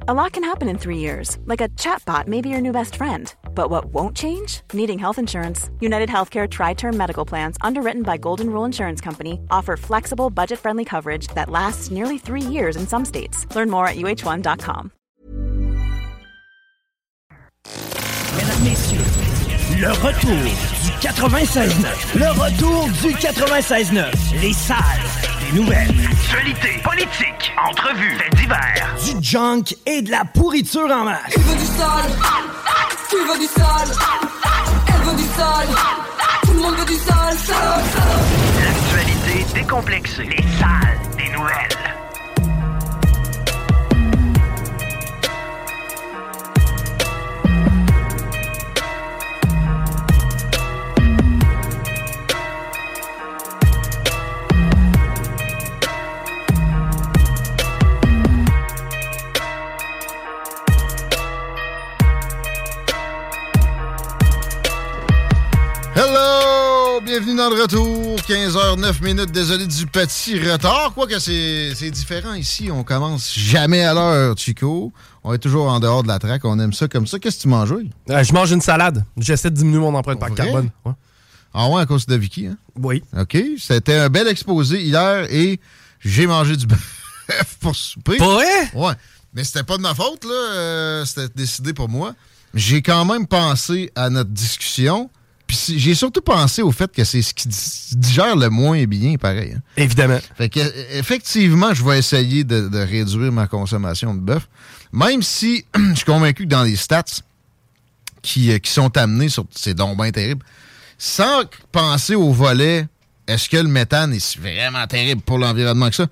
A lot can happen in three years, like a chatbot may be your new best friend. But what won't change? Needing health insurance. United Healthcare Tri Term Medical Plans, underwritten by Golden Rule Insurance Company, offer flexible, budget friendly coverage that lasts nearly three years in some states. Learn more at uh1.com. Mesdames, Messieurs, le retour du 96.9. Le retour du 96.9. Les salles des nouvelles. Actualité, politique, entrevues, faits divers. Du junk et de la pourriture en masse. Tu veux du sale Tu veux du sale Elle veut du sale Tout le monde veut du sale, sale, sale. L'actualité décomplexée. Les salles des nouvelles. Bienvenue dans le retour. 15h09 minutes. Désolé du petit retard. Quoique c'est c'est différent ici. On commence jamais à l'heure, Chico. On est toujours en dehors de la traque. On aime ça comme ça. Qu'est-ce que tu manges, oui? Euh, je mange une salade. J'essaie de diminuer mon empreinte par carbone. Ouais. Ah ouais, à cause de Vicky, hein? Oui. OK. C'était un bel exposé hier et j'ai mangé du bœuf pour souper. Pas vrai? Ouais. Mais c'était pas de ma faute, là. Euh, c'était décidé pour moi. J'ai quand même pensé à notre discussion. Puis j'ai surtout pensé au fait que c'est ce qui di- digère le moins bien, pareil. hein. Évidemment. Fait que, euh, effectivement, je vais essayer de, de réduire ma consommation de bœuf. Même si je suis convaincu que dans les stats qui, euh, qui sont amenés sur ces dons bien terribles, sans penser au volet, est-ce que le méthane est vraiment terrible pour l'environnement que ça?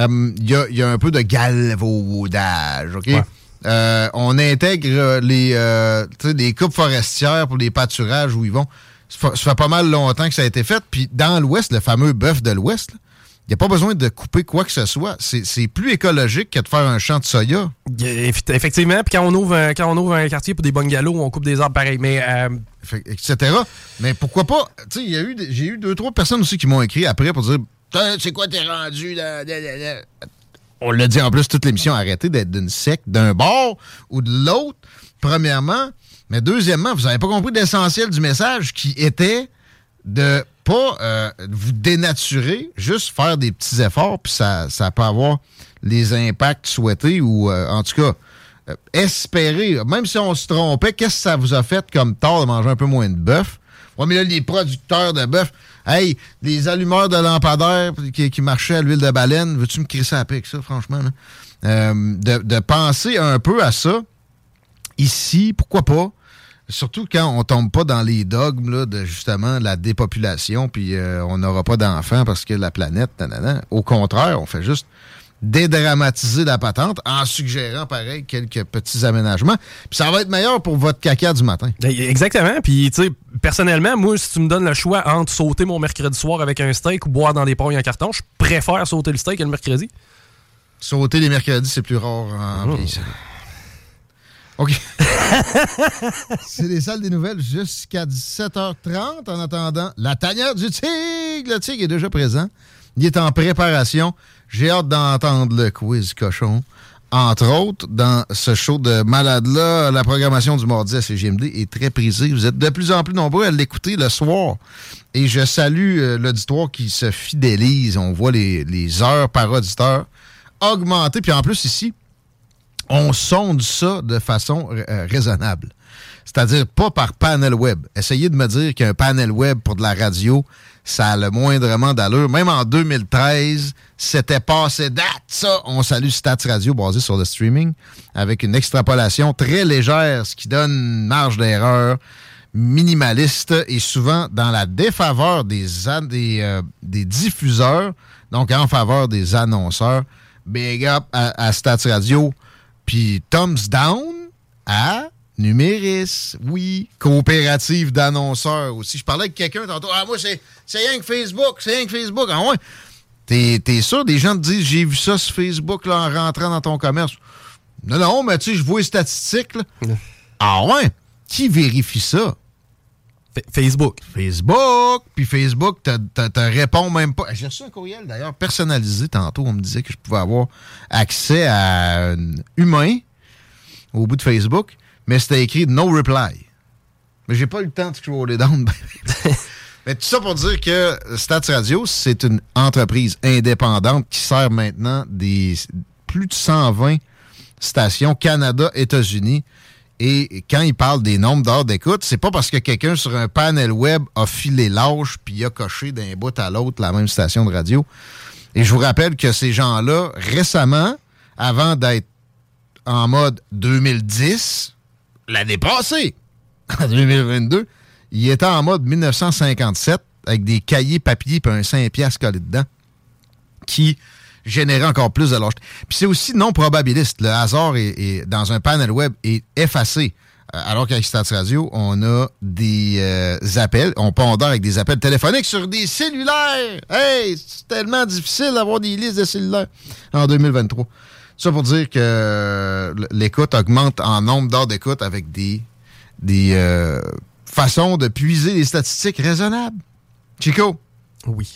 Euh, Il y, a, il y a un peu de galvaudage, OK? Ouais. Euh, on intègre euh, les, euh, les coupes forestières pour les pâturages où ils vont. Ça fait, pas mal longtemps que ça a été fait. Puis dans l'Ouest, le fameux bœuf de l'Ouest, il n'y a pas besoin de couper quoi que ce soit. C'est plus écologique que de faire un champ de soya. Eff- Effectivement. Puis quand on ouvre un, quand on ouvre un quartier pour des bungalows, on coupe des arbres pareil. Mais euh, etc. Mais pourquoi pas? J'ai eu deux, trois personnes aussi qui m'ont écrit après pour dire C'est quoi t'es rendu là? là, là, là? On l'a dit en plus toute l'émission, arrêtez d'être d'une secte, d'un bord ou de l'autre, premièrement. Mais deuxièmement, vous n'avez pas compris l'essentiel du message qui était de pas euh, vous dénaturer, juste faire des petits efforts, puis ça, ça peut avoir les impacts souhaités ou euh, en tout cas euh, espérer. Même si on se trompait, qu'est-ce que ça vous a fait comme tort de manger un peu moins de bœuf? Ouais, mais là, les producteurs de bœuf, hey, les allumeurs de lampadaires qui, marchaient à l'huile de baleine, veux-tu me crisser pic, ça, franchement? Euh, de, de penser un peu à ça ici, pourquoi pas? Surtout quand on tombe pas dans les dogmes là, de justement la dépopulation, puis euh, on n'aura pas d'enfants parce que la planète, nanana. Au contraire, on fait juste dédramatiser la patente en suggérant, pareil, quelques petits aménagements. Puis ça va être meilleur pour votre caca du matin. ben, exactement. Puis tu sais, personnellement, moi, si tu me donnes le choix entre sauter mon mercredi soir avec un steak ou boire dans des pailles en carton, je préfère sauter le steak le mercredi. Sauter les mercredis, c'est plus rare en vieillissant. OK. c'est les salles des nouvelles jusqu'à 17h30. En attendant, la tanière du tigre. Le tigre est déjà présent. Il est en préparation. J'ai hâte d'entendre le quiz cochon. Entre autres, dans ce show de malade-là, la programmation du mardi à CGMD est très prisée. Vous êtes de plus en plus nombreux à l'écouter le soir. Et je salue euh, l'auditoire qui se fidélise. On voit les, les heures par auditeur augmenter. Puis en plus, ici, on sonde ça de façon euh, raisonnable. C'est-à-dire pas par panel web. Essayez de me dire qu'un panel web pour de la radio, ça a le moindrement d'allure. Même en 2013, c'était passé date, ça. On salue Stats Radio basé sur le streaming avec une extrapolation très légère, ce qui donne une marge d'erreur minimaliste et souvent dans la défaveur euh, des diffuseurs, donc en faveur des annonceurs. Big up à, à Stats Radio. Puis thumbs down à Numéris. Oui, coopérative d'annonceurs aussi. Je parlais avec quelqu'un tantôt. Ah, moi, c'est rien que Facebook. C'est rien que Facebook. Ah ouais. T'es es sûr? Des gens te disent, j'ai vu ça sur Facebook là, en rentrant dans ton commerce. Non, non, mais tu sais, je vois les statistiques. Là. Ah ouais? Qui vérifie ça? Facebook. Facebook. Puis Facebook te répond même pas. J'ai reçu un courriel d'ailleurs personnalisé tantôt. On me disait que je pouvais avoir accès à un humain au bout de Facebook, mais c'était écrit no reply. Mais j'ai pas eu le temps de scroller down. mais tout ça pour dire que Stats Radio, c'est une entreprise indépendante qui sert maintenant des plus de 120 stations Canada, États-Unis. Et quand il parle des nombres d'heures d'écoute, c'est pas parce que quelqu'un sur un panel web a filé l'âge puis a coché d'un bout à l'autre la même station de radio. Et je vous rappelle que ces gens-là, récemment, avant d'être en mode 2010, l'année passée, en 2022, il était en mode 1957 avec des cahiers papier et un 5 piastres collé dedans qui générer encore plus de. Puis c'est aussi non probabiliste. Le hasard est, dans un panel web est effacé. Euh, alors qu'avec Stats Radio, on a des euh, appels, on pondère avec des appels téléphoniques sur des cellulaires. Hey, c'est tellement difficile d'avoir des listes de cellulaires en 2023. Ça pour dire que l'écoute augmente en nombre d'heures d'écoute avec des, des euh, façons de puiser les statistiques raisonnables. Chico? Oui.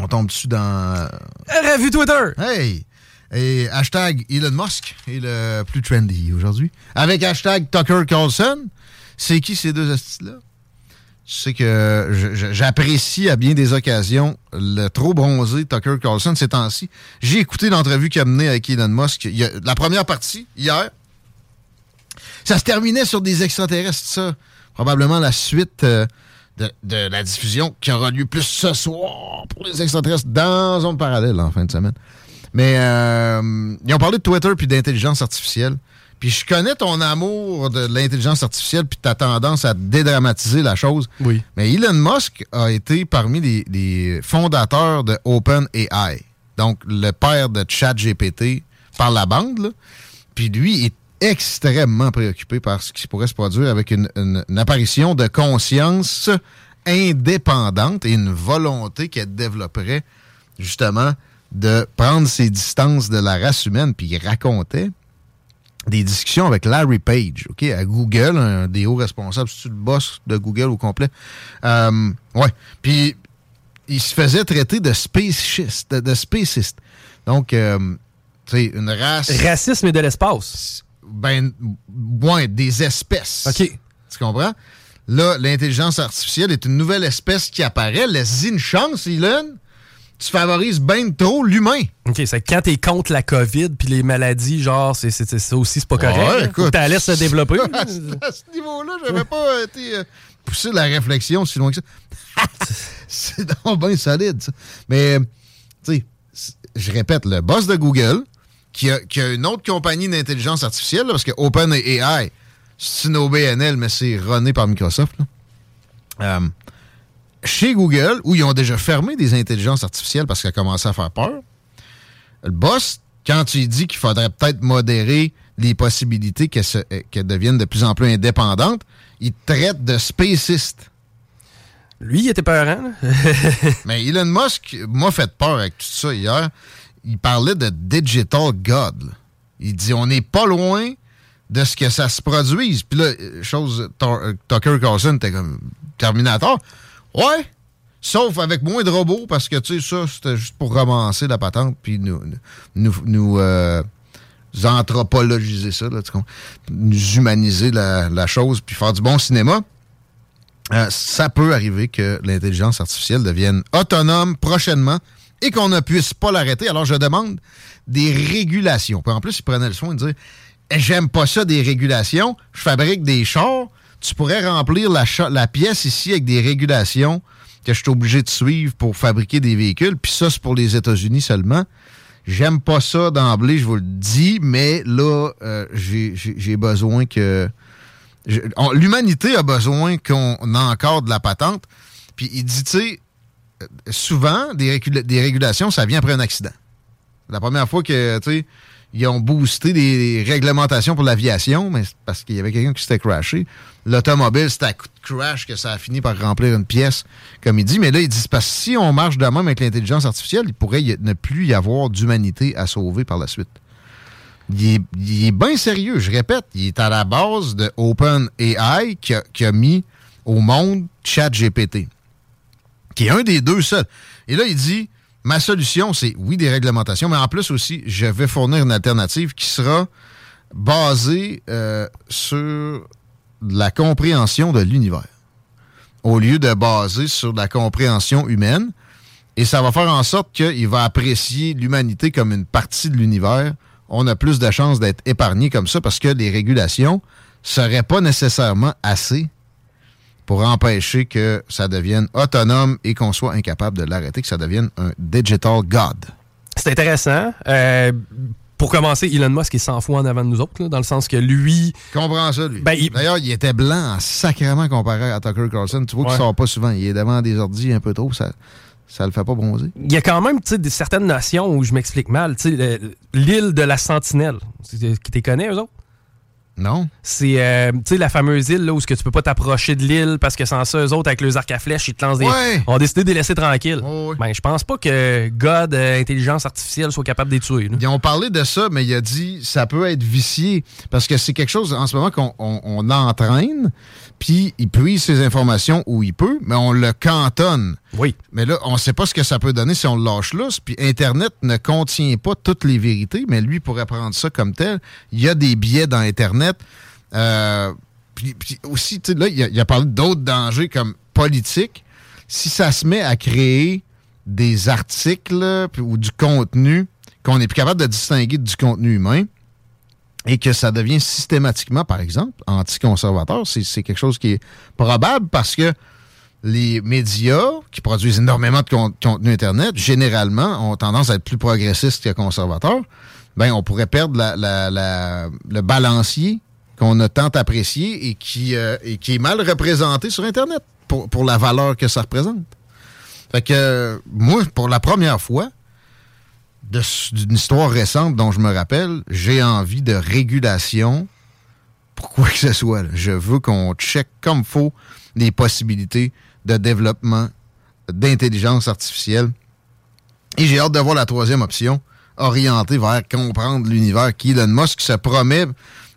On tombe dessus dans. Revue Twitter! Hey! Et hashtag Elon Musk est le plus trendy aujourd'hui. Avec hashtag Tucker Carlson. C'est qui ces deux astuces-là? Sais que j'apprécie à bien des occasions le trop bronzé Tucker Carlson ces temps-ci. J'ai écouté l'entrevue qu'il a menée avec Elon Musk. la première partie, hier, ça se terminait sur des extraterrestres, ça. Probablement la suite. Euh, de, la diffusion qui aura lieu plus ce soir pour les extraterrestres dans Zone Parallèle en fin de semaine. Mais euh, ils ont parlé de Twitter puis d'intelligence artificielle. Puis je connais ton amour de l'intelligence artificielle puis ta tendance à dédramatiser la chose. Oui. Mais Elon Musk a été parmi les, fondateurs de OpenAI. Donc, le père de ChatGPT par la bande. Puis lui est extrêmement préoccupé par ce qui pourrait se produire avec une, apparition de conscience indépendante et une volonté qu'elle développerait justement de prendre ses distances de la race humaine. Puis il racontait des discussions avec Larry Page, OK, à Google, un des hauts responsables, c'est le boss de Google au complet? Euh, ouais. Puis il se faisait traiter de spacist, de, spaciste. Donc, euh, tu sais, une race. Racisme et de l'espace ben, ouais, des espèces. OK. Tu comprends? Là, l'intelligence artificielle est une nouvelle espèce qui apparaît. Laisse-y une chance, Elon. Tu favorises bien trop l'humain. OK, c'est quand t'es contre la COVID puis les maladies, genre, c'est, ça aussi, c'est pas correct. Ouais, écoute, T'as laisse se développer. à, ce niveau-là, j'avais pas été euh, poussé la réflexion si loin que ça. c'est donc bien solide, ça. Mais, tu sais, je répète, le boss de Google, qui a, une autre compagnie d'intelligence artificielle, parce que OpenAI, c'est une OBNL, mais c'est runné par Microsoft. Euh, chez Google, où ils ont déjà fermé des intelligences artificielles parce qu'elles commençaient à faire peur, le boss, quand tu dis qu'il faudrait peut-être modérer les possibilités qu'elles deviennent de plus en plus indépendantes, il traite de spaciste. Lui, il était peur, Mais Elon Musk m'a fait peur avec tout ça hier il parlait de digital God. Il dit on n'est pas loin de ce que ça se produise. Puis là, chose, euh, Tucker Carlson était comme Terminator. Ouais, sauf avec moins de robots, parce que, tu sais, ça, c'était juste pour ramasser la patente, puis nous, nous, nous euh, anthropologiser ça, là, nous humaniser la, chose, puis faire du bon cinéma. Euh, ça peut arriver que l'intelligence artificielle devienne autonome prochainement et qu'on ne puisse pas l'arrêter. Alors, je demande des régulations. Puis en plus, il prenait le soin de dire eh, J'aime pas ça, des régulations. Je fabrique des chars. Tu pourrais remplir la, pièce ici avec des régulations que je suis obligé de suivre pour fabriquer des véhicules. Puis ça, c'est pour les États-Unis seulement. J'aime pas ça d'emblée, je vous le dis, mais là, euh, j'ai besoin que. L'humanité a besoin qu'on ait encore de la patente. Puis il dit, tu sais, souvent, des, régulations, ça vient après un accident. La première fois que, tu sais, ils ont boosté des réglementations pour l'aviation, mais parce qu'il y avait quelqu'un qui s'était crashé. L'automobile, c'était à coup de crash que ça a fini par remplir une pièce, comme il dit. Mais là, ils disent parce que si on marche de même avec l'intelligence artificielle, il pourrait ne plus y avoir d'humanité à sauver par la suite. Il est, il est bien sérieux, je répète. Il est à la base de OpenAI qui a, qui a mis au monde ChatGPT, qui est un des deux seuls. Et là, il dit ma solution, c'est oui, des réglementations, mais en plus aussi, je vais fournir une alternative qui sera basée euh, sur la compréhension de l'univers, au lieu de baser sur la compréhension humaine. Et ça va faire en sorte qu'il va apprécier l'humanité comme une partie de l'univers. On a plus de chances d'être épargné comme ça parce que les régulations seraient pas nécessairement assez pour empêcher que ça devienne autonome et qu'on soit incapable de l'arrêter, que ça devienne un digital god. C'est intéressant. Euh, pour commencer, Elon Musk est 100 fois en avant de nous autres, là, dans le sens que lui. Comprends ça, lui. Ben, il- D'ailleurs, il était blanc en sacrément comparé à Tucker Carlson. Tu vois qu'il Ouais. sort pas souvent. Il est devant des ordis un peu trop. Ça, ça le fait pas bronzer. Il y a quand même tu des certaines notions où je m'explique mal. Tu L'île de la Sentinelle, qui t'es connais, eux autres? Non? C'est euh, tu sais, la fameuse île là, où ce que tu peux pas t'approcher de l'île parce que sans ça, eux autres, avec leurs arcs à flèches, ils te lancent des. Ouais. ont décidé de les laisser tranquilles. Ouais, ouais. Ben, je pense pas que God, euh, intelligence artificielle, soit capable de les tuer. là. Ils ont parlé de ça, mais il a dit ça peut être vicié parce que c'est quelque chose en ce moment qu'on on, on entraîne, puis il puise ses informations où il peut, mais on le cantonne. Oui. Mais là, on ne sait pas ce que ça peut donner si on le lâche là. Puis Internet ne contient pas toutes les vérités, mais lui pourrait prendre ça comme tel. Il y a des biais dans Internet. Euh, puis, aussi, tu sais, là, il a, parlé d'autres dangers comme politique. Si ça se met à créer des articles ou du contenu qu'on n'est plus capable de distinguer du contenu humain et que ça devient systématiquement, par exemple, anticonservateur, c'est quelque chose qui est probable parce que les médias qui produisent énormément de con- contenu Internet, généralement, ont tendance à être plus progressistes que conservateurs. Ben, on pourrait perdre la- la- la- le balancier qu'on a tant apprécié et qui, euh, et qui est mal représenté sur Internet pour, pour la valeur que ça représente. Fait que, moi, pour la première fois, d'une histoire récente dont je me rappelle, j'ai envie de régulation pour quoi que ce soit. Je veux qu'on check comme faut les possibilités de développement d'intelligence artificielle. Et j'ai hâte de voir la troisième option, orientée vers comprendre l'univers, qui Elon Musk se promet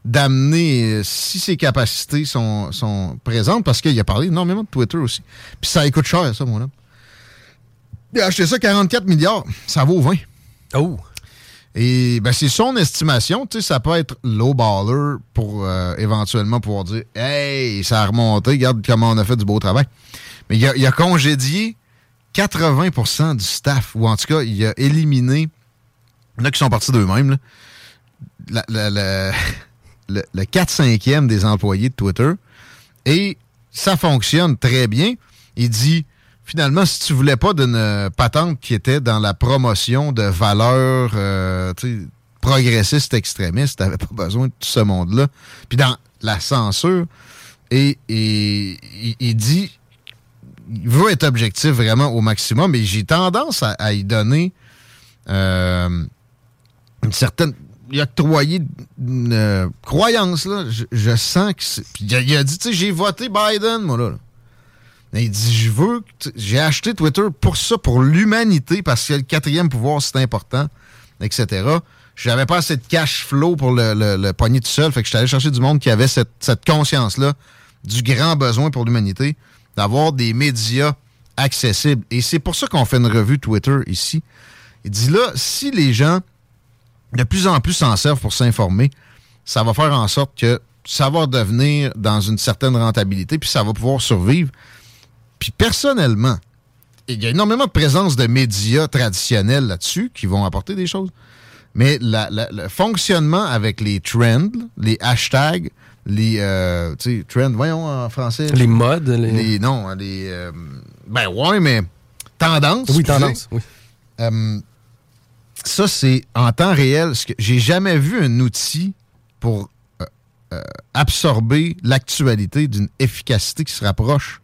d'amener, euh, si ses capacités sont, sont présentes, parce qu'il a parlé énormément de Twitter aussi. Puis ça coûte cher, ça, mon homme. Il a acheté ça 44 milliards. Ça vaut 20. Oh! Et ben, c'est son estimation. Tu sais, ça peut être low baller pour euh, éventuellement pouvoir dire Hey, ça a remonté, regarde comment on a fait du beau travail. Mais il a, congédié 80% du staff, ou en tout cas, il a éliminé. Il y en a qui sont partis d'eux-mêmes. le, le 4-5e des employés de Twitter. Et ça fonctionne très bien. Il dit finalement, si tu voulais pas d'une patente qui était dans la promotion de valeurs euh, progressistes extrémistes, t'avais pas besoin de tout ce monde-là. Puis dans la censure, et, il dit il veut être objectif vraiment au maximum, mais j'ai tendance à, y donner euh, une certaine. Il a octroyé une euh, croyance, là. Je, je sens que. Puis il a, dit, tu sais, j'ai voté Biden, moi, là. Mais il dit, je veux. J'ai acheté Twitter pour ça, pour l'humanité, parce que le quatrième pouvoir, c'est important, etc. J'avais pas assez de cash flow pour le, le, le pogner tout seul. Fait que je suis allé chercher du monde qui avait cette, cette conscience-là du grand besoin pour l'humanité d'avoir des médias accessibles. Et c'est pour ça qu'on fait une revue Twitter ici. Il dit là, si les gens de plus en plus s'en servent pour s'informer, ça va faire en sorte que ça va devenir dans une certaine rentabilité, puis ça va pouvoir survivre. Puis personnellement, il y a énormément de présence de médias traditionnels là-dessus qui vont apporter des choses. Mais le fonctionnement avec les trends, les hashtags, les euh, trends, voyons en français. Les modes. Les... Les- non, les. euh, ben ouais, mais tendance. Oui, tendance. Oui. Euh, ça, c'est en temps réel. ce que- J'ai jamais vu un outil pour absorber l'actualité d'une efficacité qui se rapproche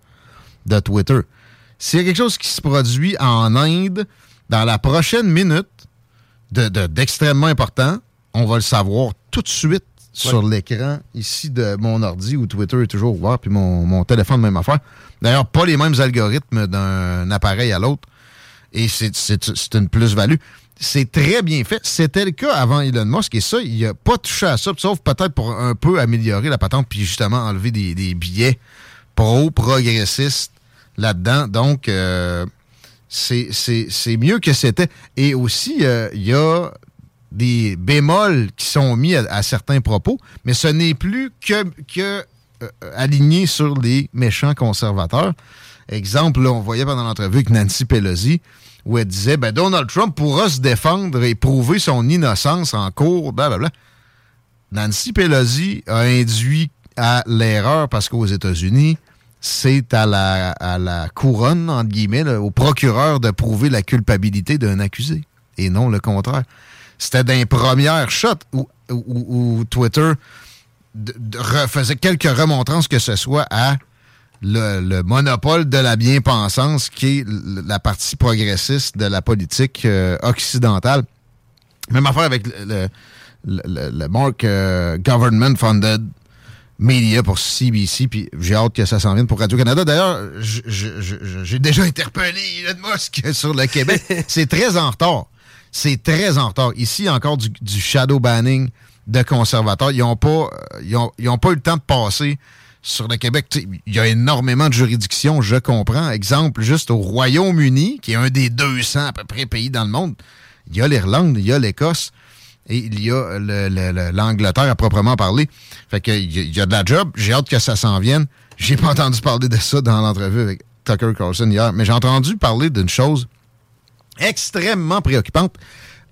de Twitter. S'il y a quelque chose qui se produit en Inde dans la prochaine minute de- de- d'extrêmement important, on va le savoir tout de suite sur l'écran ici de mon ordi où Twitter est toujours ouvert, puis mon, mon téléphone, même affaire. D'ailleurs, pas les mêmes algorithmes d'un appareil à l'autre. Et c'est une plus-value. C'est très bien fait. C'était le cas avant Elon Musk. Et ça, il n'a pas touché à ça, sauf peut-être pour un peu améliorer la patente, puis justement enlever des, des billets pro-progressistes là-dedans. Donc, euh, c'est mieux que c'était. Et aussi, euh, il y a des bémols qui sont mis à, certains propos, mais ce n'est plus que, que euh, aligné sur les méchants conservateurs. Exemple, on voyait pendant l'entrevue avec Nancy Pelosi, où elle disait ben, Donald Trump pourra se défendre et prouver son innocence en cours, blablabla. Nancy Pelosi a induit à l'erreur parce qu'aux États-Unis, c'est à la, à la couronne, entre guillemets, au procureur de prouver la culpabilité d'un accusé, et non le contraire. C'était d'un premier shot où, où, Twitter faisait quelques remontrances que ce soit à le, monopole de la bien-pensance qui est la partie progressiste de la politique euh, occidentale. Même affaire avec le, le, Mark euh, Government Funded Media pour CBC, puis j'ai hâte que ça s'en vienne pour Radio-Canada. D'ailleurs, j'ai déjà interpellé Elon Musk sur le Québec. C'est très en retard. C'est très en retard. Ici, encore du, shadow banning de conservateurs. Ils n'ont pas, euh, ils ont, ils ont pas eu le temps de passer sur le Québec. Il y a énormément de juridictions, je comprends. Exemple, juste au Royaume-Uni, qui est un des 200 à peu près pays dans le monde, il y a l'Irlande, il y a l'Écosse et il y a l'Angleterre à proprement parler. Fait que il y, a de la job. J'ai hâte que ça s'en vienne. J'ai pas entendu parler de ça dans l'entrevue avec Tucker Carlson hier, mais j'ai entendu parler d'une chose extrêmement préoccupante.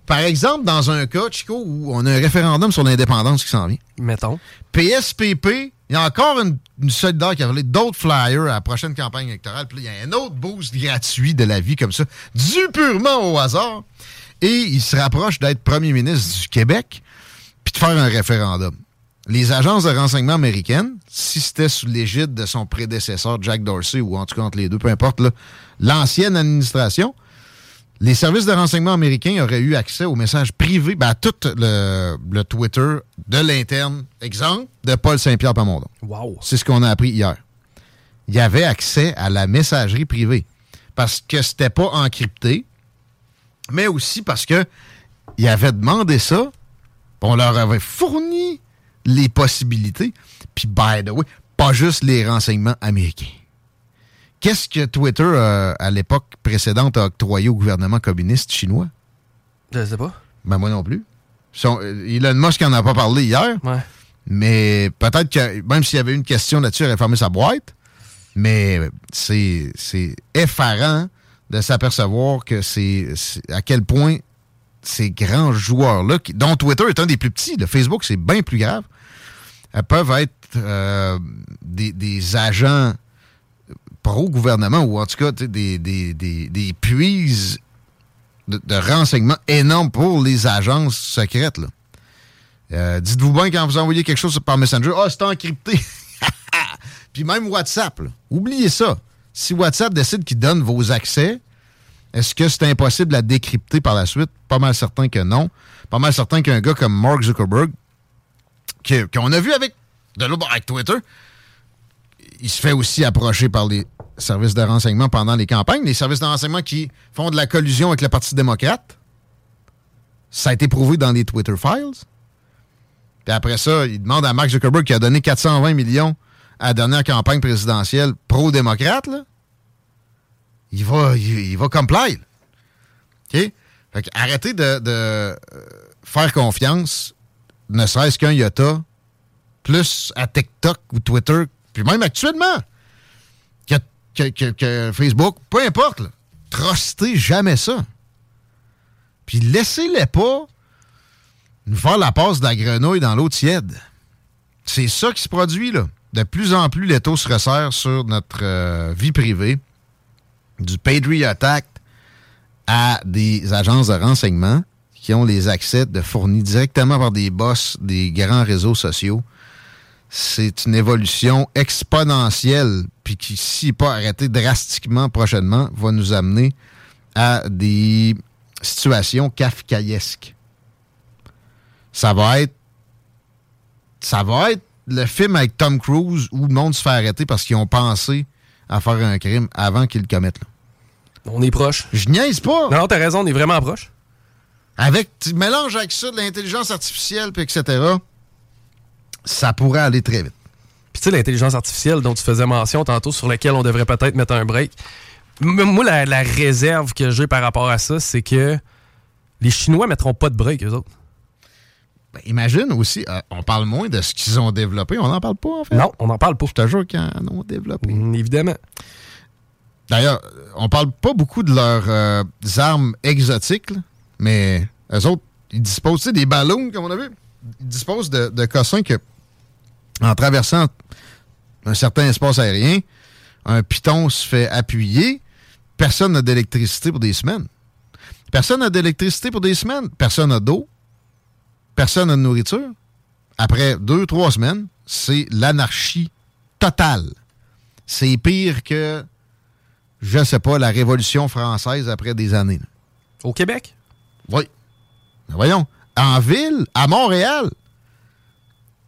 Par exemple, dans un cas, Chico, où on a un référendum sur l'indépendance qui s'en vient. Mettons. PSPP, il y a encore une, une solidaire qui a volé d'autres flyers à la prochaine campagne électorale. Puis il y a un autre boost gratuit de la vie comme ça, dû purement au hasard. Et il se rapproche d'être premier ministre du Québec, puis de faire un référendum. Les agences de renseignement américaines, si c'était sous l'égide de son prédécesseur Jack Dorsey, ou en tout cas entre les deux, peu importe, l'ancienne administration, les services de renseignement américains auraient eu accès aux messages privés, ben, à tout le, Twitter de l'interne, exemple, de Paul Saint-Pierre Pamondon. Wow. C'est ce qu'on a appris hier. Il y avait accès à la messagerie privée parce que c'était pas encrypté, mais aussi parce que il avait demandé ça, on leur avait fourni les possibilités, puis by the way, pas juste les renseignements américains. Qu'est-ce que Twitter, euh, à l'époque précédente, a octroyé au gouvernement communiste chinois? Je sais pas. Ben moi non plus. Son, euh, Elon Musk n'en a pas parlé hier. Ouais. Mais peut-être que même s'il y avait une question là-dessus, il aurait fermé sa boîte. Mais c'est effarant de s'apercevoir que c'est à quel point ces grands joueurs-là, dont Twitter est un des plus petits, le Facebook c'est bien plus grave, peuvent être euh, des, des agents pro-gouvernement, ou en tout cas des, des, des, puises de, renseignements énormes pour les agences secrètes. Euh, dites-vous bien quand vous envoyez quelque chose par Messenger, ah, c'est encrypté. Puis même WhatsApp, oubliez ça. Si WhatsApp décide qu'il donne vos accès, est-ce que c'est impossible à décrypter par la suite? Pas mal certain que non. Pas mal certain qu'un gars comme Mark Zuckerberg, qu'on a vu avec, de avec Twitter, il se fait aussi approcher par les services de renseignement pendant les campagnes. Les services de renseignement qui font de la collusion avec le Parti démocrate. Ça a été prouvé dans les Twitter Files. Puis après ça, il demande à Mark Zuckerberg qui a donné 420 millions à la dernière campagne présidentielle pro-démocrate. Il va, il, va comply. OK? arrêtez de, euh, faire confiance, ne serait-ce qu'un iota, plus à TikTok ou Twitter puis même actuellement, que, Facebook, peu importe, trustez jamais ça. Puis laissez-les pas nous faire la passe de la grenouille dans l'eau tiède. C'est ça qui se produit, là. De plus en plus, les taux se resserrent sur notre euh, vie privée, du Patriot Act à des agences de renseignement qui ont les accès de fournis directement par des boss des grands réseaux sociaux c'est une évolution exponentielle, puis qui, si pas arrêtée drastiquement prochainement, va nous amener à des situations kafkaïesques. ça va être. Ça va être le film avec Tom Cruise où le monde se fait arrêter parce qu'ils ont pensé à faire un crime avant qu'ils le commettent. là. On est proche. Je niaise pas. Non, t'as raison, on est vraiment proche. Avec, tu mélanges avec ça de l'intelligence artificielle, puis etc., ça pourrait aller très vite. Puis tu sais, l'intelligence artificielle dont tu faisais mention tantôt, sur laquelle on devrait peut-être mettre un break. M- moi, la, la réserve que j'ai par rapport à ça, c'est que les Chinois mettront pas de break, eux autres. Ben, imagine aussi, euh, on parle moins de ce qu'ils ont développé. On n'en parle pas, en fait? Non, on n'en parle pas. Je te jure qu'ils en ont développé. Mm, évidemment. D'ailleurs, on parle pas beaucoup de leurs euh, armes exotiques, là, mais eux autres, ils disposent des ballons, comme on a vu? Ils disposent de, de cossins que, en traversant un certain espace aérien, un piton se fait appuyer. Personne n'a d'électricité pour des semaines. Personne n'a d'électricité pour des semaines. Personne n'a d'eau. Personne n'a de nourriture. Après deux, trois semaines, c'est l'anarchie totale. C'est pire que je sais pas, la Révolution française après des années. Au Québec? Oui. Mais voyons, en ville, à Montréal,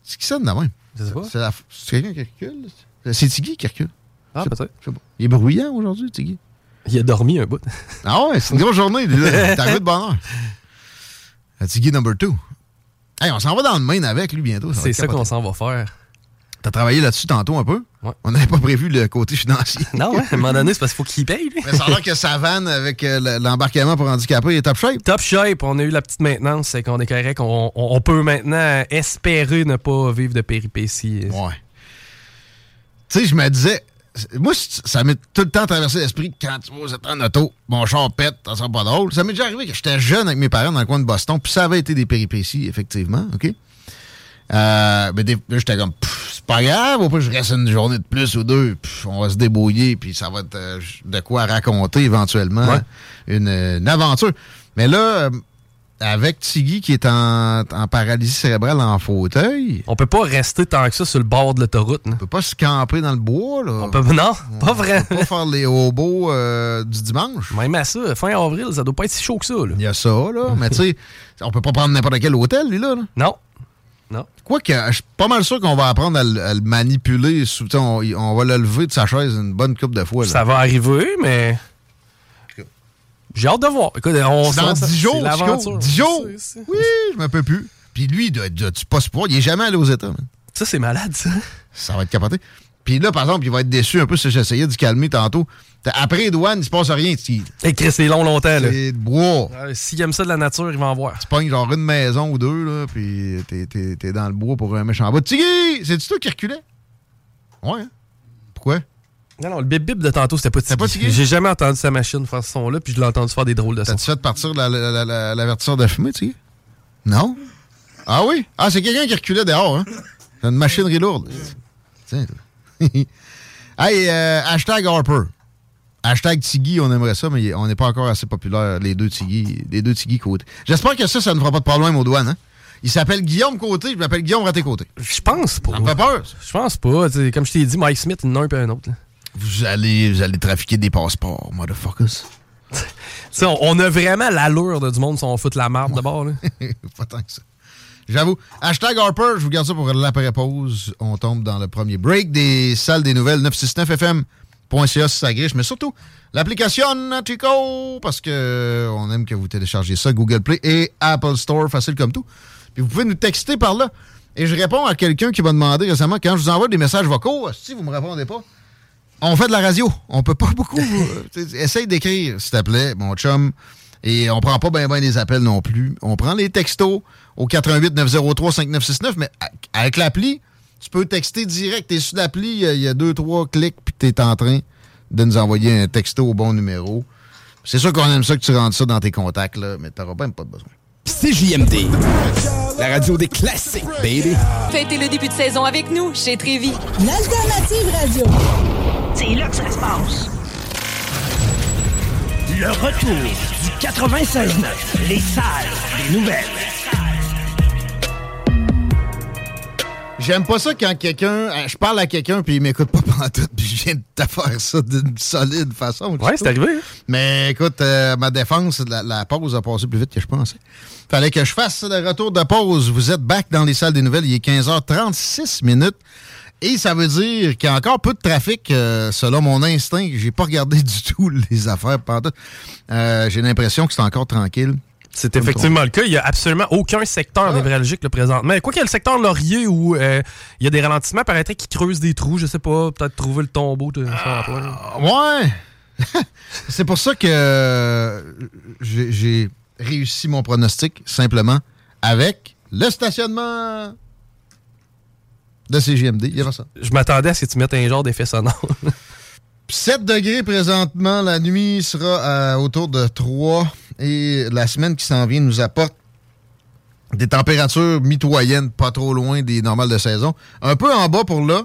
c'est qui ça de même? C'est quelqu'un qui recule? C'est Tiggy qui recule. Ah, peut-être. Il est bruyant aujourd'hui, Tiggy. Il a dormi un bout. Ah ouais, c'est une grosse journée. est arrivé de bonne heure. Euh, Tiggy number two. Hey, on s'en va dans le main avec lui bientôt. C'est ça qu'on s'en va faire. T'as travaillé là-dessus tantôt un peu? Ouais. On n'avait pas prévu le côté financier. Non, ouais, à un moment donné, c'est parce qu'il faut qu'il paye, lui. Mais ça a l'air que sa vanne avec euh, le- l'embarquement pour handicapés est top shape. Top shape, on a eu la petite maintenance, c'est qu'on est correct. On, on- on peut maintenant espérer ne pas vivre de péripéties. Ouais. Tu sais, je me disais, moi, ça m'est tout le temps traversé l'esprit que quand tu vas être en auto, mon char pète, ça sera pas drôle. Ça m'est déjà arrivé que j'étais jeune avec mes parents dans le coin de Boston, puis ça avait été des péripéties, effectivement, OK? Euh, mais des- là, j'étais comme, Pff, c'est pas grave, au pire, je reste une journée de plus ou deux, puis on va se débrouiller, puis ça va être euh, de quoi raconter éventuellement Ouais. une, une aventure. Mais là, euh, avec Tiggy qui est en, en paralysie cérébrale en fauteuil, On peut pas rester tant que ça sur le bord de l'autoroute. là. on peut pas se camper dans le bois, là. On peut, non, pas vrai. On peut pas faire les hobos euh, du dimanche. Même à ça, fin avril, ça doit pas être si chaud que ça. Là. Il y a ça, là. Mais tu sais, on peut pas prendre n'importe quel hôtel, lui, là. là. Non. Non. Quoique, je suis pas mal sûr qu'on va apprendre à, le- à le manipuler. sous- On, on va le lever de sa chaise une bonne coupe de fois. Là. Ça va arriver, mais. J'ai hâte de voir. Écoute, on dans s'en- 10 jours, c'est Chico. l'aventure. 10 jours. Oui, je m'en peux plus. Puis lui, tu pas se pouvoir. Il est jamais allé aux États, man. Ça, c'est malade, ça. Ça va être capoté. Puis là, par exemple, il va être déçu un peu si j'essayais de calmer tantôt. T'as- Après les douanes, il se passe rien. Et Chris, c'est long, longtemps. là. C'est de bois. Euh, S'il aime ça de la nature, il va en voir. tu pognes genre une maison ou deux, là, puis t'es, t'es- t'es dans le bois pour un méchant bout. Tiggy! C'est-tu toi qui reculais? Ouais. hein? Pourquoi? Non, non, le bip-bip de tantôt, c'était pas Tiggy. J'ai jamais entendu sa machine faire ce son-là, puis je l'ai entendu faire des drôles de sons. T'as-tu fait partir la- la- la- la- l'avertisseur de fumée, Tiggy? Non? Ah oui? Ah, c'est quelqu'un qui reculait dehors, hein? C'est une machinerie lourde. Tiens. Hey, euh, hashtag Harper. Hashtag Tiggy, on aimerait ça, mais on n'est pas encore assez populaire, les deux Tiggy, les deux Tiggy côté. J'espère que ça, ça ne fera pas de problème aux douanes, hein? Il s'appelle Guillaume Côté, je m'appelle Guillaume Raté Côté. Je pense pas. Ça me fait peur, ça. Je pense pas. Comme je t'ai dit, Mike Smith, il y en a un puis un autre. là. Vous allez, vous allez trafiquer des passeports, motherfuckers. On, on a vraiment l'allure de du monde si on fout la marde de bord. là. pas tant que ça. J'avoue. Hashtag Harper, je vous garde ça pour l'après-pause. On tombe dans le premier break des salles des nouvelles 969fm.ca si ça griche, mais surtout l'application Chico, parce que on aime que vous téléchargez ça, Google Play et Apple Store, facile comme tout. Puis vous pouvez nous texter par là. Et je réponds à quelqu'un qui m'a demandé récemment, quand je vous envoie des messages vocaux, si vous me répondez pas, on fait de la radio. On peut pas beaucoup. euh, essaye d'écrire, s'il te plaît, mon chum. Et on prend pas bien ben des appels non plus. On prend les textos au 88 903 5969, mais avec l'appli, tu peux texter direct. T'es sur l'appli, il y a- il y, a deux, trois clics, puis t'es en train de nous envoyer un texto au bon numéro. C'est sûr qu'on aime ça que tu rentres ça dans tes contacts, là, mais t'auras même pas de besoin. CJMD, la radio des classiques, baby. Fêtez le début de saison avec nous chez Trévi. L'alternative radio. C'est là que ça se passe. Le retour du 96.9. Les salles des nouvelles. J'aime pas ça quand quelqu'un. euh, Je parle à quelqu'un puis il m'écoute pas pendant tout. Puis viens de te faire ça d'une solide façon. Ouais, c'est arrivé. hein? Mais écoute, euh, ma défense, la, la pause a passé plus vite que je pensais. Fallait que je fasse le retour de pause. Vous êtes back dans les salles des nouvelles. Il est 15h36 minutes. Et ça veut dire qu'il y a encore peu de trafic, euh, selon mon instinct. J'ai pas regardé du tout les affaires. pendant. Euh, J'ai l'impression que c'est encore tranquille. C'est effectivement le cas. Il n'y a absolument aucun secteur névralgique là, présentement. Quoi qu'il y a le secteur Laurier où euh, il y a des ralentissements, paraîtrait qu'ils creusent des trous. Je sais pas, peut-être trouver le tombeau de Ah, Ouais. c'est pour ça que euh, j'ai réussi mon pronostic simplement avec le stationnement de CGMD. Il y aura ça. Je m'attendais à ce que tu mettes un genre d'effet sonore. 7 degrés présentement. La nuit sera à autour de 3. Et la semaine qui s'en vient nous apporte des températures mitoyennes, pas trop loin des normales de saison. Un peu en bas pour là.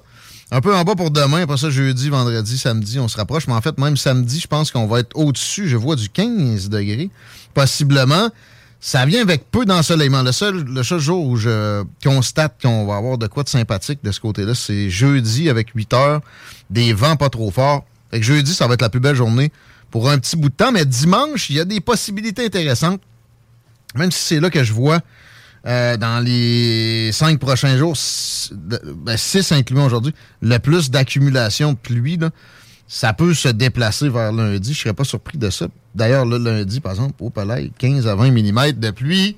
Un peu en bas pour demain. Après ça, jeudi, vendredi, samedi, on se rapproche. Mais en fait, même samedi, je pense qu'on va être au-dessus. Je vois du 15 degrés, possiblement. Ça vient avec peu d'ensoleillement. Le seul, le jour où je constate qu'on va avoir de quoi de sympathique de ce côté-là, c'est jeudi avec 8 heures, des vents pas trop forts. Fait que jeudi, ça va être la plus belle journée pour un petit bout de temps. Mais dimanche, il y a des possibilités intéressantes. Même si c'est là que je vois euh, dans les cinq prochains jours, six, ben, six aujourd'hui, le plus d'accumulation de pluie, là, ça peut se déplacer vers lundi. Je serais pas surpris de ça. D'ailleurs, le lundi, par exemple, au palais, 15 à 20 mm de pluie.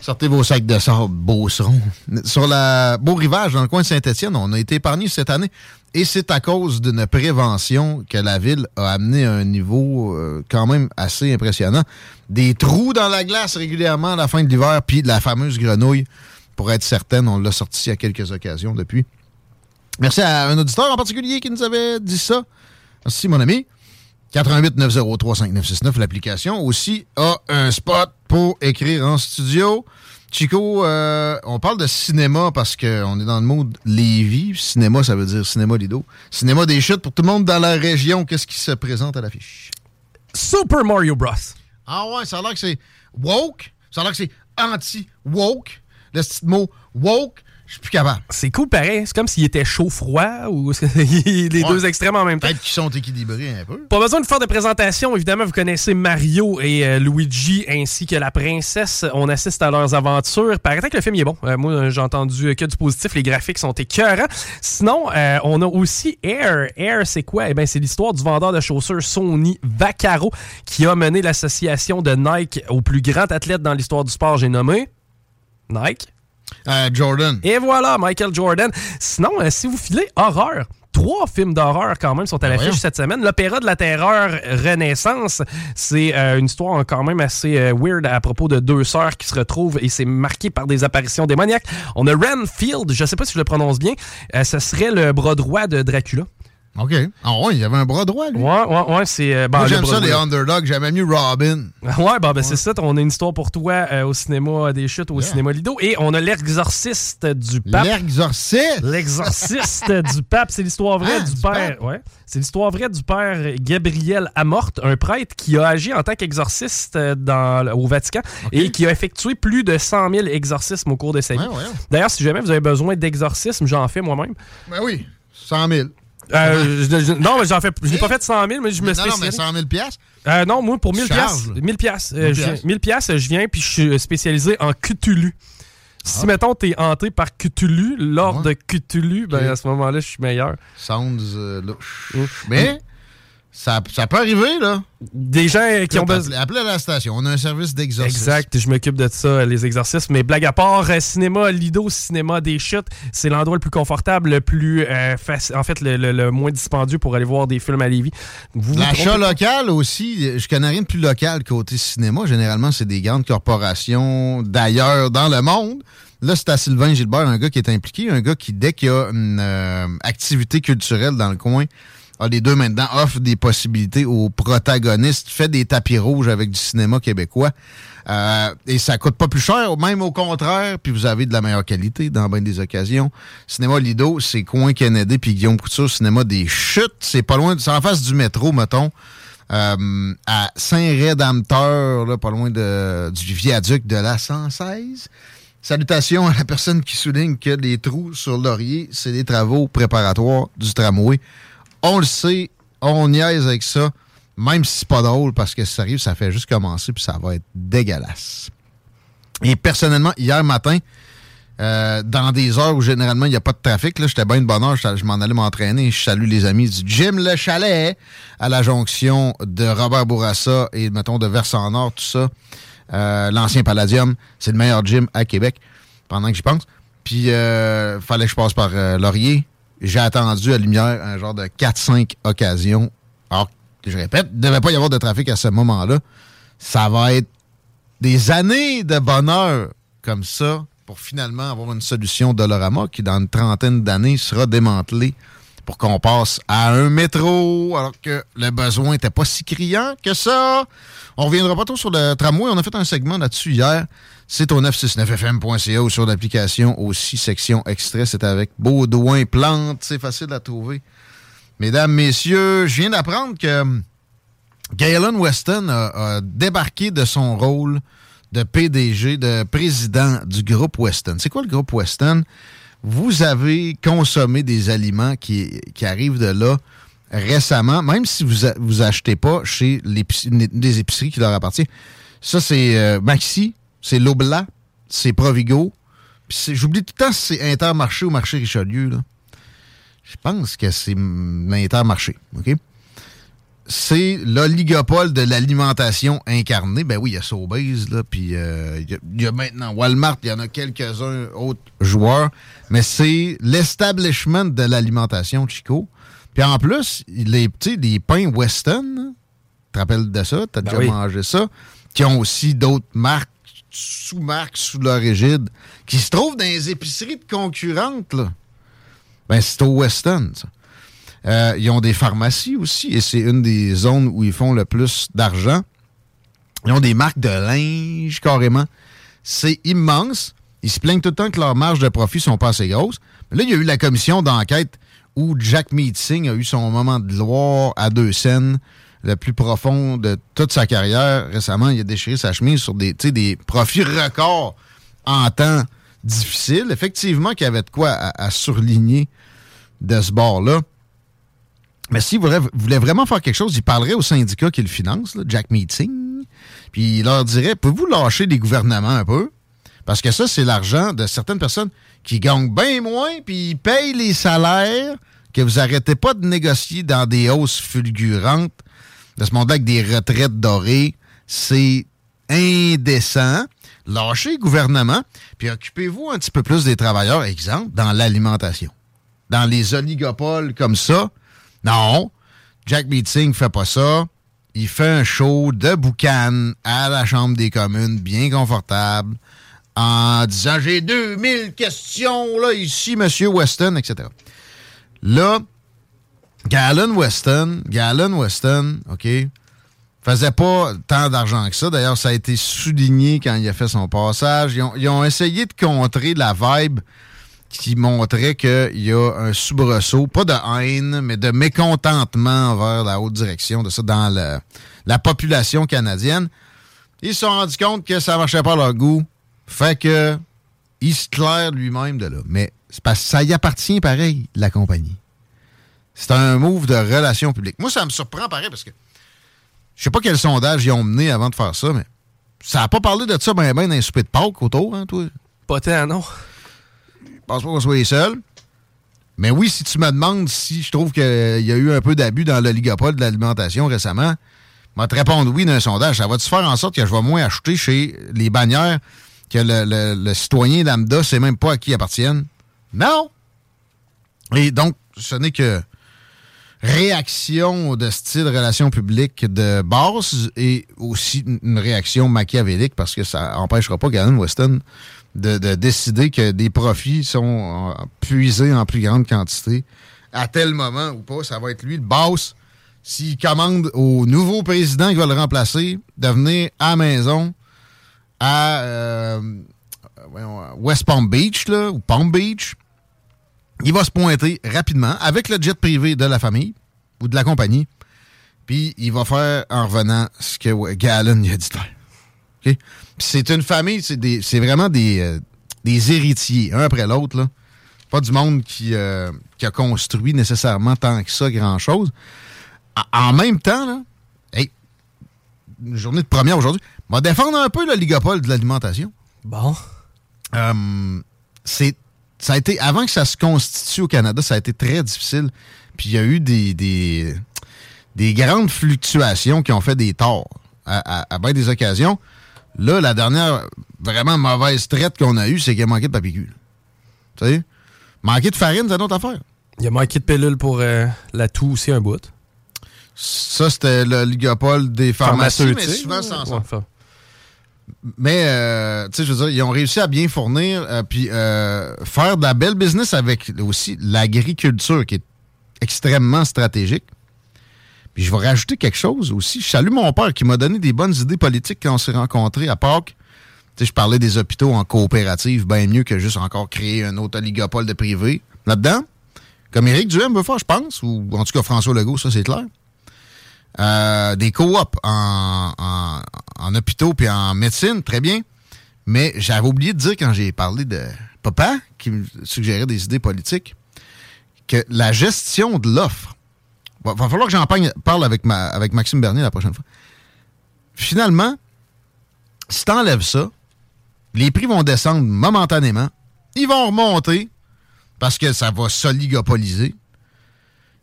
Sortez vos sacs de sable, Beauceron. Sur la Beau Rivage, dans le coin de Saint-Étienne, on a été épargné cette année. Et c'est à cause d'une prévention que la ville a amené à un niveau euh, quand même assez impressionnant. Des trous dans la glace régulièrement à la fin de l'hiver, puis la fameuse grenouille, pour être certaine, on l'a sorti à quelques occasions depuis. Merci à un auditeur en particulier qui nous avait dit ça. Merci, mon ami. 88 903 5969, l'application aussi a un spot pour écrire en studio. Chico, euh, on parle de cinéma parce qu'on est dans le mode Lévis. Cinéma, ça veut dire cinéma Lido. Cinéma des chutes pour tout le monde dans la région. Qu'est-ce qui se présente à l'affiche? Super Mario Bros. Ah ouais, ça a l'air que c'est woke. Ça a l'air que c'est anti-woke. Le petit mot woke, je suis plus capable. C'est cool pareil. C'est comme s'il était chaud-froid ou les Ouais. deux extrêmes en même temps. Peut-être qu'ils sont équilibrés un peu. Pas besoin de faire de présentation, évidemment, vous connaissez Mario et euh, Luigi ainsi que la princesse. On assiste à leurs aventures. Paraît que le film il est bon. Euh, moi, j'ai entendu que du positif. Les graphiques sont écœurants. Sinon, euh, on a aussi Air. Air, c'est quoi? Eh bien, c'est l'histoire du vendeur de chaussures Sony Vaccaro qui a mené l'association de Nike au plus grand athlète dans l'histoire du sport. J'ai nommé Nike. Euh, Jordan. Et voilà, Michael Jordan. Sinon, euh, si vous filez horreur, trois films d'horreur quand même sont à l'affiche cette semaine. L'Opéra de la Terreur Renaissance, c'est euh, une histoire quand même assez euh, weird à propos de deux sœurs qui se retrouvent et c'est marqué par des apparitions démoniaques. On a Renfield, je sais pas si je le prononce bien, euh, ce serait le bras droit de Dracula. OK. Ah ouais, il y avait un bras droit, lui. Ouais, ouais, ouais, c'est... euh, ben, Moi, j'aime ça, les underdogs. J'aimais mieux Robin. Ouais, bah, ben, c'est ça. On a une histoire pour toi euh, au cinéma des chutes, au Yeah. cinéma Lido. Et on a l'exorciste du pape. L'exorciste? L'exorciste du pape, c'est l'histoire vraie Ah, du, du père. pape. Ouais. C'est l'histoire vraie du père Gabriel Amorte, un prêtre qui a agi en tant qu'exorciste euh, dans- au Vatican et qui a effectué plus de 100 000 exorcismes au cours de sa vie. Ouais, ouais. D'ailleurs, si jamais vous avez besoin d'exorcisme, j'en fais moi-même. Ben oui, 100 000. Euh, je- je- non, mais j'en fais. Je n'ai pas fait 100 000, mais je me non, non, mais spécialise. 100 000 piastres? Euh, non, moi, pour 1000 Tu charges, piastres, là. 1000 piastres, euh, 1000 je viens- piastres. 1000 piastres, je viens puis je suis spécialisé en Cthulhu. Si, mettons, t'es hanté par Cthulhu, l'ordre Ouais. de Cthulhu, ben, à ce moment-là, je suis meilleur. Sounds louche. Mais ça, ça peut arriver, là. Des gens qui ont besoin. Appelez à la station. On a un service d'exorcisme. Exact, je m'occupe de ça, les exercices. Mais blague à part, euh, cinéma Lido, cinéma des chutes, c'est l'endroit le plus confortable, le plus euh, faci- en fait, le, le- le moins dispendieux pour aller voir des films à Lévis. L'achat local aussi, je connais rien de plus local côté cinéma. Généralement, c'est des grandes corporations d'ailleurs dans le monde. Là, c'est à Sylvain Gilbert, un gars qui est impliqué, un gars qui, dès qu'il y a une euh, activité culturelle dans le coin, a les deux mains dedans, offre des possibilités aux protagonistes, fait des tapis rouges avec du cinéma québécois. Euh, et ça coûte pas plus cher, même au contraire, puis vous avez de la meilleure qualité dans bien des occasions. Cinéma Lido, c'est Coin Kennedy, puis Guillaume Couture, Cinéma des Chutes, c'est pas loin, c'est en face du métro, mettons, euh, à Saint-Rédempteur, pas loin de, du viaduc de la 116. Salutations à la personne qui souligne que les trous sur Laurier, c'est des travaux préparatoires du tramway. On le sait, on niaise avec ça, même si c'est pas drôle, parce que sérieux, ça fait juste commencer, puis ça va être dégueulasse. Et personnellement, hier matin, euh, dans des heures où généralement il n'y a pas de trafic, j'étais bien de bonne heure, je, m'en allais m'entraîner. Je salue les amis du Gym Le Chalet à la jonction de Robert Bourassa et, mettons, de Versant-Nord, tout ça. Euh, L'ancien Palladium, c'est le meilleur gym à Québec, pendant que j'y pense. Puis, euh, fallait que je passe par euh, Laurier. J'ai attendu à Lumière un genre de 4-5 occasions. Alors, je répète, il ne devait pas y avoir de trafic à ce moment-là. Ça va être des années de bonheur comme ça pour finalement avoir une solution Dolorama qui, dans une trentaine d'années, sera démantelée pour qu'on passe à un métro, alors que le besoin n'était pas si criant que ça. On reviendra pas trop sur le tramway. On a fait un segment là-dessus hier. C'est au 969fm.ca ou sur l'application aussi, section extrait. C'est avec Baudouin Plante. C'est facile à trouver. Mesdames, messieurs, je viens d'apprendre que Galen Weston a débarqué de son rôle de PDG, de président du groupe Weston. C'est quoi le groupe Weston? Vous avez consommé des aliments qui, qui arrivent de là récemment, même si vous, a- vous achetez pas chez des épiceries qui leur appartiennent. Ça, c'est euh, Maxi, c'est Lobla, c'est Provigo. J'oublie tout le temps si c'est Intermarché ou Marché Richelieu. là. Je pense que c'est l'Intermarché. OK? C'est l'oligopole de l'alimentation incarnée. Ben oui, il y a Sobeys, là, puis euh, il y a- il y, a maintenant Walmart, il y en a quelques-uns autres joueurs, mais c'est l'establishment de l'alimentation Chico. Puis en plus, les, sais, les pains Weston, tu te rappelles de ça? Tu as Ben déjà oui. mangé ça? Qui ont aussi d'autres marques, sous-marques sous leur égide, qui se trouvent dans les épiceries de concurrentes, là. Ben, c'est au Weston, ça. Euh, ils ont des pharmacies aussi, et c'est une des zones où ils font le plus d'argent. Ils ont des marques de linge, carrément. C'est immense. Ils se plaignent tout le temps que leurs marges de profit sont pas assez grosses. Mais là, il y a eu la commission d'enquête où Jack Meeting a eu son moment de gloire à deux scènes, le plus profond de toute sa carrière. Récemment, il a déchiré sa chemise sur des, des profits records en temps difficile. Effectivement, qu'il y avait de quoi à, à surligner de ce bord-là. Mais s'il voulait, voulait vraiment faire quelque chose, il parlerait au syndicat qui le finance, là, Jack Meeting, puis il leur dirait Pouvez-vous lâcher les gouvernements un peu? Parce que ça, c'est l'argent de certaines personnes qui gagnent bien moins, puis ils payent les salaires que vous arrêtez pas de négocier dans des hausses fulgurantes de ce monde-là avec des retraites dorées. C'est indécent. Lâchez le gouvernement, puis occupez-vous un petit peu plus des travailleurs, exemple, dans l'alimentation. Dans les oligopoles comme ça, non, Jack Meeting fait pas ça. Il fait un show de boucan à la Chambre des communes, bien confortable, en disant J'ai 2000 questions là, ici, Monsieur Weston, etc. Là, Galen Weston, Galen Weston, OK, faisait pas tant d'argent que ça. D'ailleurs, ça a été souligné quand il a fait son passage. Ils ont, ils ont essayé de contrer la vibe qui montrait qu'il y a un soubresaut, pas de haine, mais de mécontentement envers la haute direction de ça dans la population canadienne. Ils se sont rendus compte que ça marchait pas à leur goût. Fait que claire lui-même de là. Mais c'est parce que ça y appartient pareil, la compagnie. C'est un move de relations publiques. Moi, ça me surprend pareil parce que je sais pas quel sondage ils ont mené avant de faire ça, mais ça a pas parlé de ça ben ben dans les soupers de Pâques autour, hein, toi? Pas tant, non. Je pense pas qu'on soit les seuls. Mais oui, si tu me demandes si je trouve qu'il y a eu un peu d'abus dans l'oligopole de l'alimentation récemment, je vais te répondre oui d'un sondage. Ça va-tu faire en sorte que je vais moins acheter chez les bannières que le, citoyen lambda sait même pas à qui appartiennent? Non! Et donc, ce n'est que réaction de style relation publique de base et aussi une réaction machiavélique parce que ça empêchera pas Galen Weston de, de décider que des profits sont euh, puisés en plus grande quantité à tel moment ou pas. Ça va être lui le boss s'il commande au nouveau président qui va le remplacer de venir à maison à euh, voyons, West Palm Beach là, ou Palm Beach il va se pointer rapidement avec le jet privé de la famille ou de la compagnie. Puis il va faire en revenant ce que Galen il a dit de faire. C'est une famille, c'est vraiment des, euh, des héritiers, un après l'autre. pas du monde qui, euh, qui a construit nécessairement tant que ça grand-chose. En- En même temps, là, hey, une journée de première aujourd'hui, on va défendre un peu le ligopole de l'alimentation. Bon. Euh, c'est ça a été avant que ça se constitue au Canada, ça a été très difficile. Puis il y a eu des, des, des grandes fluctuations qui ont fait des torts à, à, à bien des occasions. Là, la dernière vraiment mauvaise traite qu'on a eue, c'est qu'il a manqué de papier cul. Tu sais? Manquer de farine, c'est une autre affaire. Il y a manqué de pilule pour euh, la toux aussi un bout. Ça, c'était le ligopole des pharmacies, mais souvent sans ça. Ouais, Mais, euh, tu sais, je veux dire, ils ont réussi à bien fournir, euh, puis faire de la belle business avec aussi l'agriculture, qui est extrêmement stratégique. Je vais rajouter quelque chose aussi. Je salue mon père qui m'a donné des bonnes idées politiques quand on s'est rencontrés à Pâques. Tu sais, je parlais des hôpitaux en coopérative, bien mieux que juste encore créer un autre oligopole de privé. Là-dedans, comme Éric Duhem veut faire, je pense, ou en tout cas François Legault, ça c'est clair. Euh, des coops en, en, en hôpitaux puis en médecine, très bien. Mais j'avais oublié de dire quand j'ai parlé de papa, qui me suggérait des idées politiques, que la gestion de l'offre, va, va falloir que j'en parle- avec, ma, avec Maxime Bernier la prochaine fois. Finalement, si t'enlèves ça, les prix vont descendre momentanément, ils vont remonter parce que ça va s'oligopoliser.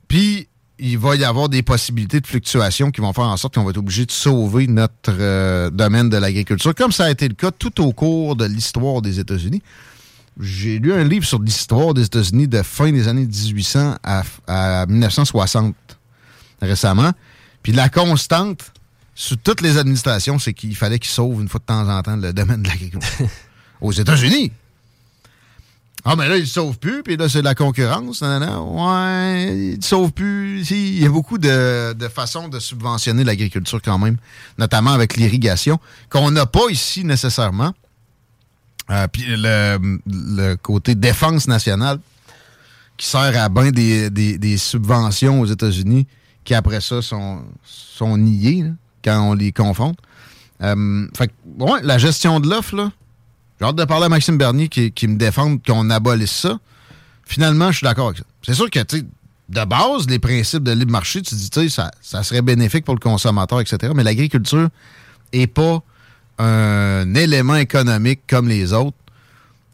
Puis, il va y avoir des possibilités de fluctuation qui vont faire en sorte qu'on va être obligé de sauver notre euh, domaine de l'agriculture, comme ça a été le cas tout au cours de l'histoire des États-Unis. J'ai lu un livre sur l'histoire des États-Unis de fin des années 1800 à, à 1960 récemment. Puis la constante sous toutes les administrations, c'est qu'il fallait qu'ils sauvent une fois de temps en temps le domaine de l'agriculture. Aux États-Unis. Ah, mais là, ils ne sauvent plus, puis là, c'est de la concurrence. nanana. Ouais, ils ne sauvent plus. Il y a beaucoup de, de façons de subventionner l'agriculture quand même, notamment avec l'irrigation, qu'on n'a pas ici nécessairement. Euh, puis le, le côté défense nationale, qui sert à bien des, des- des subventions aux États-Unis, qui après ça sont, sont niées là, quand on les confronte. Euh, fait la gestion de l'offre, j'ai hâte de parler à Maxime Bernier qui, qui me défende qu'on abolisse ça. Finalement, je suis d'accord avec ça. C'est sûr que, de base, les principes de libre marché, tu dis, tu ça, ça serait bénéfique pour le consommateur, etc. Mais l'agriculture n'est pas un élément économique comme les autres.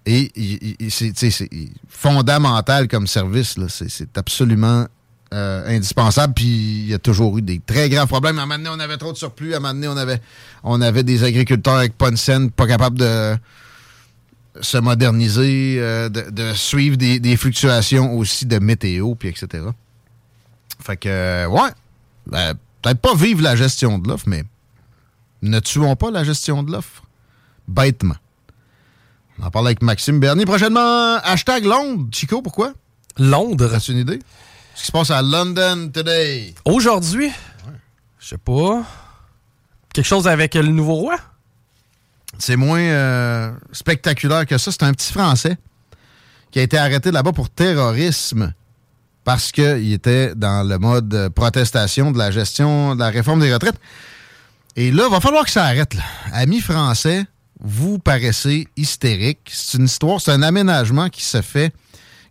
Et c'est fondamental comme service. c'est absolument euh, indispensable. Puis il y a toujours eu des très grands problèmes. À un moment donné, on avait trop de surplus. À un moment donné, on avait, on avait des agriculteurs avec pas une scène, pas capables de se moderniser, euh, de, de suivre des, des fluctuations aussi de météo, puis etc. Fait que, euh, ouais, ben, peut-être pas vivre la gestion de l'offre, mais ne tuons pas la gestion de l'offre bêtement. On en parle avec Maxime Bernier. Prochainement, hashtag Londres. Chico, pourquoi? Londres. As-tu une idée? Ce qui se passe à London today. Aujourd'hui, je sais pas. Quelque chose avec le nouveau roi? C'est moins euh, spectaculaire que ça. C'est un petit Français qui a été arrêté là-bas pour terrorisme parce qu'il était dans le mode protestation de la gestion de la réforme des retraites. Et là, il va falloir que ça arrête. Là. Amis français, vous paraissez hystérique. C'est une histoire, c'est un aménagement qui se fait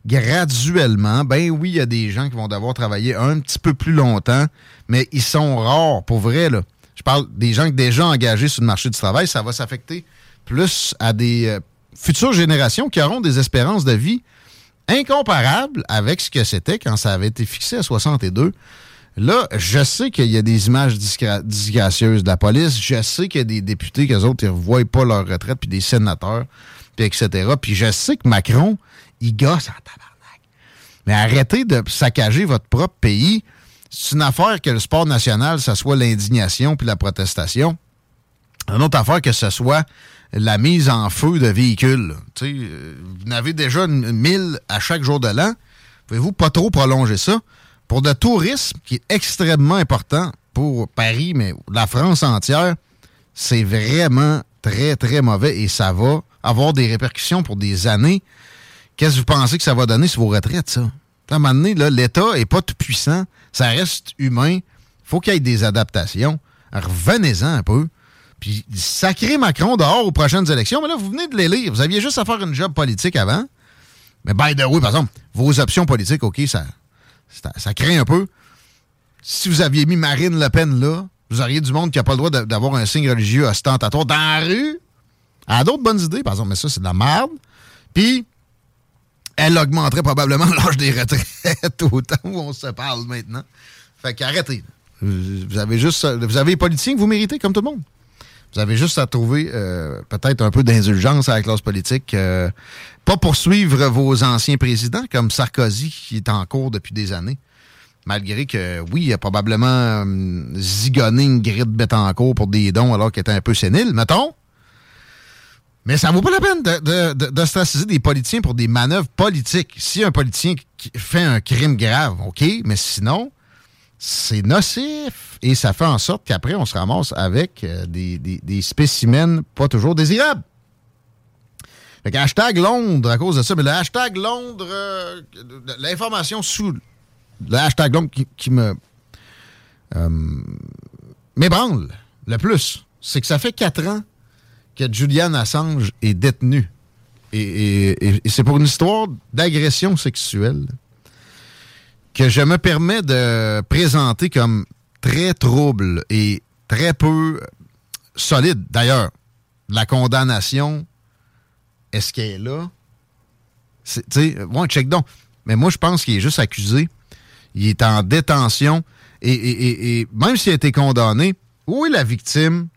graduellement. Ben oui, il y a des gens qui vont devoir travailler un petit peu plus longtemps, mais ils sont rares, pour vrai. Je parle des gens déjà engagés sur le marché du travail. Ça va s'affecter plus à des euh, futures générations qui auront des espérances de vie incomparables avec ce que c'était quand ça avait été fixé à 62. Là, je sais qu'il y a des images disgra- disgracieuses de la police. Je sais qu'il y a des députés qu'eux autres, ils ne revoient pas leur retraite, puis des sénateurs, puis etc. Puis je sais que Macron, il gosse en tabarnak. Mais arrêtez de saccager votre propre pays. C'est une affaire que le sport national, ça soit l'indignation puis la protestation. Une autre affaire que ce soit la mise en feu de véhicules. Euh, vous en avez déjà une- 1000 à chaque jour de l'an. Pouvez-vous pas trop prolonger ça? Pour le tourisme, qui est extrêmement important pour Paris, mais la France entière, c'est vraiment très, très mauvais et ça va avoir des répercussions pour des années. Qu'est-ce que vous pensez que ça va donner sur vos retraites, ça? À un moment donné, l'État n'est pas tout puissant. Ça reste humain. faut qu'il y ait des adaptations. Revenez-en un peu. Puis sacrez Macron dehors aux prochaines élections. Mais là, vous venez de l'élire. Vous aviez juste à faire une job politique avant. Mais by the way, par exemple, vos options politiques, OK, ça, ça, ça craint un peu. Si vous aviez mis Marine Le Pen là, vous auriez du monde qui n'a pas le droit d'avoir un signe religieux ostentatoire dans la rue. Elle a d'autres bonnes idées, par exemple, mais ça, c'est de la merde. Puis, elle augmenterait probablement l'âge des retraites au temps où on se parle maintenant. Fait qu'arrêtez. Vous avez juste. Vous avez politiciens que vous méritez, comme tout le monde. Vous avez juste à trouver euh, peut-être un peu d'indulgence à la classe politique. Euh, pas poursuivre vos anciens présidents, comme Sarkozy, qui est en cours depuis des années. Malgré que, oui, il a probablement euh, zigonné une grille de pour des dons alors qu'il était un peu sénile, mettons. Mais ça vaut pas la peine de, de, d'ostraciser des politiciens pour des manœuvres politiques. Si un politicien fait un crime grave, OK, mais sinon, c'est nocif et ça fait en sorte qu'après, on se ramasse avec euh, des, des, spécimens pas toujours désirables. Fait hashtag Londres à cause de ça, mais le hashtag Londres, euh, l'information sous le hashtag Londres qui, me euh, m'ébranle le plus, c'est que ça fait quatre ans que Julian Assange est détenu. et c'est pour une histoire d'agression sexuelle que je me permets de présenter comme très trouble et très peu solide. D'ailleurs, la condamnation, est-ce qu'elle est là? Tu sais, bon, check donc. Mais moi, je pense qu'il est juste accusé. Il est en détention. Et, même s'il a été condamné, où est la victime?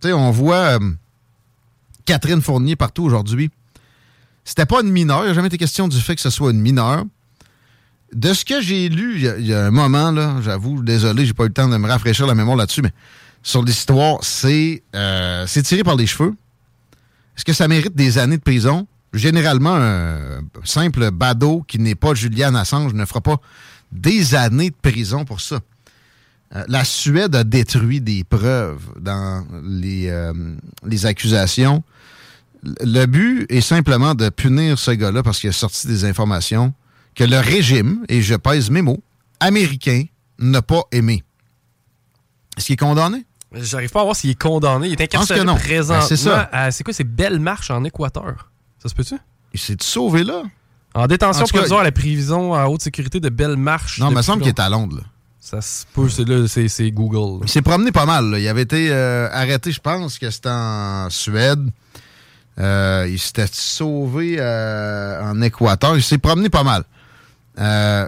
Tu sais, on voit euh, Catherine Fournier partout aujourd'hui. C'était pas une mineure. Il n'a jamais été question du fait que ce soit une mineure de ce que j'ai lu il y, a un moment, là, j'avoue, désolé, j'ai pas eu le temps de me rafraîchir la mémoire là-dessus, mais sur l'histoire, c'est euh, tiré par les cheveux. Est-ce que ça mérite des années de prison? Généralement, un simple badaud qui n'est pas Julian Assange ne fera pas des années de prison pour ça. Euh, la Suède a détruit des preuves dans les, euh, les accusations. Le but est simplement de punir ce gars-là parce qu'il a sorti des informations que le régime, et je pèse mes mots, américain n'a pas aimé. Est-ce qu'il est condamné? J'arrive pas à voir s'il est condamné. Il est incarcéré présentement. Ben, c'est ça. C'est quoi? C'est Belle Marche en Équateur? Ça se peut-tu? Il s'est sauvé là? En détention provisoire à la prison en haute sécurité de Belle Marche. Non, il me semble qu'il est à Londres. Là. Ça se peut, c'est Google. Il s'est promené pas mal. Il avait été euh, arrêté, je pense, que c'était en Suède. Euh, il s'était sauvé euh, en Équateur. Il s'est promené pas mal. Euh,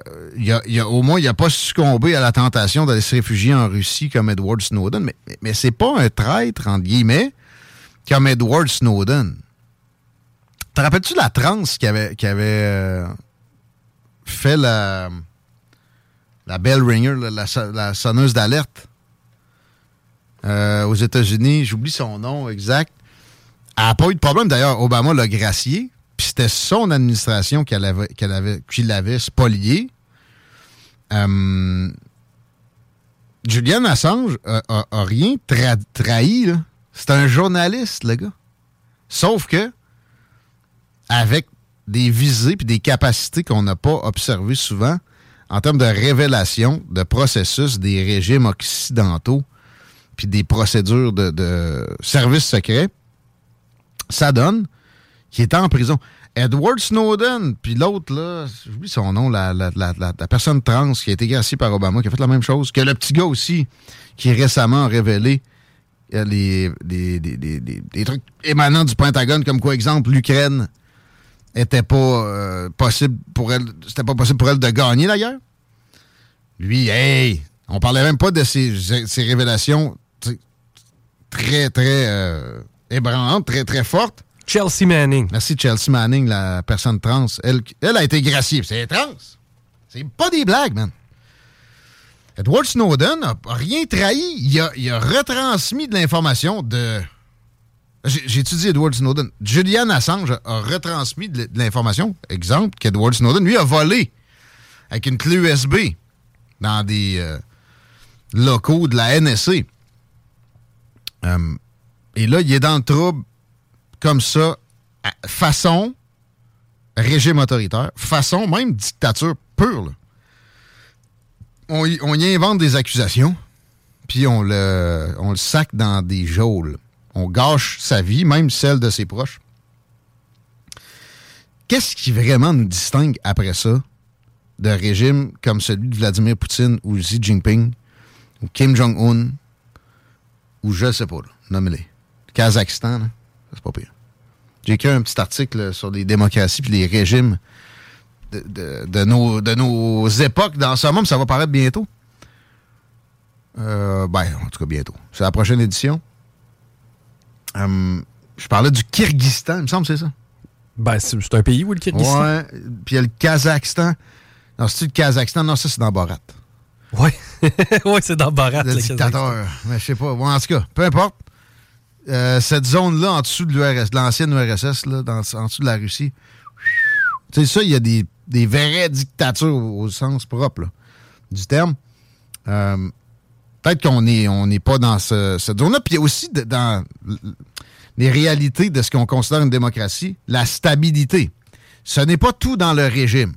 au moins, il n'a pas succombé à la tentation d'aller se réfugier en Russie comme Edward Snowden. Mais, mais, c'est pas un traître, entre guillemets, comme Edward Snowden. Te rappelles-tu la transe qui avait, fait la, bell ringer, la, sonneuse d'alerte? Aux États-Unis? J'oublie son nom exact. Elle n'a pas eu de problème. D'ailleurs, Obama l'a gracié. Puis c'était son administration qui l'avait, avait, qui l'avait spolié. Euh, Julian Assange a, rien trahi. C'est un journaliste, le gars. Sauf que, avec des visées et des capacités qu'on n'a pas observées souvent en termes de révélation de processus des régimes occidentaux puis des procédures de services secrets, ça donne qui était en prison. Edward Snowden, puis l'autre, là, j'oublie son nom, la, personne trans qui a été graciée par Obama, qui a fait la même chose, que le petit gars aussi, qui récemment a révélé euh, les, trucs émanant du Pentagone, comme quoi, exemple, l'Ukraine était pas euh, possible pour elle, c'était pas possible pour elle de gagner guerre. Lui, hey, on parlait même pas de ces, ces révélations très, très euh, ébranlantes, très, très fortes. Chelsea Manning. Merci, Chelsea Manning, la personne trans. Elle, elle a été graciée. C'est trans. C'est pas des blagues, man. Edward Snowden n'a rien trahi. Il a, il a, retransmis de l'information de. J'ai étudié Edward Snowden? Julian Assange a retransmis de l'information. Exemple, qu'Edward Snowden, lui, a volé avec une clé USB dans des euh, locaux de la NSC. Euh, et là, il est dans le trouble comme ça, façon régime autoritaire, façon même dictature pure. On, y, invente des accusations, puis on le, on sac dans des geôles. On gâche sa vie, même celle de ses proches. qu'est-ce qui vraiment nous distingue après ça de régimes comme celui de Vladimir Poutine ou Xi Jinping ou Kim Jong-un ou je sais pas, nommez-les. Kazakhstan, c'est pas pire. J'ai écrit un petit article sur les démocraties puis les régimes de, de- de nos, de nos époques dans ce monde. Ça va paraître bientôt. Euh, ben, en tout cas, bientôt. C'est la prochaine édition. Hum, je parlais du Kyrgyzstan, il me semble c'est ça. Ben, c'est un pays où le Kyrgyzstan? Ouais. Puis il y a le Kazakhstan. Non, c'est-tu le Kazakhstan? Non, ça, c'est dans Borat. Ouais. ouais, c'est dans Barat. Le dictateur. Mais je sais pas. Bon, en tout cas, peu importe. Euh, cette zone-là, en dessous de l'URSS, l'ancienne URSS, là, dans- en dessous de la Russie, tu sais, ça, il y a des, des vraies dictatures au, sens propre du terme. Euh, Peut-être qu'on n'est on pas dans ce- cette zone-là. Puis il y a aussi dans les réalités de ce qu'on considère une démocratie, la stabilité. Ce n'est pas tout dans le régime.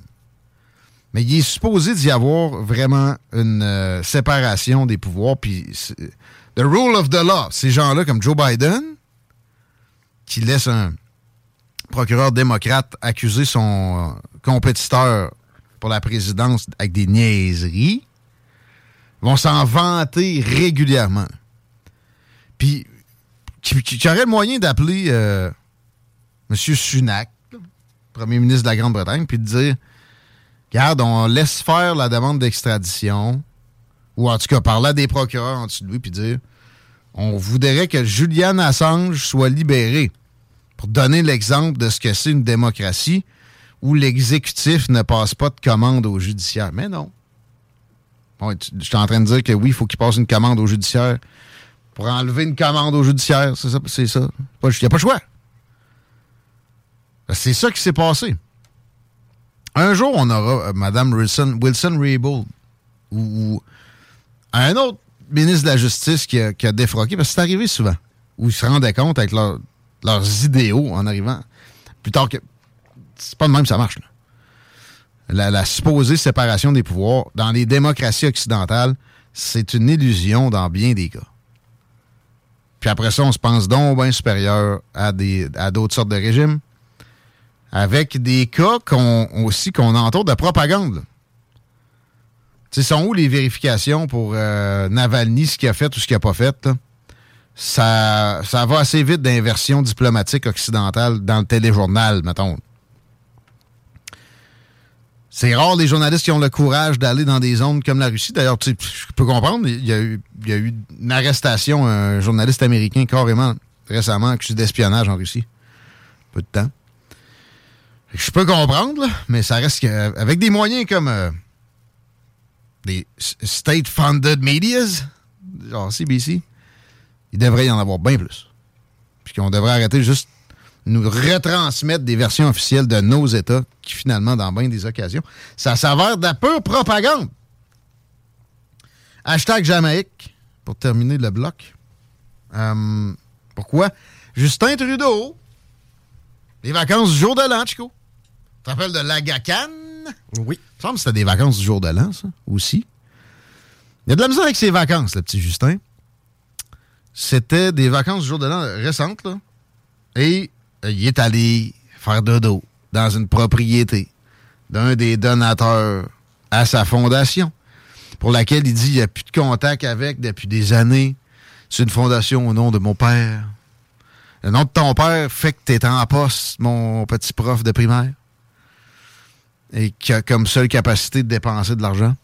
Mais il est supposé d'y avoir vraiment une euh, séparation des pouvoirs. Puis, the rule of the law, ces gens-là comme Joe Biden, qui laisse un procureur démocrate accuser son euh, compétiteur pour la présidence avec des niaiseries, vont s'en vanter régulièrement. Puis, qui, aurait le moyen d'appeler euh, M. Sunak, premier ministre de la Grande-Bretagne, puis de dire Regarde, on laisse faire la demande d'extradition, ou en tout cas parler à des procureurs en dessous de lui, puis dire on voudrait que Julian Assange soit libéré pour donner l'exemple de ce que c'est une démocratie où l'exécutif ne passe pas de commande au judiciaire. Mais non. Bon, je suis en train de dire que oui, il faut qu'il passe une commande au judiciaire pour enlever une commande au judiciaire. C'est ça. C'est ça. Il n'y a pas le choix. C'est ça qui s'est passé. Un jour, on aura euh, Mme Wilson, Wilson ou, un autre ministre de la Justice qui a, défroqué, parce que c'est arrivé souvent, où ils se rendaient compte avec leur- leurs idéaux en arrivant. Plus tard que. C'est pas de même que ça marche. là. La, la supposée séparation des pouvoirs dans les démocraties occidentales, c'est une illusion dans bien des cas. Puis après ça, on se pense donc bien supérieur à des à d'autres sortes de régimes avec des cas qu'on aussi qu'on entoure de propagande. là. Sais, sont où les vérifications pour euh, Navalny, ce qu'il a fait ou ce qu'il n'a pas fait? Ça, ça va assez vite d'inversion diplomatique occidentale dans le téléjournal, mettons. C'est rare les journalistes qui ont le courage d'aller dans des zones comme la Russie. D'ailleurs, tu je peux comprendre, il y, a eu, il y a eu une arrestation, un journaliste américain carrément récemment accusé d'espionnage en Russie. Peu de temps. Je peux comprendre, là, mais ça reste que, avec des moyens comme euh, des state-funded medias, genre CBC, il devrait y en avoir bien plus. Puis qu'on devrait arrêter juste nous retransmettre des versions officielles de nos États qui, finalement, dans bien des occasions, ça s'avère de la pure propagande. Hashtag Jamaïque, pour terminer le bloc. Euh, pourquoi? Justin Trudeau, les vacances du jour de l'an, Chico. Tu te rappelles de l'Agacan? Oui. Il me semble que c'était des vacances du jour de l'an, ça, aussi. Il y a de la misère avec ses vacances, le petit Justin. C'était des vacances du jour de l'an récentes, là. Et euh, il est allé faire dodo dans une propriété d'un des donateurs à sa fondation, pour laquelle il dit qu'il n'y a plus de contact avec depuis des années. C'est une fondation au nom de mon père. Le nom de ton père fait que tu es en poste, mon petit prof de primaire. Et qui a comme seule capacité de dépenser de l'argent.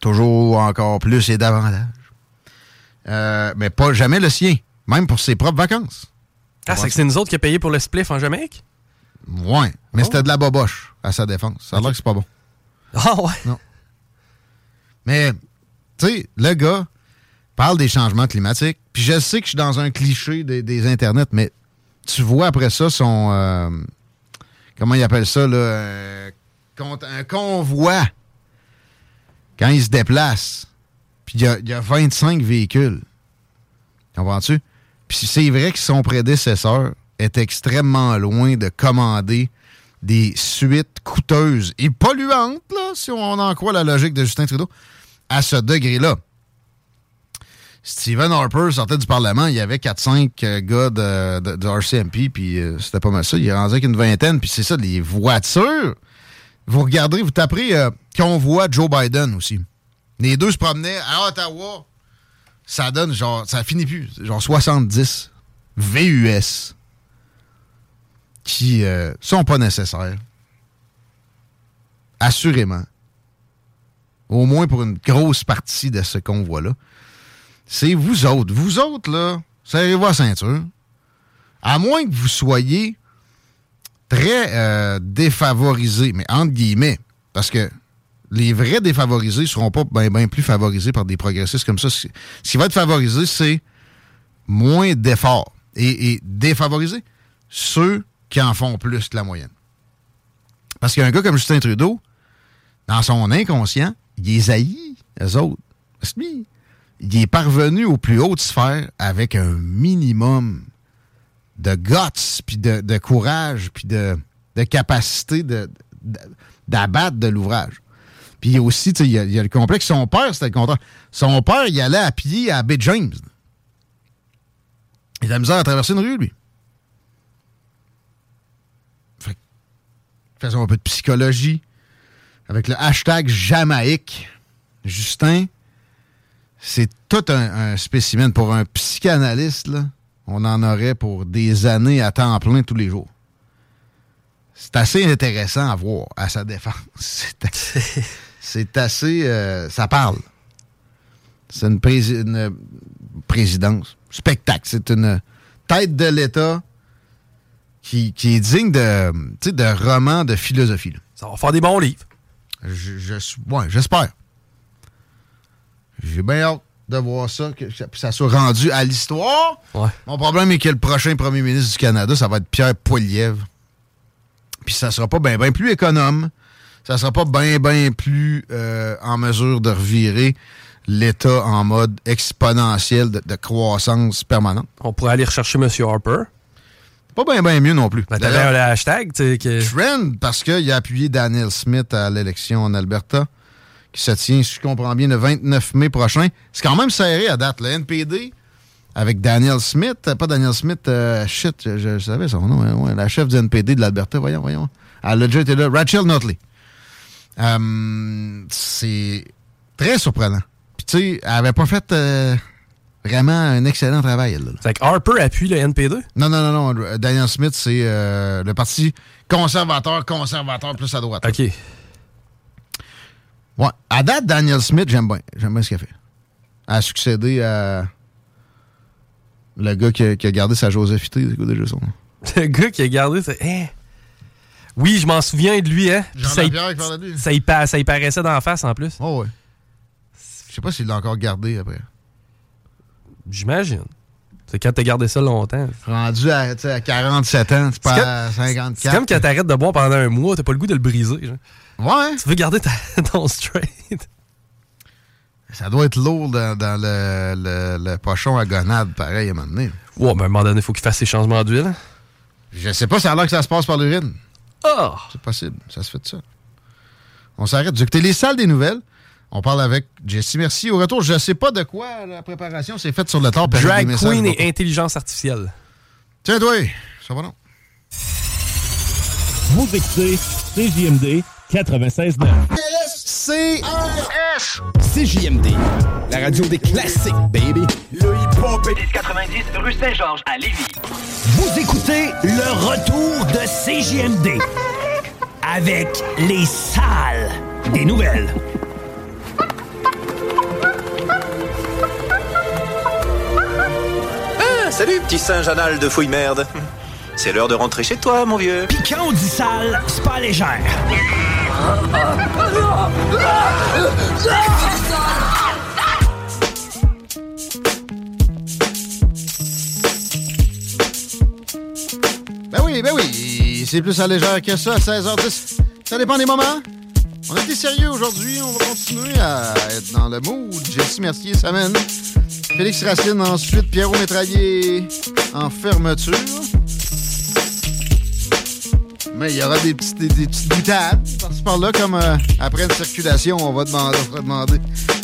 Toujours encore plus et davantage. Euh, mais pas jamais le sien. Même pour ses propres vacances. Ah, c'est que c'est nous autres qui a payé pour le spliff en Jamaïque? Ouais. Mais c'était de la boboche à sa défense. Ça a l'air que c'est pas bon. Ah ouais? Non. Mais, tu sais, le gars parle des changements climatiques. Puis je sais que je suis dans un cliché des, des Internets, mais tu vois après ça son. euh, comment il appelle ça, là? euh, un convoi. Quand il se déplace. Puis il y a, y a 25 véhicules. Comprends-tu? Puis c'est vrai que son prédécesseur est extrêmement loin de commander des suites coûteuses et polluantes, si on en croit la logique de Justin Trudeau, à ce degré-là. Stephen Harper sortait du Parlement, il y avait 4-5 euh, gars de, RCMP, puis euh, c'était pas mal ça. Il est rendu avec une vingtaine, puis c'est ça, les voitures. Vous regardez, vous taperez euh, convoi Joe Biden aussi. Les deux se promenaient à Ottawa. Ça donne genre, ça finit plus, genre 70 VUS qui euh, sont pas nécessaires. Assurément. Au moins pour une grosse partie de ce convoi-là c'est vous autres. Vous autres, là, serrez-vous la ceinture. À moins que vous soyez très euh, défavorisés, mais entre guillemets, parce que les vrais défavorisés ne seront pas bien plus favorisés par des progressistes comme ça. Ce qui va être favorisé, c'est moins d'efforts. Et, et défavorisés, ceux qui en font plus que la moyenne. Parce qu'un gars comme Justin Trudeau, dans son inconscient, il les haït, eux autres. Parce que lui, il est parvenu aux plus hautes sphères avec un minimum de guts, puis de, courage, puis de, de capacité d'abattre de l'ouvrage. Puis aussi, il y, a- il y a le complexe. Son père, c'était le contraire. Son père, il allait à pied à Bay James. Il a la misère à traverser une rue, lui. Faisons un peu de psychologie. Avec le hashtag Jamaïque. Justin, c'est tout un, un spécimen. Pour un psychanalyste, là, on en aurait pour des années à temps plein tous les jours. C'est assez intéressant à voir à sa défense. C'est assez, c'est assez, euh, ça parle. C'est une, prési- une, présidence, spectacle. C'est une tête de l'État qui, qui est digne de, de roman de philosophie. là. Ça va faire des bons livres. Je, je suis- ouais, j'espère. J'ai bien hâte de voir ça, que ça, soit rendu à l'histoire. Mon problème est que le prochain premier ministre du Canada, ça va être Pierre Poilievre. Puis ça sera pas bien ben plus économe. Ça sera pas bien ben plus euh, en mesure de revirer l'État en mode exponentiel de, de croissance permanente. On pourrait aller rechercher M. Harper. Pas bien ben mieux non plus. Ben, D'ailleurs, un hashtag, tu sais, que... Trend, parce qu'il a appuyé Daniel Smith à l'élection en Alberta, qui se tient, si je comprends bien, le 29 mai prochain. C'est quand même serré à date. Le NPD, avec Daniel Smith, euh, pas Daniel Smith, euh, shit, je, je savais son nom, hein, ouais, la chef du NPD de l'Alberta, voyons, voyons. Elle a déjà été là. Rachel Notley. Euh, c'est très surprenant. Puis tu sais, elle avait pas fait euh, vraiment un excellent travail, elle. là. Fait que Harper appuie le NPD? Non, non, non, non. Daniel Smith, c'est le parti conservateur, conservateur plus à droite. OK. Ouais. À date, Daniel Smith, j'aime bien. J'aime bien ce qu'elle fait. Elle a succédé à le gars qui a, qui a gardé sa Joséphité. C'est quoi déjà son nom? Le gars qui a gardé, c'est. Hein? Oui, je m'en souviens de lui, hein? Ça, y- de lui. ça, y pa- ça y paraissait d'en face en plus. Oh, ouais. Je sais pas s'il l'a encore gardé après. J'imagine. C'est quand t'as gardé ça longtemps. Rendu à, tu sais, à 47 ans, c'est C'est pas à 54. C'est comme quand t'arrêtes de boire pendant un mois, t'as pas le goût de le briser. genre. Ouais. Tu veux garder ta- ton straight? Ça doit être lourd dans, dans le, le- le pochon à gonade, pareil, à un moment donné. Ouais, mais à un moment donné, il faut qu'il fasse ses changements d'huile. Je sais pas, ça a l'air que ça se passe par l'urine. Ah! C'est possible, ça se fait de ça. On s'arrête d'écouter les salles des nouvelles. On parle avec Jessie Merci. Au retour, je sais pas de quoi la préparation s'est faite sur le période Drag des queen et intelligence artificielle. Tiens, toi, ça va non? Vous écoutez CJMD 96.9. C'est CJMD, la radio des classiques, baby. Le hip-hop et 90 rue Saint-Georges à Lévis. Vous écoutez le retour de CJMD avec les salles des nouvelles. Ah, salut, petit singe anal de fouille merde. C'est l'heure de rentrer chez toi, mon vieux. Puis quand on dit sale, c'est pas légère. Ben oui, ben oui. C'est plus à légère que ça, 16h10. Ça dépend des moments. On a été sérieux aujourd'hui. On va continuer à être dans le mood. Jessie Mercier s'amène. Félix Racine ensuite. Pierrot Métraillé en fermeture. Mais il y aura des petites, des, des par-ci par-là, comme euh, après une circulation, on va demander, on va demander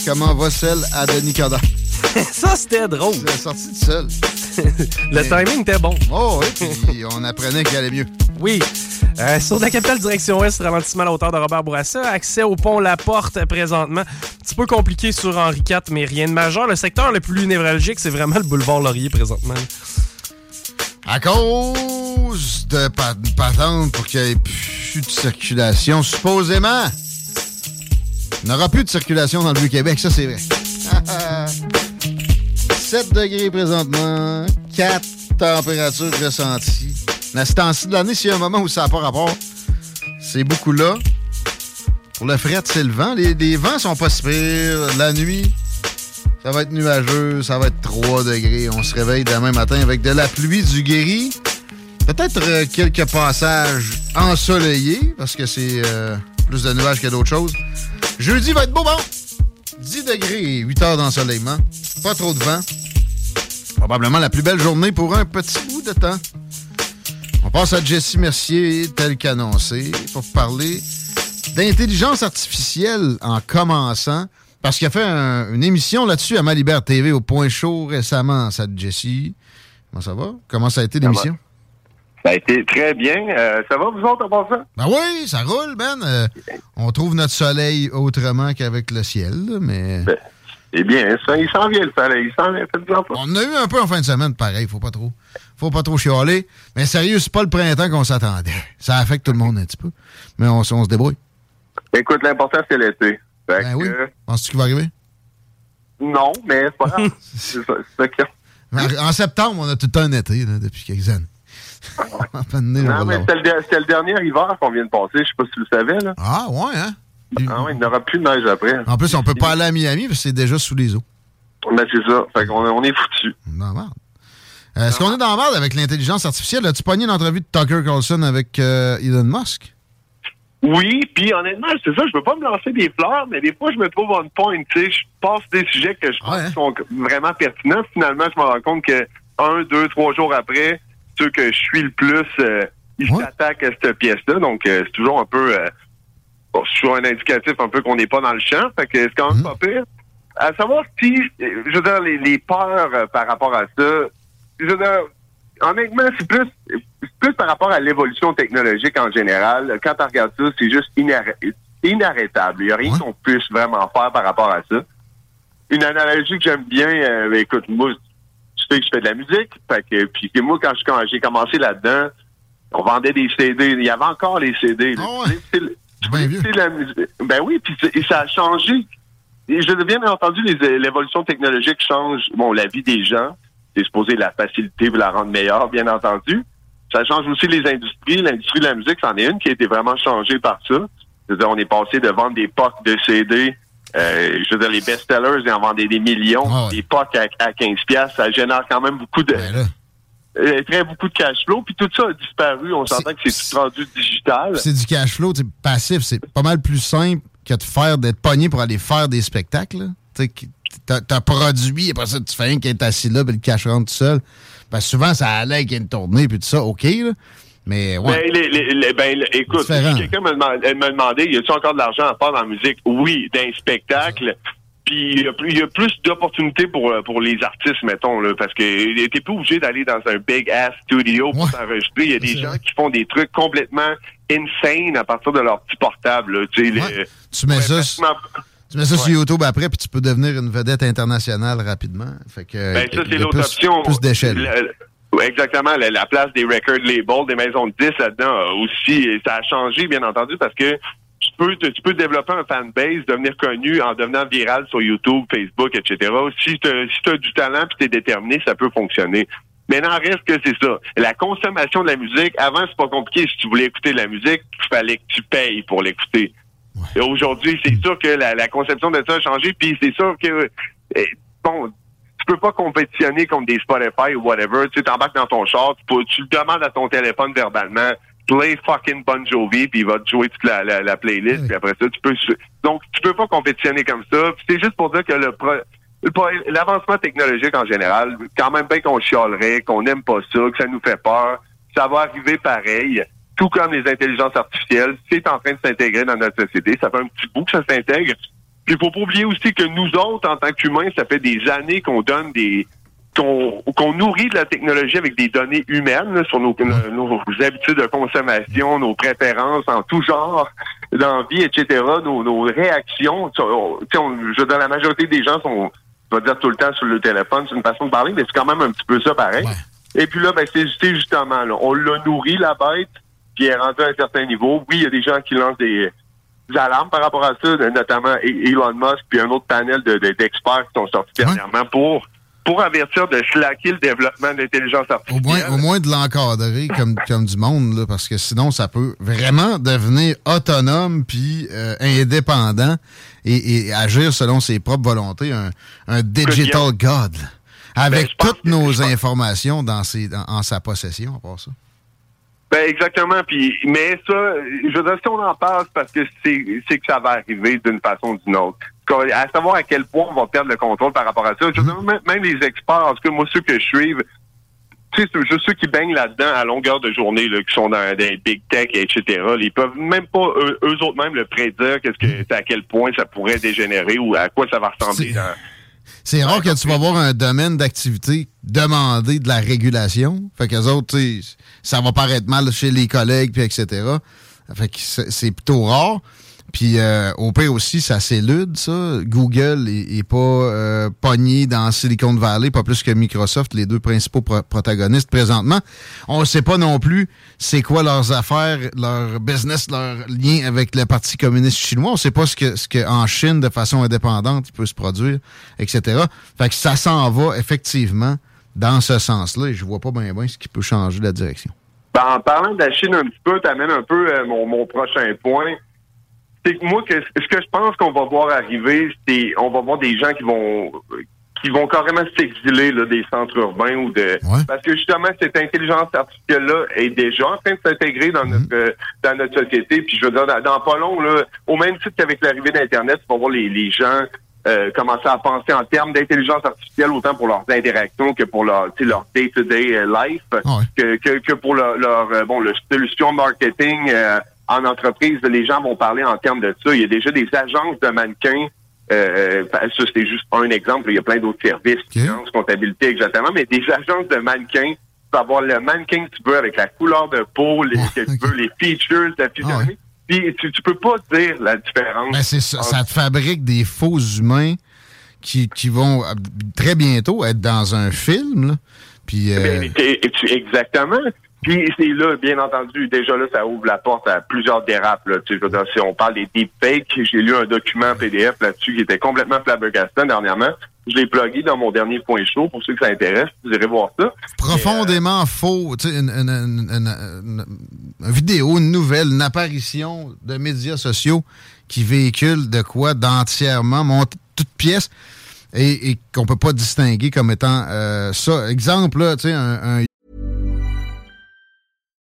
comment va celle à Denis Coderre. ça, c'était drôle. C'est sorti tout seul. Le timing était bon. Oh oui, puis on apprenait qu'il allait mieux. Oui. Euh, sur la capitale direction ouest, ralentissement à la hauteur de Robert Bourassa. Accès au pont La Porte présentement. Un petit peu compliqué sur Henri IV, mais rien de majeur. Le secteur le plus névralgique, c'est vraiment le boulevard Laurier présentement. À cause de pa- patente pour qu'il n'y ait plus de circulation, supposément. Il n'y aura plus de circulation dans le Vieux-Québec, ça c'est vrai. 7 degrés présentement, 4 températures ressenties. À ce temps-ci de l'année, s'il y a un moment où ça n'a pas rapport, c'est beaucoup là. Pour le fret, c'est le vent. Les, les vents sont pas si. La nuit, ça va être nuageux, ça va être 3 degrés. On se réveille demain matin avec de la pluie, du gris. Peut-être euh, quelques passages ensoleillés, parce que c'est euh, plus de nuages que d'autres choses. Jeudi va être beau, bon. 10 degrés et 8 heures d'ensoleillement. Pas trop de vent. Probablement la plus belle journée pour un petit bout de temps. On passe à Jessie Mercier, tel qu'annoncé, pour parler d'intelligence artificielle en commençant. Parce qu'il a fait un- une émission là-dessus à Malibert TV au Point Chaud récemment, ça, Jessie. Comment ça va? Comment ça a été l'émission? Ça a été très bien. Euh, ça va, vous autres, à part ça? Ben oui, ça roule, Ben. Euh, on trouve notre soleil autrement qu'avec le ciel, mais... Eh bien, ça, il s'en vient, le soleil. Il s'en vient, faites-en pas. On a eu un peu en fin de semaine, pareil. Faut pas trop. Faut pas trop chialer. Mais sérieux, c'est pas le printemps qu'on s'attendait. Ça affecte tout le monde un petit peu. Mais on se débrouille. Écoute, l'important, c'est l'été. Fait Ben que, oui. Penses-tu qu'il va arriver? non, mais c'est pas grave. c'est ça, que- En, septembre, on a tout le temps un été, là, depuis quelques années. Non, mais c'était le, dernier hiver qu'on vient de passer. Je sais pas si tu le savais, là. Ah, ouais, hein? Ah ouais, il n'y aura plus de neige après. En plus, on peut pas aller à Miami parce que c'est déjà sous les eaux. Ben, c'est ça. Fait qu'on on est foutu. Dans la merde. Euh, Est-ce qu'on est dans la merde avec l'intelligence artificielle? As-tu pogné une entrevue de Tucker Carlson avec euh, Elon Musk? Oui, puis honnêtement, c'est ça, je veux pas me lancer des fleurs, mais des fois, je me trouve on point, tu sais, je passe des sujets que je pense qui sont vraiment pertinents. Finalement, je me rends compte que un, deux, trois jours après, ceux que je suis le plus, euh, ils s'attaquent à cette pièce-là. Donc, euh, c'est toujours un peu, euh, bon, c'est toujours un indicatif un peu qu'on n'est pas dans le champ. Fait que c'est quand même pas pire. À savoir si, euh, je veux dire, les, les peurs euh, par rapport à ça, je veux dire, honnêtement, c'est plus, plus par rapport à l'évolution technologique en général. Quand tu regardes ça, c'est juste inarrê- inarrêtable. Il n'y a rien qu'on puisse vraiment faire par rapport à ça. Une analogie que j'aime bien, euh, ben, écoute, moi, tu sais que je fais de la musique. Fait que, puis que moi, quand j'ai commencé là-dedans, on vendait des CD. Il y avait encore les CD. Tu sais, c'est c'est la musique. Ben oui, puis ça a changé. Et je bien entendu, l'évolution technologique change bon, la vie des gens. C'est supposé la faciliter et la rendre meilleure, bien entendu. Ça change aussi les industries. L'industrie de la musique, c'en est une qui a été vraiment changée par ça. Je veux dire, on est passé de vendre des POC de CD. euh, je veux dire, les best-sellers, ils en vendaient des millions. Des POC à, à 15 piastres, ça génère quand même beaucoup de... euh, très beaucoup de cash flow. Puis tout ça a disparu. On s'entend que c'est tout rendu digital. C'est du cash flow sais, passif. C'est pas mal plus simple que de faire d'être pogné pour aller faire des spectacles. Qui- T'as produit, après ça, tu fais rien qu'être assis là, puis le cash rentre tout seul. Parce que souvent, ça allait qu'il y ait une tournée, puis tout ça, OK, là. Mais ouais. Ben, les- les- les- ben, écoute, si quelqu'un me, me demandait, y a-tu encore de l'argent à faire dans la musique? Oui, d'un spectacle. Puis il y a plus- il y, a plus d'opportunités pour euh, pour les artistes, mettons, là, parce que t'es pas obligé d'aller dans un big ass studio pour t'enregistrer. Il y a des gens qui font des trucs complètement insane à partir de leur petit portable. là, les- Tu mets ça, tu mets ça sur. YouTube après, puis tu peux devenir une vedette internationale rapidement. Fait que, Ben, ça, c'est l'autre option. Plus d'échelle. Exactement. La, la place des record labels, des maisons de disques là-dedans euh, aussi. Et ça a changé, bien entendu, parce que tu peux, tu peux développer un fanbase, devenir connu en devenant viral sur YouTube, Facebook, etc. Si tu as du talent et tu es déterminé, ça peut fonctionner. Maintenant, reste que c'est ça. La consommation de la musique, avant, c'est pas compliqué. Si tu voulais écouter de la musique, il fallait que tu payes pour l'écouter. Aujourd'hui, c'est sûr que la, la conception de ça a changé, puis c'est sûr que eh, bon, tu peux pas compétitionner contre des Spotify ou whatever. Tu t'embarques dans ton char, tu, peux- tu le demandes à ton téléphone verbalement, play fucking Bon Jovi, puis il va te jouer toute la, la, la playlist, puis après ça, tu peux... Donc, tu peux pas compétitionner comme ça. C'est juste pour dire que le... pro- le pro- L'avancement technologique en général, quand même bien qu'on chialerait, qu'on n'aime pas ça, que ça nous fait peur, ça va arriver pareil. Tout comme les intelligences artificielles, c'est en train de s'intégrer dans notre société. Ça fait un petit bout que ça s'intègre. Puis faut pas oublier aussi que nous autres, en tant qu'humains, ça fait des années qu'on donne des qu'on qu'on nourrit de la technologie avec des données humaines là, sur nos, nos, habitudes de consommation, nos préférences en tout genre d'envie, etc., nos, nos réactions. Tu sais, on- on- je dire, la majorité des gens sont, je vais dire tout le temps sur le téléphone, c'est une façon de parler, mais c'est quand même un petit peu ça pareil. Et puis là, ben, c'est justement, là, on l'a nourri, la bête, puis est rendue à un certain niveau. Oui, il y a des gens qui lancent des, des alarmes par rapport à ça, notamment E- Elon Musk, puis un autre panel de- de- d'experts qui sont sortis dernièrement pour pour avertir de slacker le développement de l'intelligence Au artificielle. moins, au moins de l'encadrer comme, comme du monde, là, parce que sinon, ça peut vraiment devenir autonome puis euh, indépendant et, et agir selon ses propres volontés, un, un digital god, là, avec toutes nos informations dans ses, dans- en sa possession, à part ça. Ben exactement. Puis, mais ça, je veux dire, si on en parle, parce que c'est c'est que ça va arriver d'une façon ou d'une autre. À savoir à quel point on va perdre le contrôle par rapport à ça. Je veux dire, même, même les experts, en tout cas, moi, ceux que je suis, tu sais, c'est juste ceux qui baignent là-dedans à longueur de journée, là, qui sont dans des big tech, etc., ils peuvent même pas, eux, eux autres même, le prédire, qu'est-ce que, à quel point ça pourrait dégénérer ou à quoi ça va ressembler dans, C'est rare que tu vas voir un domaine d'activité demander de la régulation. Fait que autres, ça va paraître mal chez les collègues, puis etc. Fait que c'est plutôt rare. Puis euh, au pire aussi, ça s'élude, ça. Google est, pas euh, pogné dans Silicon Valley, pas plus que Microsoft, les deux principaux pro- protagonistes présentement. On ne sait pas non plus c'est quoi leurs affaires, leur business, leur lien avec le Parti communiste chinois. On sait pas ce que, ce que en Chine, de façon indépendante, il peut se produire, etc. Fait que ça s'en va effectivement dans ce sens-là et je vois pas bien bien ce qui peut changer la direction. Ben, en parlant de la Chine un petit peu, t'amènes un peu euh, mon, mon prochain point. C'est que moi, que, ce que je pense qu'on va voir arriver, c'est on va voir des gens qui vont qui vont carrément s'exiler là, des centres urbains ou de parce que justement cette intelligence artificielle là est déjà en train de s'intégrer dans notre euh, dans notre société. Puis je veux dire dans, dans pas long là au même titre qu'avec l'arrivée d'internet tu vas voir les, les gens euh, commencer à penser en termes d'intelligence artificielle autant pour leurs interactions que pour leur leur day-to-day euh, life que, que, que pour leur, leur euh, bon le solution marketing euh, en entreprise les gens vont parler en termes de ça il y a déjà des agences de mannequins euh, ça c'est juste un exemple il y a plein d'autres services finance, comptabilité exactement mais des agences de mannequins tu peux avoir le mannequin que tu veux avec la couleur de peau les, que tu veux les features ta physionomie puis tu, tu peux pas dire la différence Ben, c'est ça, ça te fabrique des faux humains qui, qui vont euh, très bientôt être dans un film. là. Puis, euh, Ben, exactement. Puis c'est là, bien entendu, déjà là, ça ouvre la porte à plusieurs dérapes. Là. Tu si on parle des deepfakes, j'ai lu un document PDF là-dessus qui était complètement flabbergastant dernièrement. Je l'ai plugué dans mon dernier point chaud pour ceux que ça intéresse. Vous irez voir ça. profondément faux. Tu une, vidéo, une nouvelle, une apparition de médias sociaux qui véhicule de quoi d'entièrement toute pièce et, et qu'on peut pas distinguer comme étant euh, ça. Exemple, là, un, un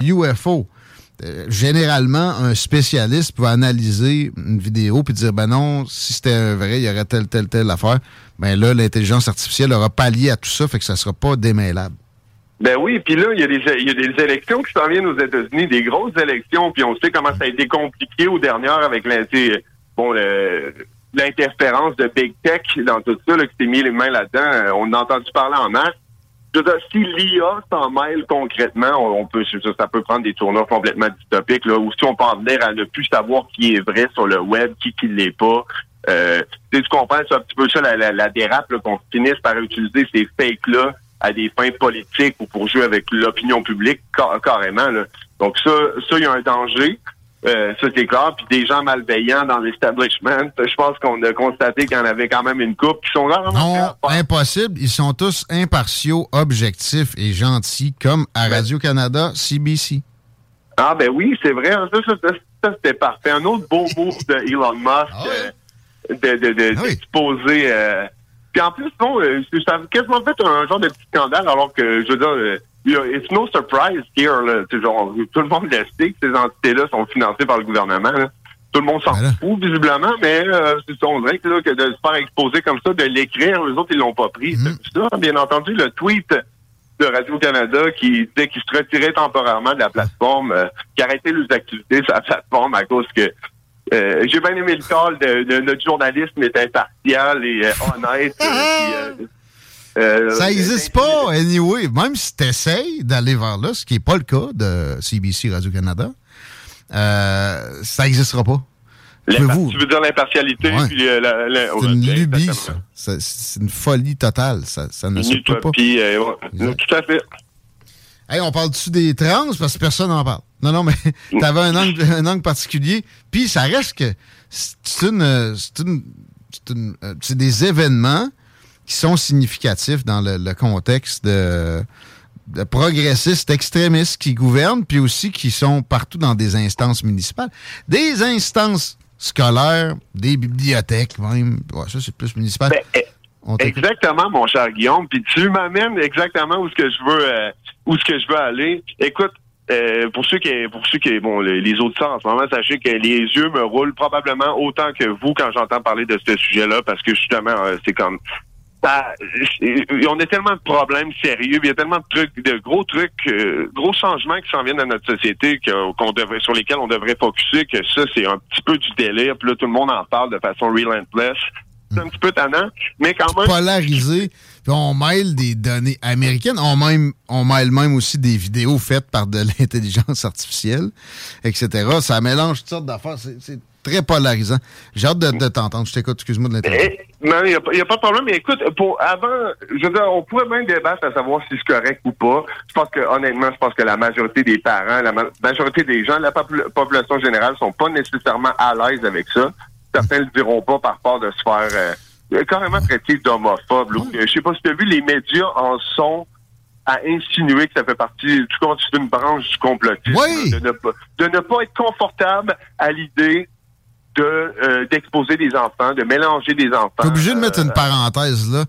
UFO. Euh, généralement, un spécialiste peut analyser une vidéo puis dire ben non, si c'était vrai, il y aurait telle, telle, telle affaire. Ben là, l'intelligence artificielle aura pallié à tout ça, fait que ça sera pas démêlable. Ben oui, puis là, il y, a des, élections qui s'en viennent aux États-Unis, des grosses élections, puis on sait comment ça a été compliqué aux dernières avec bon, l'interférence de Big Tech dans tout ça, qui s'est mis les mains là-dedans. Euh, On a entendu parler en masse. Je veux dire, si l'IA s'en mêle concrètement, on peut, ça, peut prendre des tournures complètement dystopiques, là, ou si on peut en venir à ne plus savoir qui est vrai sur le web, qui qui l'est pas. Euh, tu comprends, c'est un petit peu ça la, la, la dérape, qu'on finisse par utiliser ces fakes-là à des fins politiques ou pour jouer avec l'opinion publique ca- carrément. Là. Donc ça, ça, il y a un danger. Euh, ça, c'est clair. Puis des gens malveillants dans l'establishment, je pense qu'on a constaté qu'il y en avait quand même une coupe qui sont là. Non, impossible. Ils sont tous impartiaux, objectifs et gentils, comme à Radio-Canada, CBC. Ah ben oui, c'est vrai. hein, Ça, ça, ça, Ça, c'était parfait. Un autre beau move de Elon Musk euh, de, de, de, d'exposer... euh, puis en plus, non, euh, ça a quasiment fait un genre de petit scandale, alors que, je veux dire, it's no surprise here, là. Genre, tout le monde le sait que ces entités-là sont financées par le gouvernement, là. Tout le monde s'en fout, visiblement, mais euh, on dirait que, là, que de se faire exposer comme ça, de l'écrire, les autres, ils l'ont pas pris. Ça, bien entendu, le tweet de Radio-Canada qui disait qu'il se retirait temporairement de la plateforme, euh, qui arrêtait les activités sur la plateforme à cause que euh, j'ai bien aimé le call de, de notre journalisme est impartial et euh, honnête. euh, euh, euh, Ça n'existe pas, anyway. Même si tu essayes d'aller vers là, ce qui n'est pas le cas de CBC Radio-Canada, euh, ça n'existera pas. Tu veux dire l'impartialité Ouais. euh, la, C'est une ouais, lubie, ça. Ça- C'est une folie totale. Ça, ça ne se peut pas. euh. Tout à fait. Hey, on parle-tu des trans? Parce que personne n'en parle? Non, non, mais t'avais un angle, un angle particulier. Puis ça reste que c'est une, euh, euh, c'est des événements qui sont significatifs dans le, le contexte de, de progressistes extrémistes qui gouvernent, puis aussi qui sont partout dans des instances municipales, des instances scolaires, des bibliothèques même. Ouais, ça, c'est plus municipal. Ben, t'écoute. Exactement, mon cher Guillaume. Puis tu m'amènes exactement où ce que je veux, euh, où ce que je veux aller. Écoute, euh, pour ceux qui, pour ceux qui, bon, les, les auditeurs en ce moment, sachez que les yeux me roulent probablement autant que vous quand j'entends parler de ce sujet-là, parce que justement, euh, c'est comme on a tellement de problèmes sérieux, il y a tellement de trucs, de gros trucs, euh, gros changements qui s'en viennent dans notre société qu'on devrait, sur lesquels on devrait focuser, que ça, c'est un petit peu du délire. Puis là, tout le monde en parle de façon relentless. C'est un petit peu tannant, mais quand même. polarisé. On mêle des données américaines. On, même, on mêle même aussi des vidéos faites par de l'intelligence artificielle, etc. Ça mélange toutes sortes d'affaires. C'est très polarisant. J'ai hâte de, de t'entendre. Je t'écoute. Excuse-moi de l'interrompre. Eh, Non, il n'y a, pas- y a pas de problème. Mais écoute, pour avant, je veux dire, on pourrait même débattre à savoir si c'est correct ou pas. Je pense que, honnêtement, je pense que la majorité des parents, la ma- majorité des gens, la popula- population générale sont pas nécessairement à l'aise avec ça. Certains le diront pas par peur de se faire euh, carrément traiter d'homophobe. Je sais pas si tu as vu, les médias en sont à insinuer que ça fait partie du c'est une branche du complotisme. De, ne pas, de ne pas être confortable à l'idée de euh, d'exposer des enfants, de mélanger des enfants. T'es obligé de mettre Euh, une parenthèse là.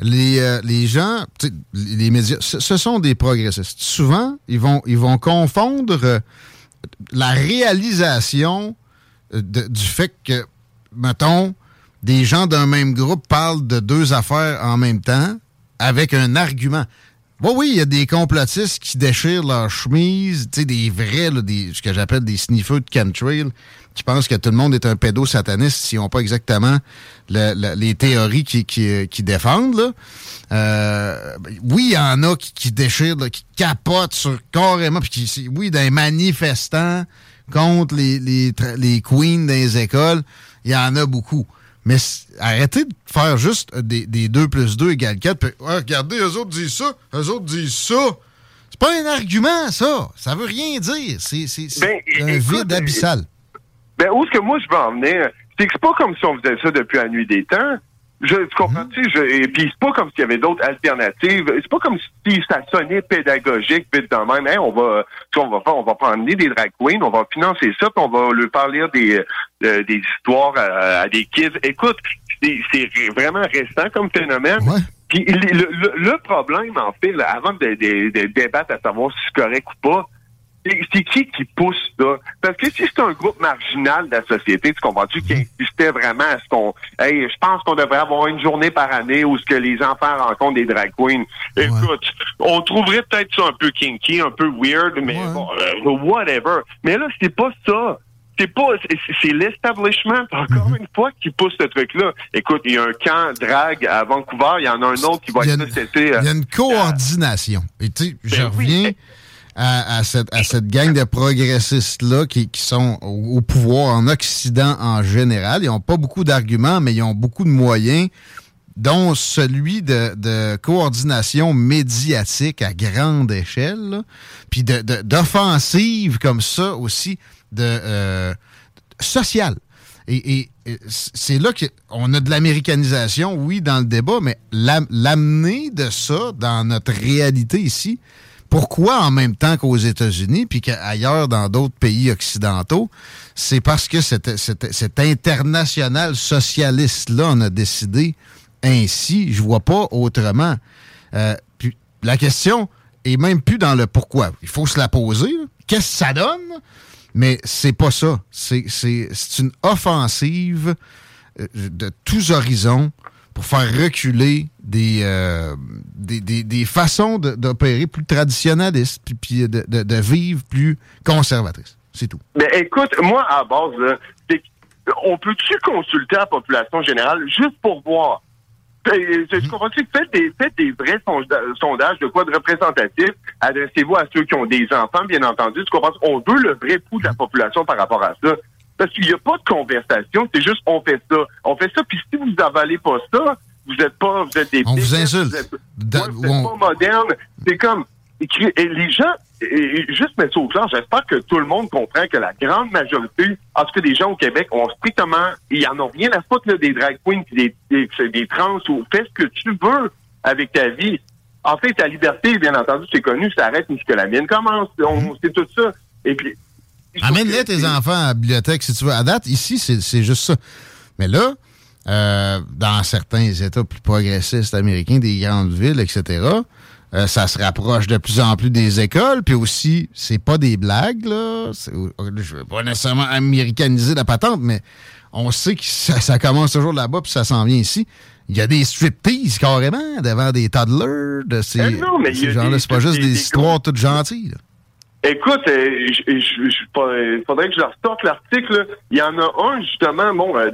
Les, euh, les gens, les médias, ce, ce sont des progressistes. Souvent, ils vont, ils vont confondre euh, la réalisation de- du fait que, mettons, des gens d'un même groupe parlent de deux affaires en même temps avec un argument. Bon, oui, il y a des complotistes qui déchirent leur chemise, tu sais, des vrais, là, des, ce que j'appelle des sniffers de chemtrail, qui pensent que tout le monde est un pédosataniste s'ils n'ont pas exactement le- le- les théories qui, qui, qui défendent. Là? Euh, oui, il y en a qui, qui déchirent, là, qui capotent sur carrément, puis qui, oui, des manifestants contre les, les, les queens les écoles, il y en a beaucoup. Mais arrêtez de faire juste des, des 2 plus 2 égale 4. Puis, Ouais, regardez, eux autres disent ça, eux autres disent ça. C'est pas un argument, ça. Ça veut rien dire. C'est Ben, un écoute, vide abyssal. Ben, où est-ce que moi je veux en venir? C'est que c'est pas comme si on faisait ça depuis la nuit des temps. Je, tu comprends-tu? Je- Et puis c'est pas comme s'il y avait d'autres alternatives. C'est pas comme si ça sonnait pédagogique, vite dans même. Hey, on va, on va faire, on va prendre des drag queens, on va financer ça, puis on va leur parler des, euh, des histoires à, à des kids. Écoute, c'est vraiment récent comme phénomène. Puis le, le- le problème, en fait, là, avant de, de- de débattre à savoir si c'est correct ou pas, c'est qui qui pousse ça? Parce que si c'est un groupe marginal de la société, tu comprends-tu, qui insistait vraiment à ce qu'on... Hey, je pense qu'on devrait avoir une journée par année où ce que les enfants rencontrent des drag queens. Écoute, on trouverait peut-être ça un peu kinky, un peu weird, mais bon, euh, whatever. Mais là, c'est pas ça. C'est pas, c'est- l'establishment, encore une fois, qui pousse ce truc-là. Écoute, il y a un camp drag à Vancouver, il y en a un autre qui va être été, euh, Il y a une coordination. Et tu sais, je Ben reviens à, à cette, à cette gang de progressistes-là qui, qui sont au, pouvoir en Occident en général. Ils n'ont pas beaucoup d'arguments, mais ils ont beaucoup de moyens, dont celui de, de coordination médiatique à grande échelle, là. puis de- de- d'offensive comme ça aussi, de euh, sociale. Et, et- et c'est là qu'on a de l'américanisation, oui, dans le débat, mais l'am- l'amener de ça dans notre réalité ici, Pourquoi en même temps qu'aux États-Unis, puis qu'ailleurs dans d'autres pays occidentaux? C'est parce que cet, cet- cet international socialiste-là en a décidé ainsi. Je vois pas autrement. Euh, puis la question est même plus dans le pourquoi. Il faut se la poser. Qu'est-ce que ça donne? Mais c'est pas ça. C'est une offensive euh, de tous horizons pour faire reculer des, euh, des, des- des façons d'opérer plus traditionnalistes, puis, puis de, de- de vivre plus conservatrices. C'est tout. Mais écoute, moi, à base, là, on peut-tu consulter la population générale juste pour voir? Euh, Tu comprends-tu? Faites des, faites des vrais sonda- sondages de quoi de représentatif? Adressez-vous à ceux qui ont des enfants, bien entendu. Tu comprends? On veut le vrai pouls de la population par rapport à ça. Parce qu'il n'y a pas de conversation, c'est juste on fait ça. On fait ça, puis si vous avalez pas ça, vous êtes pas, vous êtes des On vous insulte. Vous êtes, ouais, vous êtes on- pas moderne. C'est comme écrit- et les gens, et- juste mettre ça au clair, j'espère que tout le monde comprend que la grande majorité, en tout cas des gens au Québec, ont strictement, ils en ont rien à foutre là, des drag queens des, des, des trans ou fais ce que tu veux avec ta vie. En fait, ta liberté, bien entendu, c'est connu, ça arrête mais que la mienne commence. On, c'est tout ça. Et puis, Amène-les tes enfants à la bibliothèque si tu veux. À date, ici, c'est juste ça. Mais là, euh, dans certains États plus progressistes américains, des grandes villes, etc., euh, ça se rapproche de plus en plus des écoles. Puis aussi, c'est pas des blagues, là. Je veux pas nécessairement américaniser la patente, mais on sait que ça, ça commence toujours là-bas, puis ça s'en vient ici. Il y a des striptease carrément devant des toddlers de ces, Eh non, mais ces gens-là. C'est pas juste des- des, des histoires toutes gentilles. là. Écoute, euh, je- je- je- pas- il faudrait que je leur sorte l'article. Il y en a un, justement, bon, euh,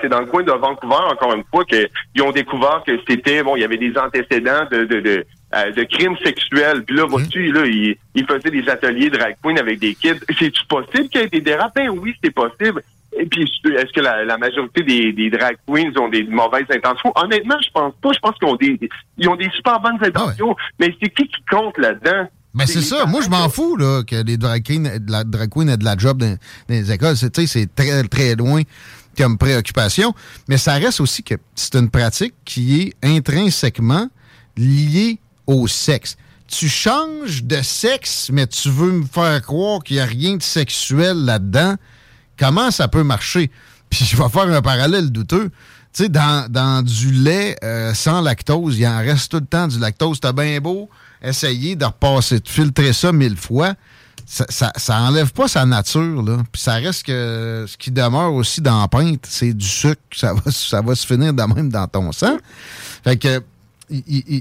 c'est dans le coin de Vancouver, encore une fois, qu'ils ont découvert que c'était, bon, il y avait des antécédents de, de, de, euh, de crimes sexuels. Puis là, vois-tu, là, ils il faisaient des ateliers drag queen avec des kids. C'est-tu possible qu'il y ait des dérapes? Ben oui, c'est possible. Et puis, est-ce que la, la majorité des, des drag queens ont des mauvaises intentions? Honnêtement, je pense pas. Je pense qu'ils ont des, ils ont des super bonnes intentions. Mais c'est qui qui compte là-dedans? Ben c'est ça. Moi, je m'en fous là, que les drag queens, aient de la, drag queens aient de la job dans, dans les écoles. C'est, tu sais, c'est très, très loin comme préoccupation. Mais ça reste aussi que c'est une pratique qui est intrinsèquement liée au sexe. Tu changes de sexe, mais tu veux me faire croire qu'il n'y a rien de sexuel là-dedans. Comment ça peut marcher? Puis je vais faire un parallèle douteux. Tu sais, dans, dans du lait euh, sans lactose, il en reste tout le temps du lactose. T'as bien beau essayer de repasser, de filtrer ça mille fois. Ça, ça, ça enlève pas sa nature, là. Puis ça reste que ce qui demeure aussi dans la c'est du sucre. Ça va, ça va se finir de même dans ton sang. Fait que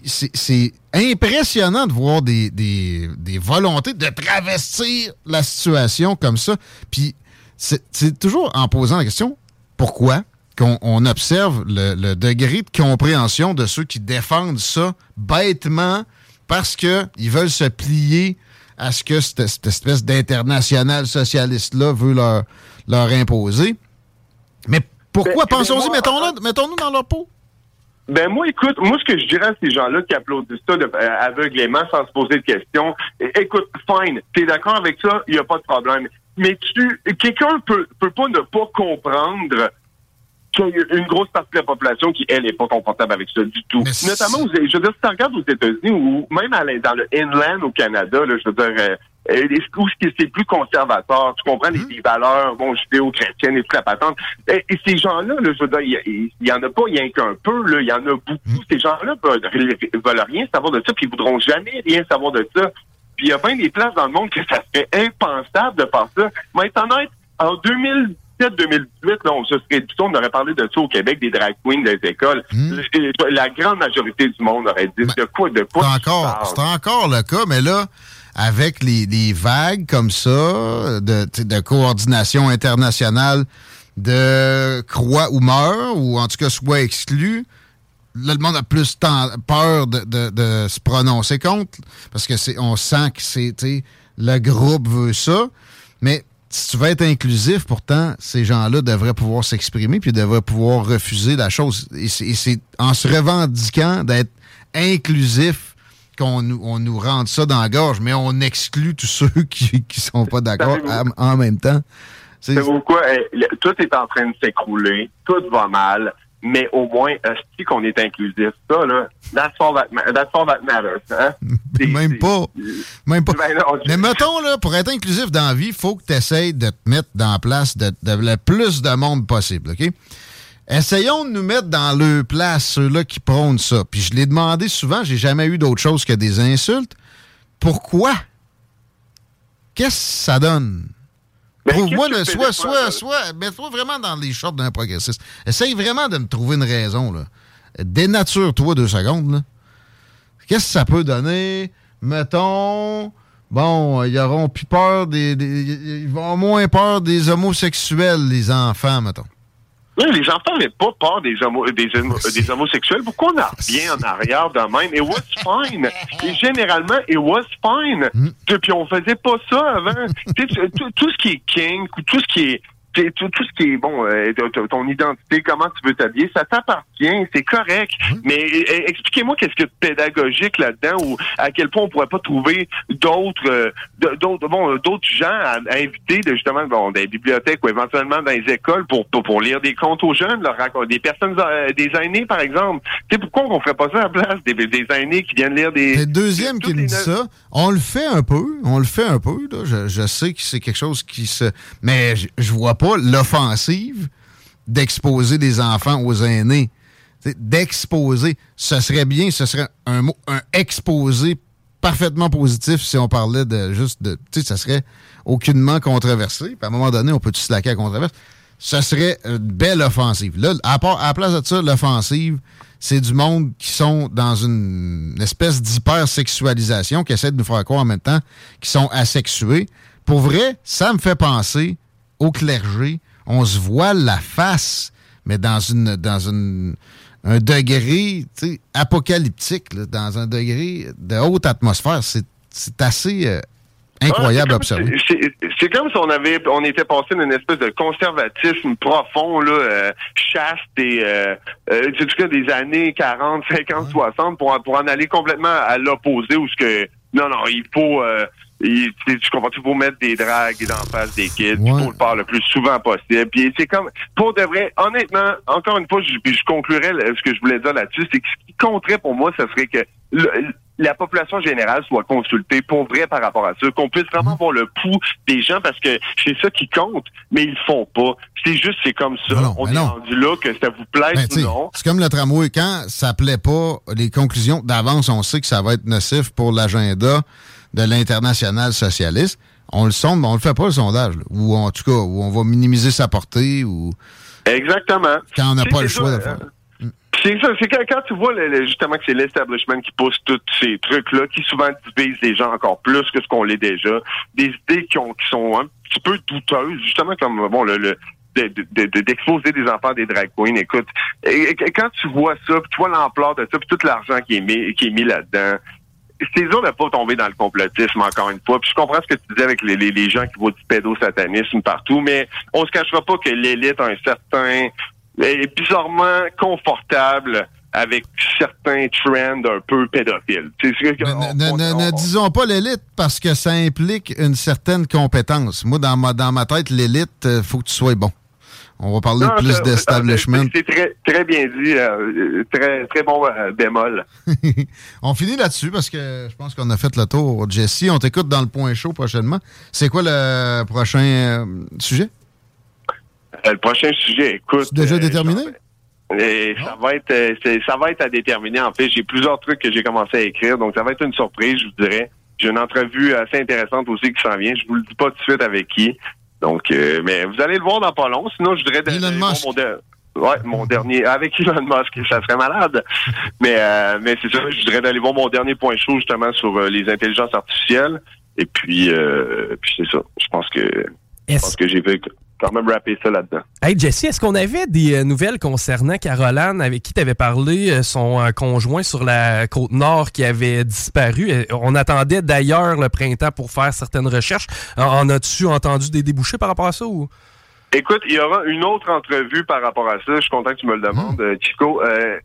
c'est impressionnant de voir des, des, des volontés de travestir la situation comme ça. Puis c'est toujours en posant la question pourquoi? Qu'on on observe le, le degré de compréhension de ceux qui défendent ça bêtement parce qu'ils veulent se plier à ce que cette, cette espèce d'international socialiste-là veut leur, leur imposer. Mais pourquoi? Ben, Pensons-y, mettons-nous dans leur peau. Ben moi, écoute, moi ce que je dirais à ces gens-là qui applaudissent ça de- euh, aveuglément sans se poser de questions, écoute, fine, t'es d'accord avec ça, il n'y a pas de problème. Mais tu, quelqu'un peut, peut pas ne pas comprendre qu'il y a une grosse partie de la population qui, elle, n'est pas confortable avec ça du tout. Notamment, aux- je veux dire, si tu regardes aux États-Unis ou même à dans le inland au Canada, là, je veux dire, euh, où c'est plus conservateur, tu comprends, les, les valeurs, bon, judéo-chrétiennes et toute la patente. Et, et ces gens-là, là, je veux dire, il y, il y en a pas qu'un peu, là, il y en a beaucoup. Ces gens-là veulent, veulent rien savoir de ça, puis ils voudront jamais rien savoir de ça. Puis il y a bien des places dans le monde que ça serait impensable de faire ça. Mais étant honnête, en 2017-2018, là, on se serait on aurait parlé de ça au Québec, des drag queens des écoles. Le- La grande majorité du monde aurait dit de quoi, de quoi. C'est encore, parles? c'est encore le cas, mais là, avec les, les vagues comme ça, de, coordination internationale de croix ou meurt, ou en tout cas soit exclu, là, le monde a plus peur de, de- de se prononcer contre, parce que c'est on sent que c'est, le groupe veut ça, mais si tu veux être inclusif, pourtant, ces gens-là devraient pouvoir s'exprimer puis devraient pouvoir refuser la chose. Et c'est en se revendiquant d'être inclusif qu'on nous, on nous rende ça dans la gorge, mais on exclut tous ceux qui, qui sont pas d'accord en, même temps. C'est- Savez-vous quoi? Le- tout est en train de s'écrouler. Tout va mal. Mais au moins, est qu'on est inclusif? Ça, là, that's all that, ma- that's all that matters. Hein? Même pas. Même pas. Ben non, Mais mettons, là, pour être inclusif dans la vie, il faut que tu essayes de te mettre dans la place de, de le plus de monde possible, OK? Essayons de nous mettre dans le place, ceux-là qui prônent ça. Puis je l'ai demandé souvent, j'ai jamais eu d'autre chose que des insultes. Pourquoi? Qu'est-ce que ça donne? Prouve-moi, Ben, soit, soit, des soit, mets-toi vraiment dans les shorts d'un progressiste. Essaye vraiment de me trouver une raison, là. Dénature-toi deux secondes, là. Qu'est-ce que ça peut donner? Mettons, bon, ils auront plus peur des, des- Ils vont moins peur des homosexuels, les enfants, mettons. Oui, les enfants n'avaient pas peur des, homo- des, homo- des homosexuels. Pourquoi on a bien en arrière de même? It was fine? Et généralement, it was fine? Et Puis on faisait pas ça avant. Tout, tout ce qui est kink ou tout ce qui est tout, tout ce qui est bon, euh, ton identité, comment tu veux t'habiller, ça t'appartient, c'est correct. Mais euh, expliquez-moi qu'est-ce de pédagogique là-dedans ou à quel point on pourrait pas trouver d'autres, euh, d'autres, bon, euh, d'autres gens à, à inviter, de, justement, bon, des bibliothèques ou éventuellement dans les écoles pour pour, pour lire des contes aux jeunes, leur raconter des personnes, euh, des aînés par exemple. Tu sais pourquoi on ferait pas ça à la place des, des aînés qui viennent lire des. Le deuxième qui les dit ça, on le fait un peu, on le fait un peu, là. Je, je sais que c'est quelque chose qui se... Mais je, je vois pas l'offensive d'exposer des enfants aux aînés. D'exposer, ce serait bien, ce serait un mot, un exposé parfaitement positif si on parlait de juste de... Tu sais, ça serait aucunement controversé. Puis à un moment donné, on peut-tu se laquer à controverse? Ce serait une belle offensive. Là, à, part, à la place de ça, l'offensive, c'est du monde qui sont dans une espèce d'hypersexualisation, qui essaie de nous faire croire en même temps qu'ils sont asexués. Pour vrai, ça me fait penser au clergé. On se voit la face, mais dans une dans une un degré apocalyptique, là, dans un degré de haute atmosphère. C'est assez euh, incroyable à Ah, observer. c'est- comme si on avait, on était passé d'une espèce de conservatisme profond, là, euh, chaste et, euh, euh, sais, des années 40, 50, 60 pour, en- pour en aller complètement à l'opposé où ce que, non, non, il faut, euh, il, tu tu comprends, il faut mettre des dragues dans la face des kids, il faut le faire le plus souvent possible. Puis c'est comme, pour de vrai, honnêtement, encore une fois, je, je conclurai ce que je voulais dire là-dessus, c'est que ce qui compterait pour moi, ce serait que le- la population générale soit consultée pour vrai par rapport à ça, qu'on puisse vraiment voir le pouls des gens parce que c'est ça qui compte, mais ils le font pas. C'est juste, c'est comme ça. On est rendu là, que ça vous plaise Ben, ou non. c'est comme le tramway. Quand ça plaît pas, les conclusions d'avance, on sait que ça va être nocif pour l'agenda de l'international socialiste. On le sonde, mais on le fait pas le sondage. là. Ou en tout cas, où on va minimiser sa portée ou Exactement. quand on n'a pas le choix ça, de faire. C'est ça, c'est quand, quand tu vois le- le- justement que c'est l'establishment qui pousse tous ces trucs-là, qui souvent divisent les gens encore plus que ce qu'on l'est déjà, des idées qui, ont, qui sont un petit peu douteuses, justement comme bon le, le de- de- de- d'exposer des enfants des drag queens. Écoute, et- et quand tu vois ça, puis tu vois l'ampleur de ça, puis tout l'argent qui est mis, qui est mis là-dedans, c'est dur de pas tomber dans le complotisme encore une fois. Puis je comprends ce que tu disais avec les, les, les gens qui voient du pédosatanisme partout, mais on se cachera pas que l'élite a un certain est bizarrement confortable avec certains trends un peu pédophiles. C'est que- on- Ne, on- ne- ne on- disons pas l'élite parce que ça implique une certaine compétence. Moi, dans ma, dans ma tête, l'élite, il faut que tu sois bon. On va parler Non, plus d'establishment. C'est très, très bien dit, euh, très, très bon euh, bémol. on finit là-dessus parce que je pense qu'on a fait le tour. Jesse, on t'écoute dans le point chaud prochainement. C'est quoi le prochain euh, sujet? Euh, le prochain sujet, écoute. C'est déjà euh, déterminé? Et ça va être euh, ça va être à déterminer. En fait, j'ai plusieurs trucs que j'ai commencé à écrire, donc ça va être une surprise, je vous dirais. J'ai une entrevue assez intéressante aussi qui s'en vient. Je vous le dis pas tout de suite avec qui. Donc, euh, mais vous allez le voir dans pas long. Sinon, je dirais d'aller voir mon, der- ouais, mon dernier avec Elon Musk, ça serait malade. mais euh, mais c'est ça. Je dirais d'aller voir mon dernier point chaud justement sur euh, les intelligences artificielles. Et puis, euh, puis c'est ça. Je pense que je pense que j'ai fait quand même rapper ça là-dedans. Hey Jesse, est-ce qu'on avait des euh, nouvelles concernant Caroline avec qui tu avais parlé, euh, son euh, conjoint sur la côte nord qui avait disparu? On attendait d'ailleurs le printemps pour faire certaines recherches. En, as-tu entendu des débouchés par rapport à ça ou? Écoute, il y aura une autre entrevue par rapport à ça. Je suis content que tu me le demandes, euh, Chico. Euh,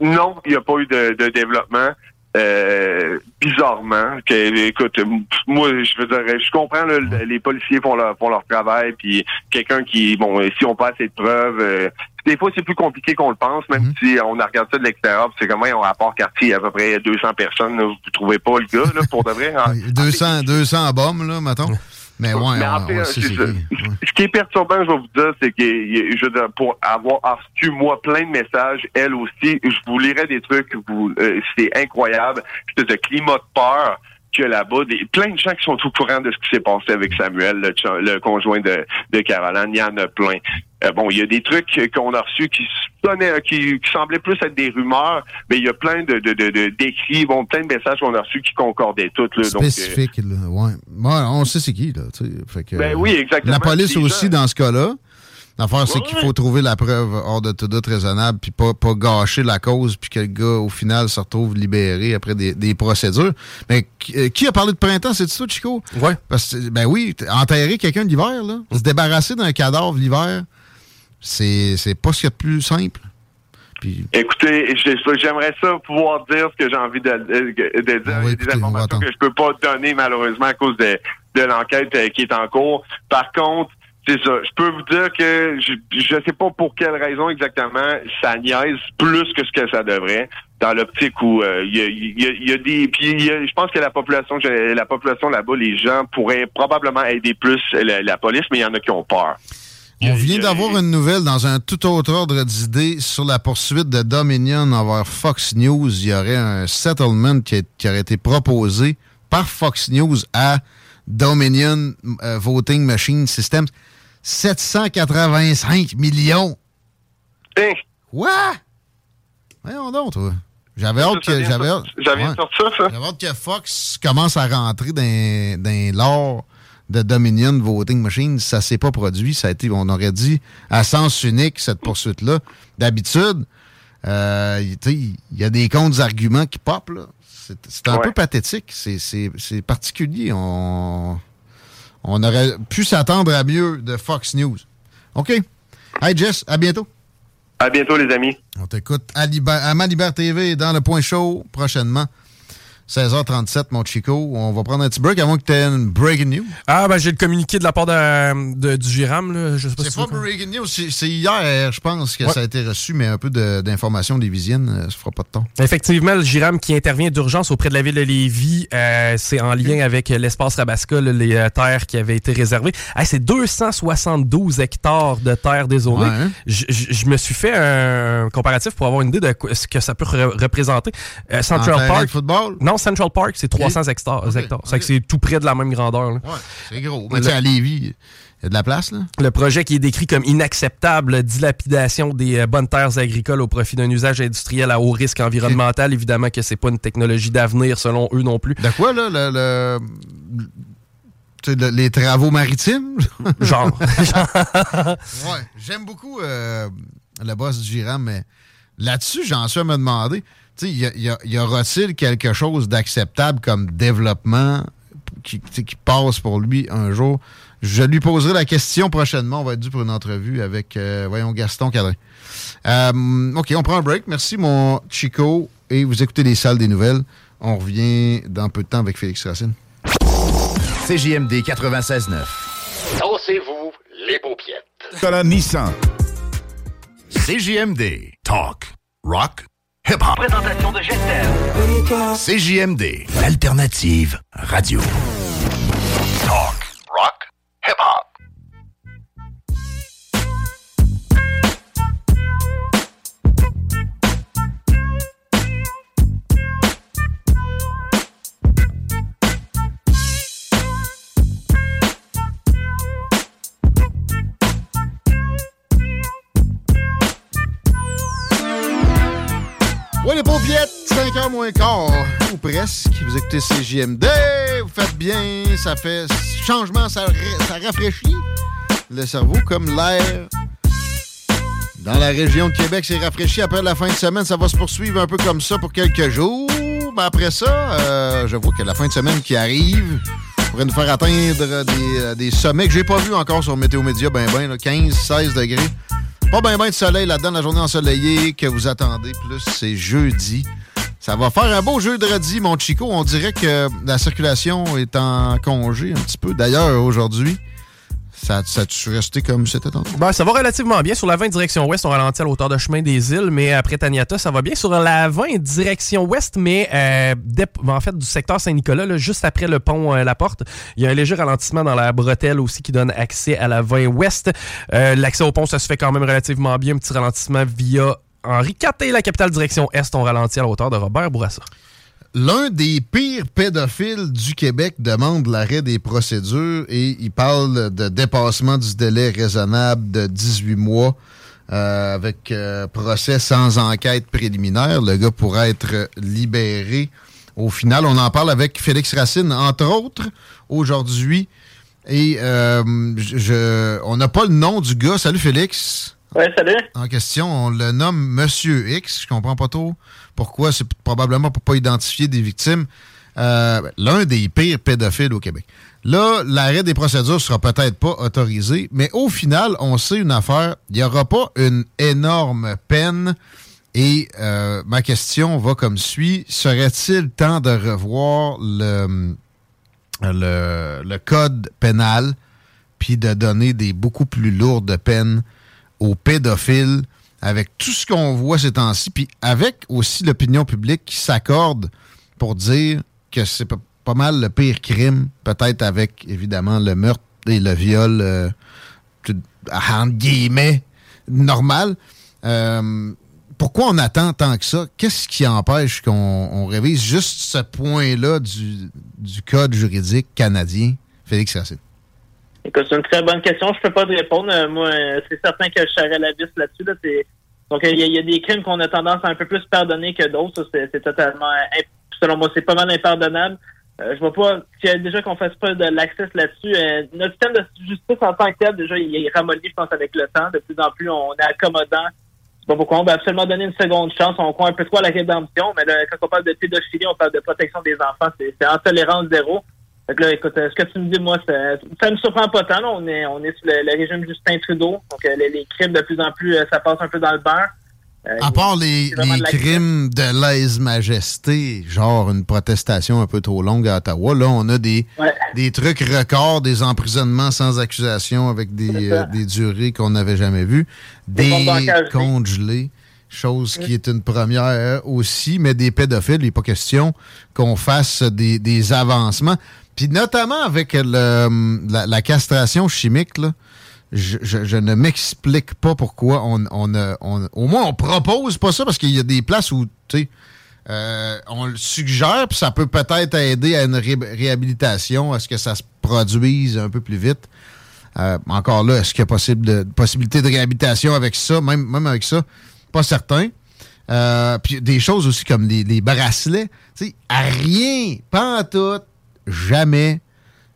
non, il n'y a pas eu de, de développement. Euh, bizarrement. Que, écoute, moi, je veux dire, je comprends, là, le- les policiers font leur, font leur travail, puis quelqu'un qui, bon, si on pas assez de preuves, euh, des fois, c'est plus compliqué qu'on le pense, même si on a regardé ça de l'extérieur, c'est comment ont rapport quartier, à peu près 200 personnes, là, vous trouvez pas le gars, là, pour de vrai? hein? 200, 200 bombes, là, mettons. Mais ouais, Mais c'est c'est ça. qui. Ce qui est perturbant, je vais vous dire, c'est que je veux dire, pour avoir reçu moi plein de messages, elle aussi, je vous lirai des trucs, vous, euh, c'est incroyable. C'est un climat de peur que là-bas, des, plein de gens qui sont au courant de ce qui s'est passé avec Samuel, le, conjoint de, de Caroline, il y en a plein. Euh, bon, il y a des trucs qu'on a reçus qui sonnaient, qui, qui semblaient plus être des rumeurs, mais il y a plein de, de, de, d'écrits, bon, plein de messages qu'on a reçus qui concordaient toutes. Là, donc, euh, Spécifique, là, ouais. On sait c'est qui, là. tu sais. Fait que, Ben oui, exactement. La police aussi, gens- dans ce cas-là. L'affaire, c'est Ouais, qu'il ouais. faut trouver la preuve hors de tout doute raisonnable, puis pas, pas gâcher la cause, puis que le gars, au final, se retrouve libéré après des, des procédures. Mais qui, euh, a parlé de printemps? C'est toi, Chico? Ouais. Parce que, ben oui, enterrer quelqu'un l'hiver, là, se débarrasser d'un cadavre l'hiver, c'est c'est pas ce qu'il y a de plus simple. Puis, Écoutez, j'ai- j'aimerais ça pouvoir dire ce que j'ai envie de, de- de dire. Y a écouter, des informations que je peux pas donner malheureusement à cause de, de l'enquête euh, qui est en cours. Par contre, c'est ça. Je peux vous dire que je je sais pas pour quelle raison exactement ça niaise plus que ce que ça devrait. Dans l'optique où euh, il y, a, il y a- il y a des puis il y a- je pense que la population la population là-bas les gens pourraient probablement aider plus la, la police mais il y en a qui ont peur. On vient d'avoir une nouvelle dans un tout autre ordre d'idées sur la poursuite de Dominion envers Fox News. Il y aurait un settlement qui, a- qui aurait été proposé par Fox News à Dominion euh, Voting Machine Systems. 785 millions. Quoi? Voyons donc, toi. J'avais hâte que. J'avais hâte, J'avais ouais. ça, ça? J'avais hâte que Fox commence à rentrer dans, dans l'or de Dominion Voting Machine. Ça s'est pas produit. Ça a été, on aurait dit, à sens unique, cette poursuite-là. D'habitude, euh, il y a des contre-arguments qui popent. là. C'est un Ouais. peu pathétique. C'est- particulier. On, on aurait pu s'attendre à mieux de Fox News. OK. Hey, Jess, à bientôt. À bientôt les amis. On t'écoute à, Liber- à Malibert TV dans le point chaud prochainement. 16h37, mon Chico. On va prendre un petit break avant que tu aies une breaking news. Ah, ben j'ai le communiqué de la part de, de- du Giram. Là. Je sais pas C'est si pas breaking news, c'est hier, je pense, que Ouais. ça a été reçu, mais un peu de- d'informations des visiennes, euh, ça fera pas de temps. Effectivement, le Giram qui intervient d'urgence auprès de la ville de Lévis, euh, c'est en lien avec l'espace Rabasca, là, les euh, terres qui avaient été réservées. Hey, c'est 272 hectares de terres désolées. Ouais, hein? Je- me suis fait un comparatif pour avoir une idée de ce que ça peut re- représenter. Euh, Central En Park. de football? Non, Central Park, c'est 300 hectares. Hectares. C'est tout près de la même grandeur. Ouais, c'est gros. Mais à Lévis, il y a de la place, là? Le projet qui est décrit comme inacceptable, dilapidation des euh, bonnes terres agricoles au profit d'un usage industriel à haut risque environnemental. Évidemment que c'est pas une technologie d'avenir selon eux non plus. De quoi, là, le- les travaux maritimes? Genre. ouais, j'aime beaucoup euh, le boss du Giram, mais là-dessus, j'en suis à me demander, tu sais, y, aura-t-il quelque chose d'acceptable comme développement qui, passe pour lui un jour? Je lui poserai la question prochainement. On va être dû pour une entrevue avec, euh, voyons, Gaston Cadrin. Euh, OK, on prend un break. Merci, mon Chico. Et vous écoutez les salles des nouvelles. On revient dans peu de temps avec Félix Racine. CJMD 96.9. Dansez-vous les paupiètes. Nissan. CJMD. Talk. Rock. Hip-hop. Présentation de Jester. CJMD. Alternative radio. Talk, rock, hip-hop. moins quart, ou presque. Vous écoutez CJMD, vous faites bien, ça fait changement, ça, rafraîchit le cerveau comme l'air. Dans la région de Québec, c'est rafraîchi après la fin de semaine. Ça va se poursuivre un peu comme ça pour quelques jours. Mais après ça, euh, je vois que la fin de semaine qui arrive pourrait nous faire atteindre des, euh, sommets que j'ai pas vu encore sur Météo Média, ben ben, 15-16 degrés. Pas bien ben de soleil là-dedans, la journée ensoleillée que vous attendez, plus c'est jeudi. Ça va faire un beau jeu de redis, mon Chico. On dirait que la circulation est en congé un petit peu. D'ailleurs, aujourd'hui, ça, ça a resté comme c'était tantôt? Ben, ça va relativement bien. Sur la 20 direction ouest, on ralentit à la hauteur de chemin des îles, mais après Taniata, ça va bien. Sur la 20 direction ouest, mais euh, en fait du secteur Saint-Nicolas, juste après le pont euh, La Porte, il y a un léger ralentissement dans la bretelle aussi qui donne accès à la 20 ouest. Euh, L'accès au pont, ça se fait quand même relativement bien. Un petit ralentissement via Henri IV la capitale direction est, on ralentit à la hauteur de Robert Bourassa. L'un des pires pédophiles du Québec demande l'arrêt des procédures et il parle de dépassement du délai raisonnable de 18 mois euh, avec euh, procès sans enquête préliminaire. Le gars pourrait être libéré. Au final, on en parle avec Félix Racine, entre autres, aujourd'hui. Et euh, je, on n'a pas le nom du gars. Salut Félix. Oui, salut. En question, on le nomme Monsieur X. Je comprends pas trop pourquoi. C'est probablement pour pas identifier des victimes. Euh, l'un des pires pédophiles au Québec. Là, l'arrêt des procédures sera peut-être pas autorisé, mais au final, on sait une affaire. Il n'y aura pas une énorme peine. Et euh, ma question va comme suit. Serait-il temps de revoir le, le, le code pénal puis de donner des beaucoup plus lourdes peines aux pédophiles avec tout ce qu'on voit ces temps-ci, puis avec aussi l'opinion publique qui s'accorde pour dire que c'est pas mal le pire crime, peut-être avec évidemment le meurtre et le viol, euh, guillemets, normal. Euh, pourquoi on attend tant que ça? Qu'est-ce qui empêche qu'on révise juste ce point-là du, du, code juridique canadien? Félix Racine? C'est une très bonne question. Je peux pas te répondre. Euh, moi, c'est certain que je serais la vis là-dessus. Donc, il y, a des crimes qu'on a tendance à un peu plus pardonner que d'autres. C'est totalement, selon moi, c'est pas mal impardonnable. Euh, je vois pas déjà qu'on fasse pas de l'accès là-dessus. Euh, notre système de justice en tant que tel, déjà, il est ramolli, je pense, avec le temps. De plus en plus, on est accommodant. C'est pas pourquoi on va absolument donner une seconde chance. On croit un peu trop à la rédemption, mais là, quand on parle de pédophilie, on parle de protection des enfants. C'est intolérance zéro. Fait là, écoute, ce que tu me dis, moi, ça, ça me surprend pas tant. On est on est sous le, régime Justin Trudeau. Donc, euh, les, crimes, de plus en plus, euh, ça passe un peu dans le beurre. Euh, à part les, crimes de lèse-majesté, genre une protestation un peu trop longue à Ottawa, là, on a des, des trucs records, des emprisonnements sans accusation avec des, des durées qu'on n'avait jamais vues, des, congelés chose qui est une première aussi, mais des pédophiles, il n'est pas question qu'on fasse des, des avancements. Notamment avec la, castration chimique, je, ne m'explique pas pourquoi on, Au moins, on propose pas ça parce qu'il y a des places où, tu sais, euh, on le suggère, puis ça peut peut-être aider à une réhabilitation, à ce que ça se produise un peu plus vite. Euh, encore là, est-ce qu'il y a possible possibilité de réhabilitation avec ça, même, même avec ça? Pas certain. Euh, puis des choses aussi comme les, les bracelets. Tu sais, à rien, pas en tout, jamais.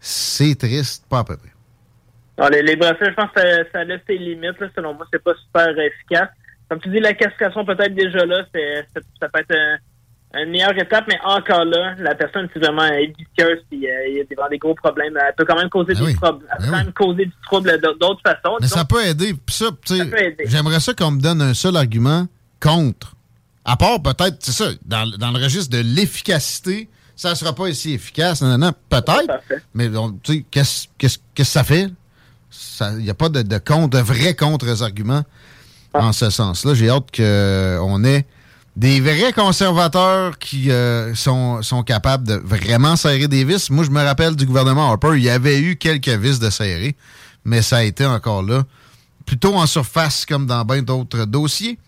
C'est triste, pas à peu près. les, les bracelets, je pense que ça, laisse ses limites. Selon moi, c'est pas super efficace. Comme tu dis, la cascation peut-être déjà là, ça peut être une meilleure étape, mais encore là, la personne, si vraiment est vicieuse, puis euh, il y a des, des, gros problèmes, elle peut quand même causer, ben des, problèmes, elle peut ben même causer du trouble d'autres façons. Mais ça peut aider. Ça, ça J'aimerais ça qu'on me donne un seul argument contre. À part peut-être, c'est ça, dans, dans, le registre de l'efficacité, ça ne sera pas aussi efficace. Non, non, peut-être. Mais tu sais, qu'est-ce que ça fait? Il n'y a pas de, de, de vrais contre-arguments ah. en ce sens-là. J'ai hâte qu'on ait des vrais conservateurs qui euh, sont, sont capables de vraiment serrer des vis. Moi, je me rappelle du gouvernement Harper, il y avait eu quelques vis de serrer, mais ça a été encore là, plutôt en surface comme dans bien d'autres dossiers.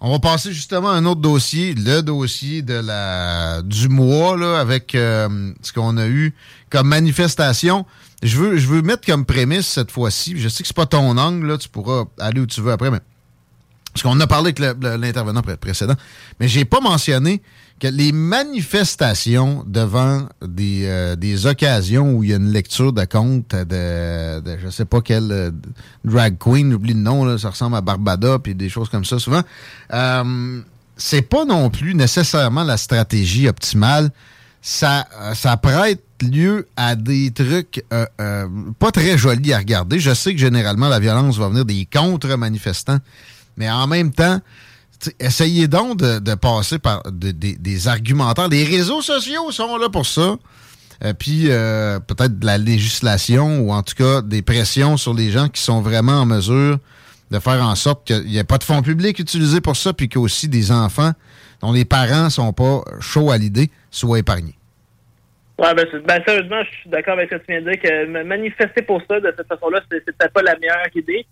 On va passer justement à un autre dossier, le dossier de la du mois là, avec euh, ce qu'on a eu comme manifestation. Je veux, je veux mettre comme prémisse cette fois-ci. Je sais que c'est pas ton angle, là, tu pourras aller où tu veux après, mais parce qu'on a parlé avec l'intervenant précédent, mais j'ai pas mentionné que les manifestations devant des, euh, des occasions où il y a une lecture de compte de, de je sais pas quelle euh, drag queen, j'oublie le nom, là, ça ressemble à Barbada, puis des choses comme ça souvent, euh, c'est pas non plus nécessairement la stratégie optimale. Ça, ça prête lieu à des trucs pas très jolis à regarder. Je sais que généralement la violence va venir des contre-manifestants, mais en même temps, essayez donc de, passer par de- des- argumentaires. Les réseaux sociaux sont là pour ça. Euh, puis euh, peut-être de la législation ou en tout cas des pressions sur les gens qui sont vraiment en mesure de faire en sorte qu'il n'y ait pas de fonds publics utilisés pour ça, puis qu'aussi des enfants dont les parents sont pas chauds à l'idée soient épargnés. Ouais, ben, ben, sérieusement, je suis d'accord avec ce que tu viens de dire, que manifester pour ça de cette façon-là, c'est peut-être pas la meilleure idée.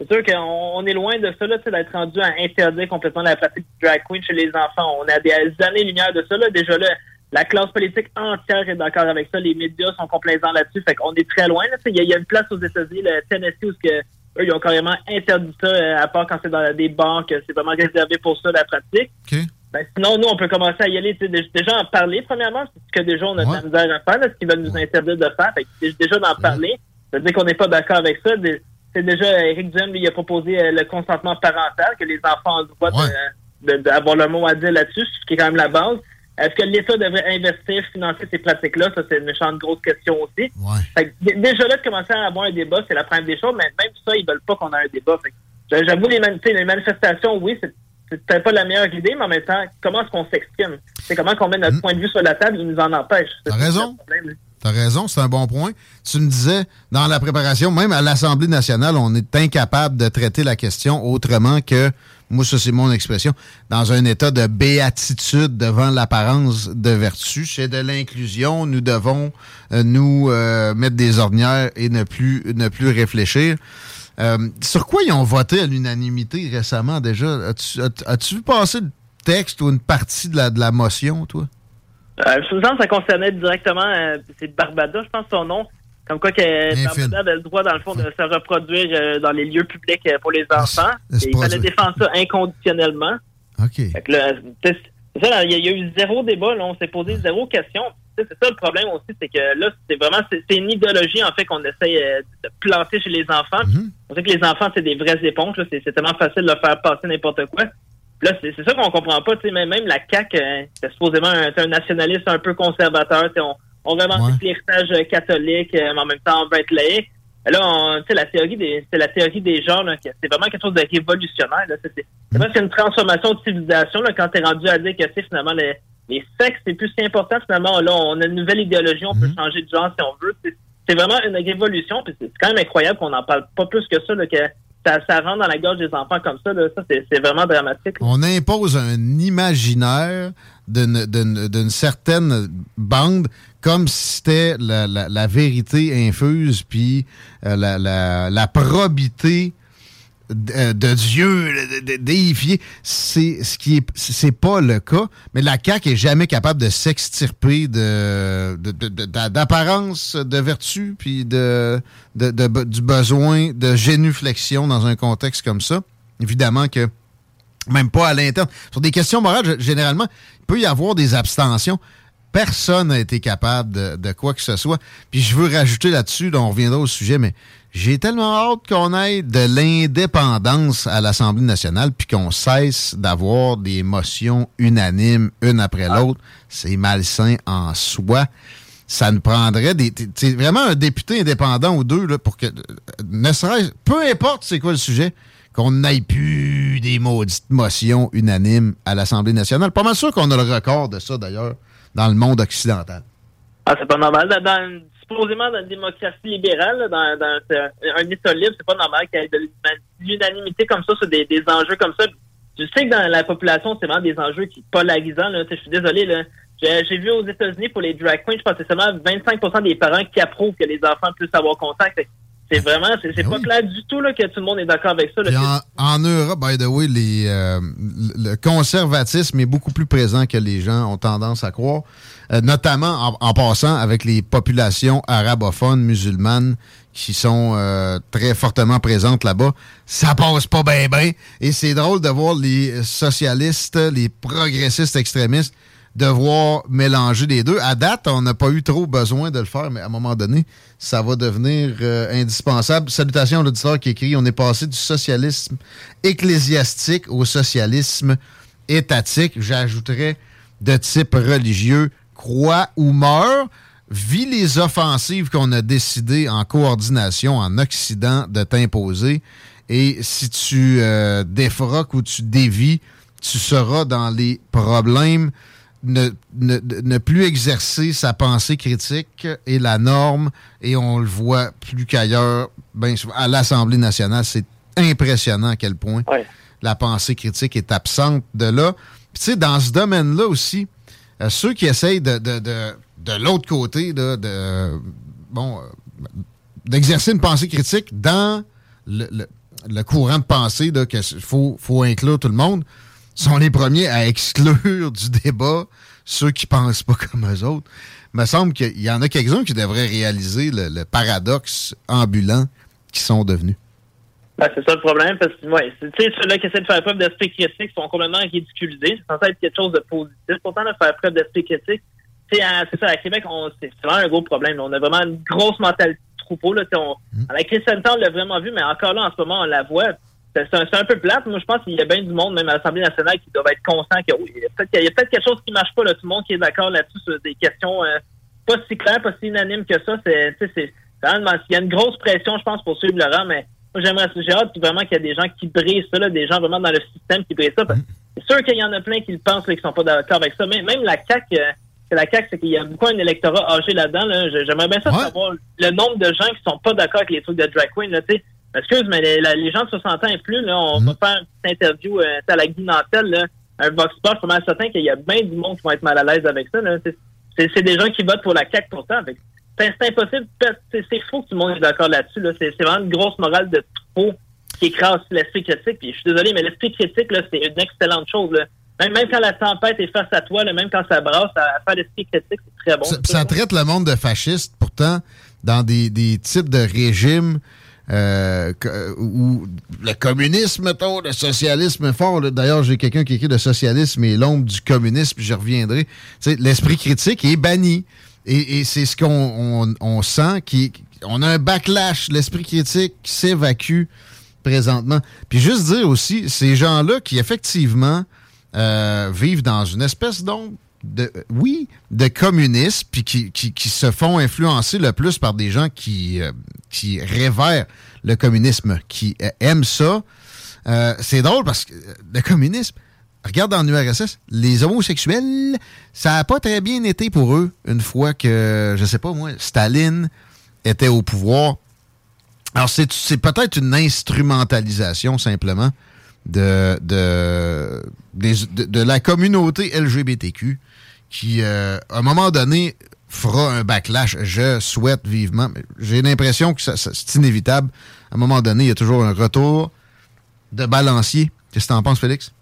C'est sûr qu'on on est loin de ça, là, tu sais, d'être rendu à interdire complètement la pratique du drag queen chez les enfants. On à des années-lumière de ça, là. Déjà, là, la classe politique entière est d'accord avec ça. Les médias sont complaisants là-dessus. Fait qu'on est très loin, Il y, a- y a une place aux États-Unis, le Tennessee, où ce que, eux, ils ont carrément interdit ça, euh, à part quand c'est dans des banques, c'est vraiment réservé pour ça, la pratique. Ben, sinon, nous, on peut commencer à y aller. Déjà en parler, premièrement, c'est ce que déjà on a de la misère à faire, là, ce qu'ils veulent nous interdire de faire. Fait que dé- déjà d'en parler, ça veut dire qu'on n'est pas d'accord avec ça. C'est déjà, Eric Duhem, lui, il a proposé euh, le consentement parental, que les enfants ont le droit de- de- d'avoir le mot à dire là-dessus, ce qui est quand même la base. Est-ce que l'État devrait investir, financer ces pratiques-là? Ça, c'est une méchante grosse question aussi. Fait que dé- déjà là, de commencer à avoir un débat, c'est la première des choses, mais même ça, ils veulent pas qu'on ait un débat. J'avoue, les, manifestations, oui, c'est c'est peut-être pas la meilleure idée, mais en même temps, comment est-ce qu'on s'exprime? C'est comment qu'on met notre point de vue sur la table, ils nous en empêchent. T'as raison. T'as raison, c'est un bon point. Tu me disais, dans la préparation, même à l'Assemblée nationale, on est incapable de traiter la question autrement que, moi, ça c'est mon expression, dans un état de béatitude devant l'apparence de vertu. C'est de l'inclusion. Nous devons euh, nous euh, mettre des ornières et ne plus, ne plus réfléchir. Euh, sur quoi ils ont voté à l'unanimité récemment déjà? As-tu as- vu passer le texte ou une partie de la, de la motion, toi? Euh, je me sens que ça concernait directement, euh, c'est Barbada, je pense son nom, comme quoi que. Barbada avait le droit, dans le fond, de se reproduire euh, dans les lieux publics pour les enfants. c'est Et il fallait défendre ça inconditionnellement. OK. Il y, a- il y a eu zéro débat, là, on s'est posé zéro question. C'est ça le problème aussi, c'est que là, c'est vraiment c'est une idéologie en fait qu'on essaye de planter chez les enfants. On sait que les enfants, c'est des vraies éponges, c'est tellement facile de leur faire passer n'importe quoi. Là, c'est c'est ça qu'on comprend pas, tu sais, même, même la CAQ, euh, c'est supposément un, un nationaliste un peu conservateur, tu on, on revendique l'héritage euh, catholique, euh, mais en même temps on veut être laïque. Là, on- tu sais, la théorie des, c'est la théorie des genres, c'est vraiment quelque chose de révolutionnaire. Là. C'est, c'est, c'est presque une transformation de civilisation là, quand t'es rendu à dire que tu finalement les, les sexes c'est plus si important. Finalement, là, on a une nouvelle idéologie, on peut changer de genre si on veut. C'est, vraiment une révolution. C'est quand même incroyable qu'on n'en parle pas plus que ça, là, que ça, rentre dans la gorge des enfants comme ça. Là. Ça, c'est, vraiment dramatique. On impose un imaginaire d'une- certaine bande comme si c'était la, la- vérité infuse, puis euh, la- la probité de, euh, de Dieu déifiée. C'est ce qui est c'est pas le cas, mais la CAQ est jamais capable de s'extirper de de- de- de- d'a- d'apparence de vertu puis de, du besoin de génuflexion dans un contexte comme ça. Évidemment que même pas à l'interne. Sur des questions morales, généralement, il peut y avoir des abstentions. Personne n'a été capable de, quoi que ce soit. Puis je veux rajouter là-dessus, là, on reviendra au sujet, mais j'ai tellement hâte qu'on ait de l'indépendance à l'Assemblée nationale, puis qu'on cesse d'avoir des motions unanimes, une après l'autre. C'est malsain en soi. Ça nous prendrait des, vraiment un député indépendant ou deux là, pour que, ne serait peu importe c'est quoi le sujet, qu'on n'aille plus des maudites motions unanimes à l'Assemblée nationale. Pas mal sûr qu'on a le record de ça, d'ailleurs, dans le monde occidental. Ah, c'est pas normal. Dans, dans- supposément, dans une démocratie libérale, dans, un État libre, c'est pas normal qu'il y ait de l'unanimité comme ça sur des, enjeux comme ça. Je sais que dans la population, c'est vraiment des enjeux qui polarisants. Là. Je suis désolé. là. J'ai vu aux États-Unis pour les drag queens, je pense que seulement 25% des parents qui approuvent que les enfants puissent avoir contact. C'est vraiment, c'est c'est pas clair du tout là, que tout le monde est d'accord avec ça. là. En, en Europe, by the way, les, euh, le conservatisme est beaucoup plus présent que les gens ont tendance à croire, Euh, notamment en, en passant avec les populations arabophones musulmanes qui sont euh, très fortement présentes là-bas. Ça passe pas bien, bien. Et c'est drôle de voir les socialistes, les progressistes extrémistes devoir mélanger les deux. À date, on n'a pas eu trop besoin de le faire, mais à un moment donné, ça va devenir euh, indispensable. Salutations à l'auditeur qui écrit On est passé du socialisme ecclésiastique au socialisme étatique. J'ajouterais de type religieux, croit ou meurt. Vis les offensives qu'on a décidé en coordination en Occident de t'imposer. Et si tu euh, défroques ou tu dévis, tu seras dans les problèmes. Ne, ne, ne plus exercer sa pensée critique est la norme et on le voit plus qu'ailleurs. Ben, à l'Assemblée nationale, c'est impressionnant à quel point la pensée critique est absente de là. Puis, tu sais, dans ce domaine-là aussi, euh, ceux qui essayent de, de, de, de l'autre côté, de, de bon, euh, d'exercer une pensée critique dans le, le, le courant de pensée qu'il faut, faut inclure tout le monde, sont les premiers à exclure du débat ceux qui pensent pas comme eux autres. Il me semble qu'il y en a quelques-uns qui devraient réaliser le, le paradoxe ambulant qu'ils sont devenus. Ben, c'est ça le problème, parce que ouais, ceux-là qui essaient de faire preuve d'esprit critique sont complètement ridiculisés. C'est censé être quelque chose de positif. Pourtant, de faire preuve d'esprit critique, c'est ça, à Québec, c'est vraiment un gros problème. Là. On a vraiment une grosse mentalité de troupeau. Là. On, Mm. Christian on l'a vraiment vu, mais encore là, en ce moment, on la voit. C'est un, peu plate. Moi, je pense qu'il y a bien du monde, même à l'Assemblée nationale, qui doivent être conscients que oui, il y a peut-être quelque chose qui marche pas. Là. Tout le monde qui est d'accord là-dessus sur des questions euh, pas si claires, pas si unanimes que ça. C'est, c'est, vraiment- il y a une grosse pression, je pense, pour suivre Laurent, mais moi, j'aimerais, j'ai hâte vraiment qu'il y a des gens qui brisent ça, là, des gens vraiment dans le système qui brisent ça. C'est sûr qu'il y en a plein qui le pensent, là, qui sont pas d'accord avec ça. Mais même la CAQ, euh, c'est la CAQ, c'est qu'il y a beaucoup un électorat âgé là-dedans. Là. J'aimerais bien ça savoir le nombre de gens qui sont pas d'accord avec les trucs de drag queen. Là, tu sais. Excuse, mais les, la- les gens de 60 ans et plus, là, on va faire une petite interview euh, à la Guy Nantel, là, un Vox Pop, je suis mal certain qu'il y a bien du monde qui vont être mal à l'aise avec ça. C'est- des gens qui votent pour la CAQ pourtant. C'est impossible. C'est faux que tout le monde est d'accord là-dessus. Là. C'est vraiment une grosse morale de trop qui écrase l'esprit critique. Puis je suis désolé, mais l'esprit critique, c'est une excellente chose. Là. Même, même quand la tempête est face à toi, là, même quand ça brasse, à, à faire l'esprit critique, c'est très bon. Ça, ça traite le monde de fasciste, pourtant, dans des, des types de régimes euh, que- où le communisme, mettons, le socialisme fort. D'ailleurs, j'ai quelqu'un qui écrit le socialisme et l'ombre du communisme, j'y reviendrai. L'esprit critique est banni. Et, et c'est ce qu'on on, on sent. Qui, on a un backlash. L'esprit critique s'évacue présentement. Puis juste dire aussi, ces gens-là qui effectivement euh, vivent dans une espèce donc de oui de communisme puis qui, qui, qui se font influencer le plus par des gens qui euh, qui révèrent le communisme qui euh, aiment ça. Euh, c'est drôle parce que le communisme regarde dans l'URSS les homosexuels ça a pas très bien été pour eux une fois que je sais pas moi Staline était au pouvoir. Alors, c'est c'est peut-être une instrumentalisation simplement de, de, de la communauté LGBTQ qui, euh, à un moment donné, fera un backlash. Je souhaite vivement. J'ai l'impression que c'est inévitable. À un moment donné, il y a toujours un retour de balancier. Qu'est-ce que tu en penses, Félix?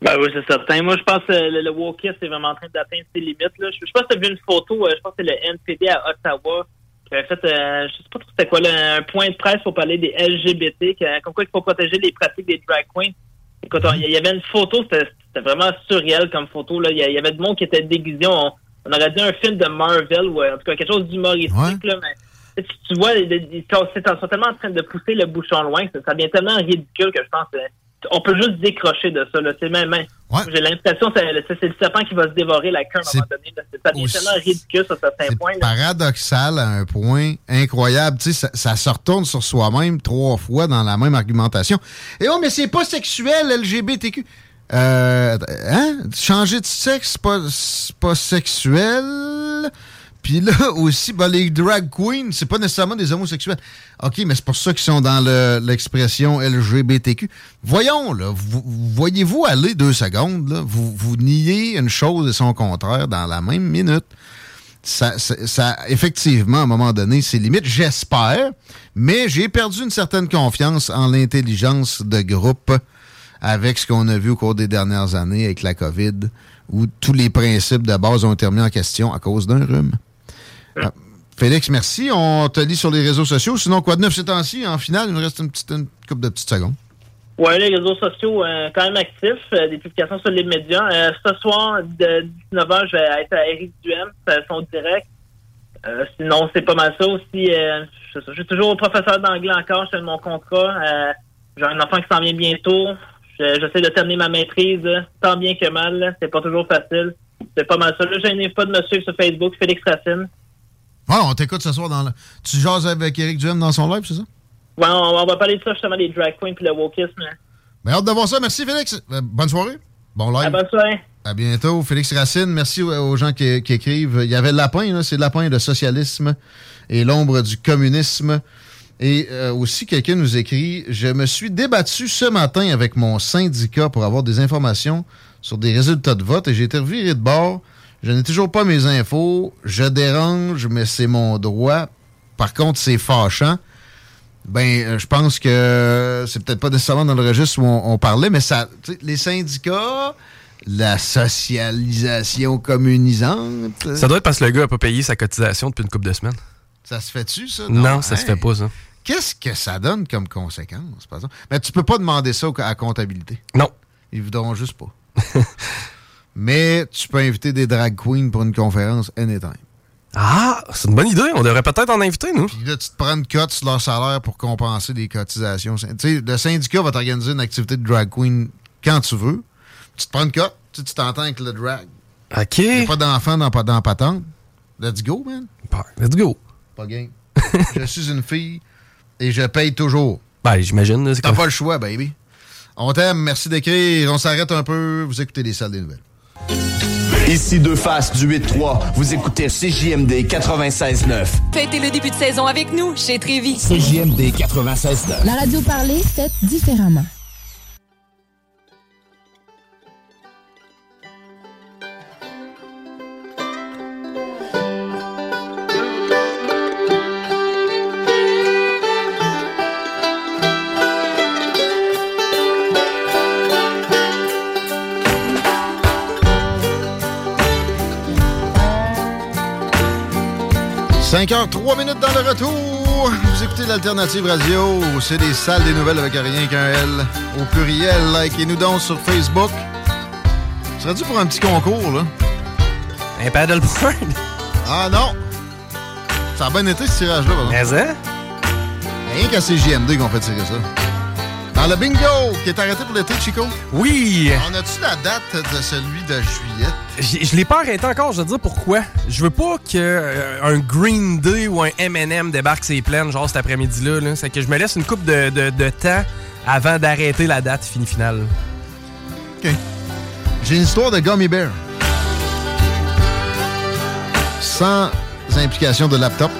Ben oui, c'est certain. Moi, je pense que le, le est vraiment en train d'atteindre ses limites. Là. Je, je pense que tu as vu une photo, euh, je pense que c'est le NPD à Ottawa qui avait fait, euh, je sais pas trop c'était quoi, un point de presse pour parler des LGBT, comme quoi il faut protéger les pratiques des drag queens. Écoute, il y avait une photo, c'était c'était vraiment surréel comme photo. Là. Il y avait du monde qui était déguisé. On, on aurait dit un film de Marvel ou euh, en tout cas quelque chose d'humoristique. là, mais tu tu vois, ils sont, tellement en train de pousser le bouchon loin, ça, ça devient tellement ridicule que je pense que on peut juste décrocher de ça. C'est même, même- J'ai l'impression que c'est le serpent qui va se dévorer la queue à un moment donné. là. Ça devient tellement ridicule à certains points. là. Paradoxal à un point incroyable. Tu sais, ça, ça se retourne sur soi-même trois fois dans la même argumentation. Et oh, mais c'est pas sexuel, LGBTQ. Euh, hein? Changer de sexe, c'est pas, pas sexuel. Puis là aussi, ben, les drag queens, c'est pas nécessairement des homosexuels. OK, mais c'est pour ça qu'ils sont dans le- l'expression LGBTQ. Voyons, là, vous- voyez-vous aller deux secondes, là, vous, vous niez une chose et son contraire dans la même minute. Ça, ça, ça, effectivement, à un moment donné, c'est limite, j'espère, mais j'ai perdu une certaine confiance en l'intelligence de groupe avec ce qu'on a vu au cours des dernières années avec la COVID, où tous les principes de base ont été remis en question à cause d'un rhume. Ah, Félix, merci. On te lit sur les réseaux sociaux. Sinon, quoi de neuf ces temps-ci? En finale, il nous reste une petite une couple de petites secondes. Ouais, les réseaux sociaux, euh, quand même actifs, euh, des publications sur les médias. Euh, ce soir, de 19h, je vais être à Eric Duhem, c'est son direct. Euh, sinon, c'est pas mal ça aussi. Euh, je, je suis toujours professeur d'anglais encore, je fais mon contrat. Euh, J'ai un enfant qui s'en vient bientôt. Je- J'essaie de terminer ma maîtrise, euh, tant bien que mal. C'est pas toujours facile. C'est pas mal ça. Là, gênez pas de me suivre sur Facebook, Félix Racine. Ouais, on t'écoute ce soir dans le. Tu jases avec Eric Duhem dans son live, c'est ça? Ouais, on, on va parler de ça justement, des drag queens puis le wokisme. Ben, hâte de voir ça. Merci, Félix. Euh, bonne soirée. Bon live. À bonne soirée. À bientôt. Félix Racine, merci aux- gens qui, qui écrivent. Il y avait le lapin, c'est le lapin de socialisme et l'ombre du communisme. Et euh, aussi, quelqu'un nous écrit Je me suis débattu ce matin avec mon syndicat pour avoir des informations sur des résultats de vote et j'ai été reviré de bord. Je n'ai toujours pas mes infos. Je dérange, mais c'est mon droit. Par contre, c'est fâchant. Ben, euh, je pense que c'est peut-être pas nécessairement dans le registre où on, on parlait, mais ça, les syndicats, la socialisation communisante. Ça doit être parce que le gars a pas payé sa cotisation depuis une couple de semaines. Ça se fait-tu, ça? Non, ça se fait pas, ça. Qu'est-ce que ça donne comme conséquence, par exemple? Mais tu peux pas demander ça à la comptabilité. Non. Ils voudront juste pas. Mais tu peux inviter des drag queens pour une conférence anytime. Ah, c'est une bonne idée. On devrait peut-être en inviter, nous. Puis là, tu te prends une cote sur leur salaire pour compenser les cotisations. Tu sais, le syndicat va t'organiser une activité de drag queen quand tu veux. Tu te prends une cote, tu t'entends avec le drag. OK. Il n'y a pas d'enfant dans, dans patente. Let's go, man. Let's go. Pas game. je suis une fille et je paye toujours. Ben, j'imagine. T'as comme- pas le choix, baby. On t'aime, merci d'écrire. On s'arrête un peu. Vous écoutez les salles des nouvelles. Ici deux faces du 8-3. Vous écoutez CJMD 96.9. Fêtez le début de saison avec nous chez Trévis. CJMD 96.9. La radio parlée, faite différemment. – 5h03 minutes dans le retour. Vous écoutez l'Alternative Radio. C'est des salles des nouvelles avec rien qu'un L. Au pluriel, likez-nous donc sur Facebook. Serais-tu pour un petit concours, là? Un paddleboard? Ah non! Ça a bien été, ce tirage-là, par. Mais hein? Rien qu'à CJMD qu'on fait tirer ça. Dans le bingo, qui est arrêté pour l'été, Chico. Oui! On a-tu la date de celui de juillet? J- Je l'ai pas arrêté encore, je vais te dire pourquoi. Je veux pas que euh, un Green Day ou un M&M débarque ses plaines, genre cet après-midi-là. là. C'est que je me laisse une coupe de, de- temps avant d'arrêter la date finale. OK. J'ai une histoire de Gummy Bear. Sans implication de laptop.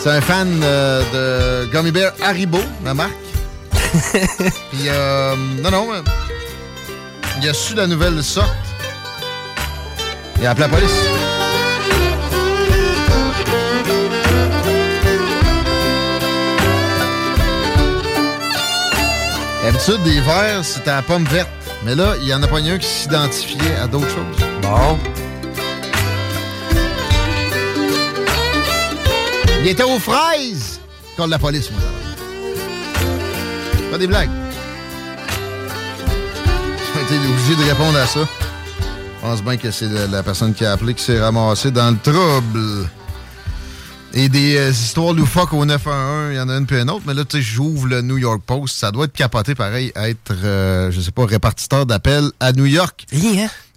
C'est un fan euh, de Gummy Bear Haribo, la marque. Puis, euh, non, non, il a su la nouvelle sorte. Il a appelé la police. D'habitude, des verres, c'était à la pomme verte. Mais là, il y en a pas un qui s'identifiait à d'autres choses. Bon. Il était aux fraises contre la police, moi. Des blagues. J'ai été obligé de répondre à ça. Je pense bien que c'est la, la personne qui a appelé qui s'est ramassée dans le trouble. Et des euh, histoires loufoques au 911, il y en a une puis une autre. Mais là, tu sais, j'ouvre le New York Post. Ça doit être capoté pareil, être, euh, je sais pas, répartiteur d'appels à New York.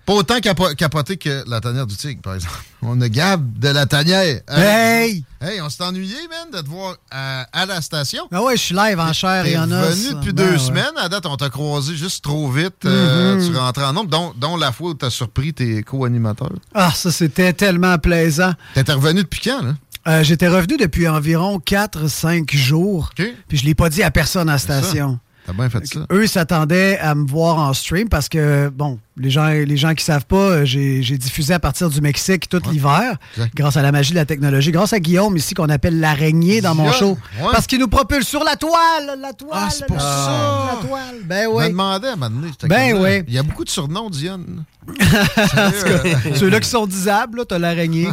Pas autant capo- capoté que la tanière du tigre, par exemple. On a Gab de la tanière. Hey! Hey, on s'est ennuyé, man, de te voir à, à la station. Ah ouais, je suis live en chair et en os. revenu depuis Ben deux ouais. semaines. À date, on t'a croisé juste trop vite. Euh, Mhm. tu rentres en nombre, dont, dont la fois où t'as surpris tes co-animateurs. Ah, ça, c'était tellement plaisant. T'étais revenu depuis quand, là? Euh, J'étais revenu depuis environ 4-5 jours. Puis je l'ai pas dit à personne à la station. T'as bien fait ça. Eux s'attendaient à me voir en stream parce que, bon, les gens, les gens qui savent pas, euh, j'ai diffusé à partir du Mexique tout l'hiver, grâce à la magie de la technologie, grâce à Guillaume ici qu'on appelle l'araignée dans mon show. ouais. Parce qu'il nous propulse sur la toile, la toile. Ah, c'est pour la- ça. La toile, ben Je me oui. demandais à un moment donné, j'étais Ben comme, oui. Il y a beaucoup de surnoms, Dionne. Cas, Ceux-là qui sont disables, là, t'as l'araignée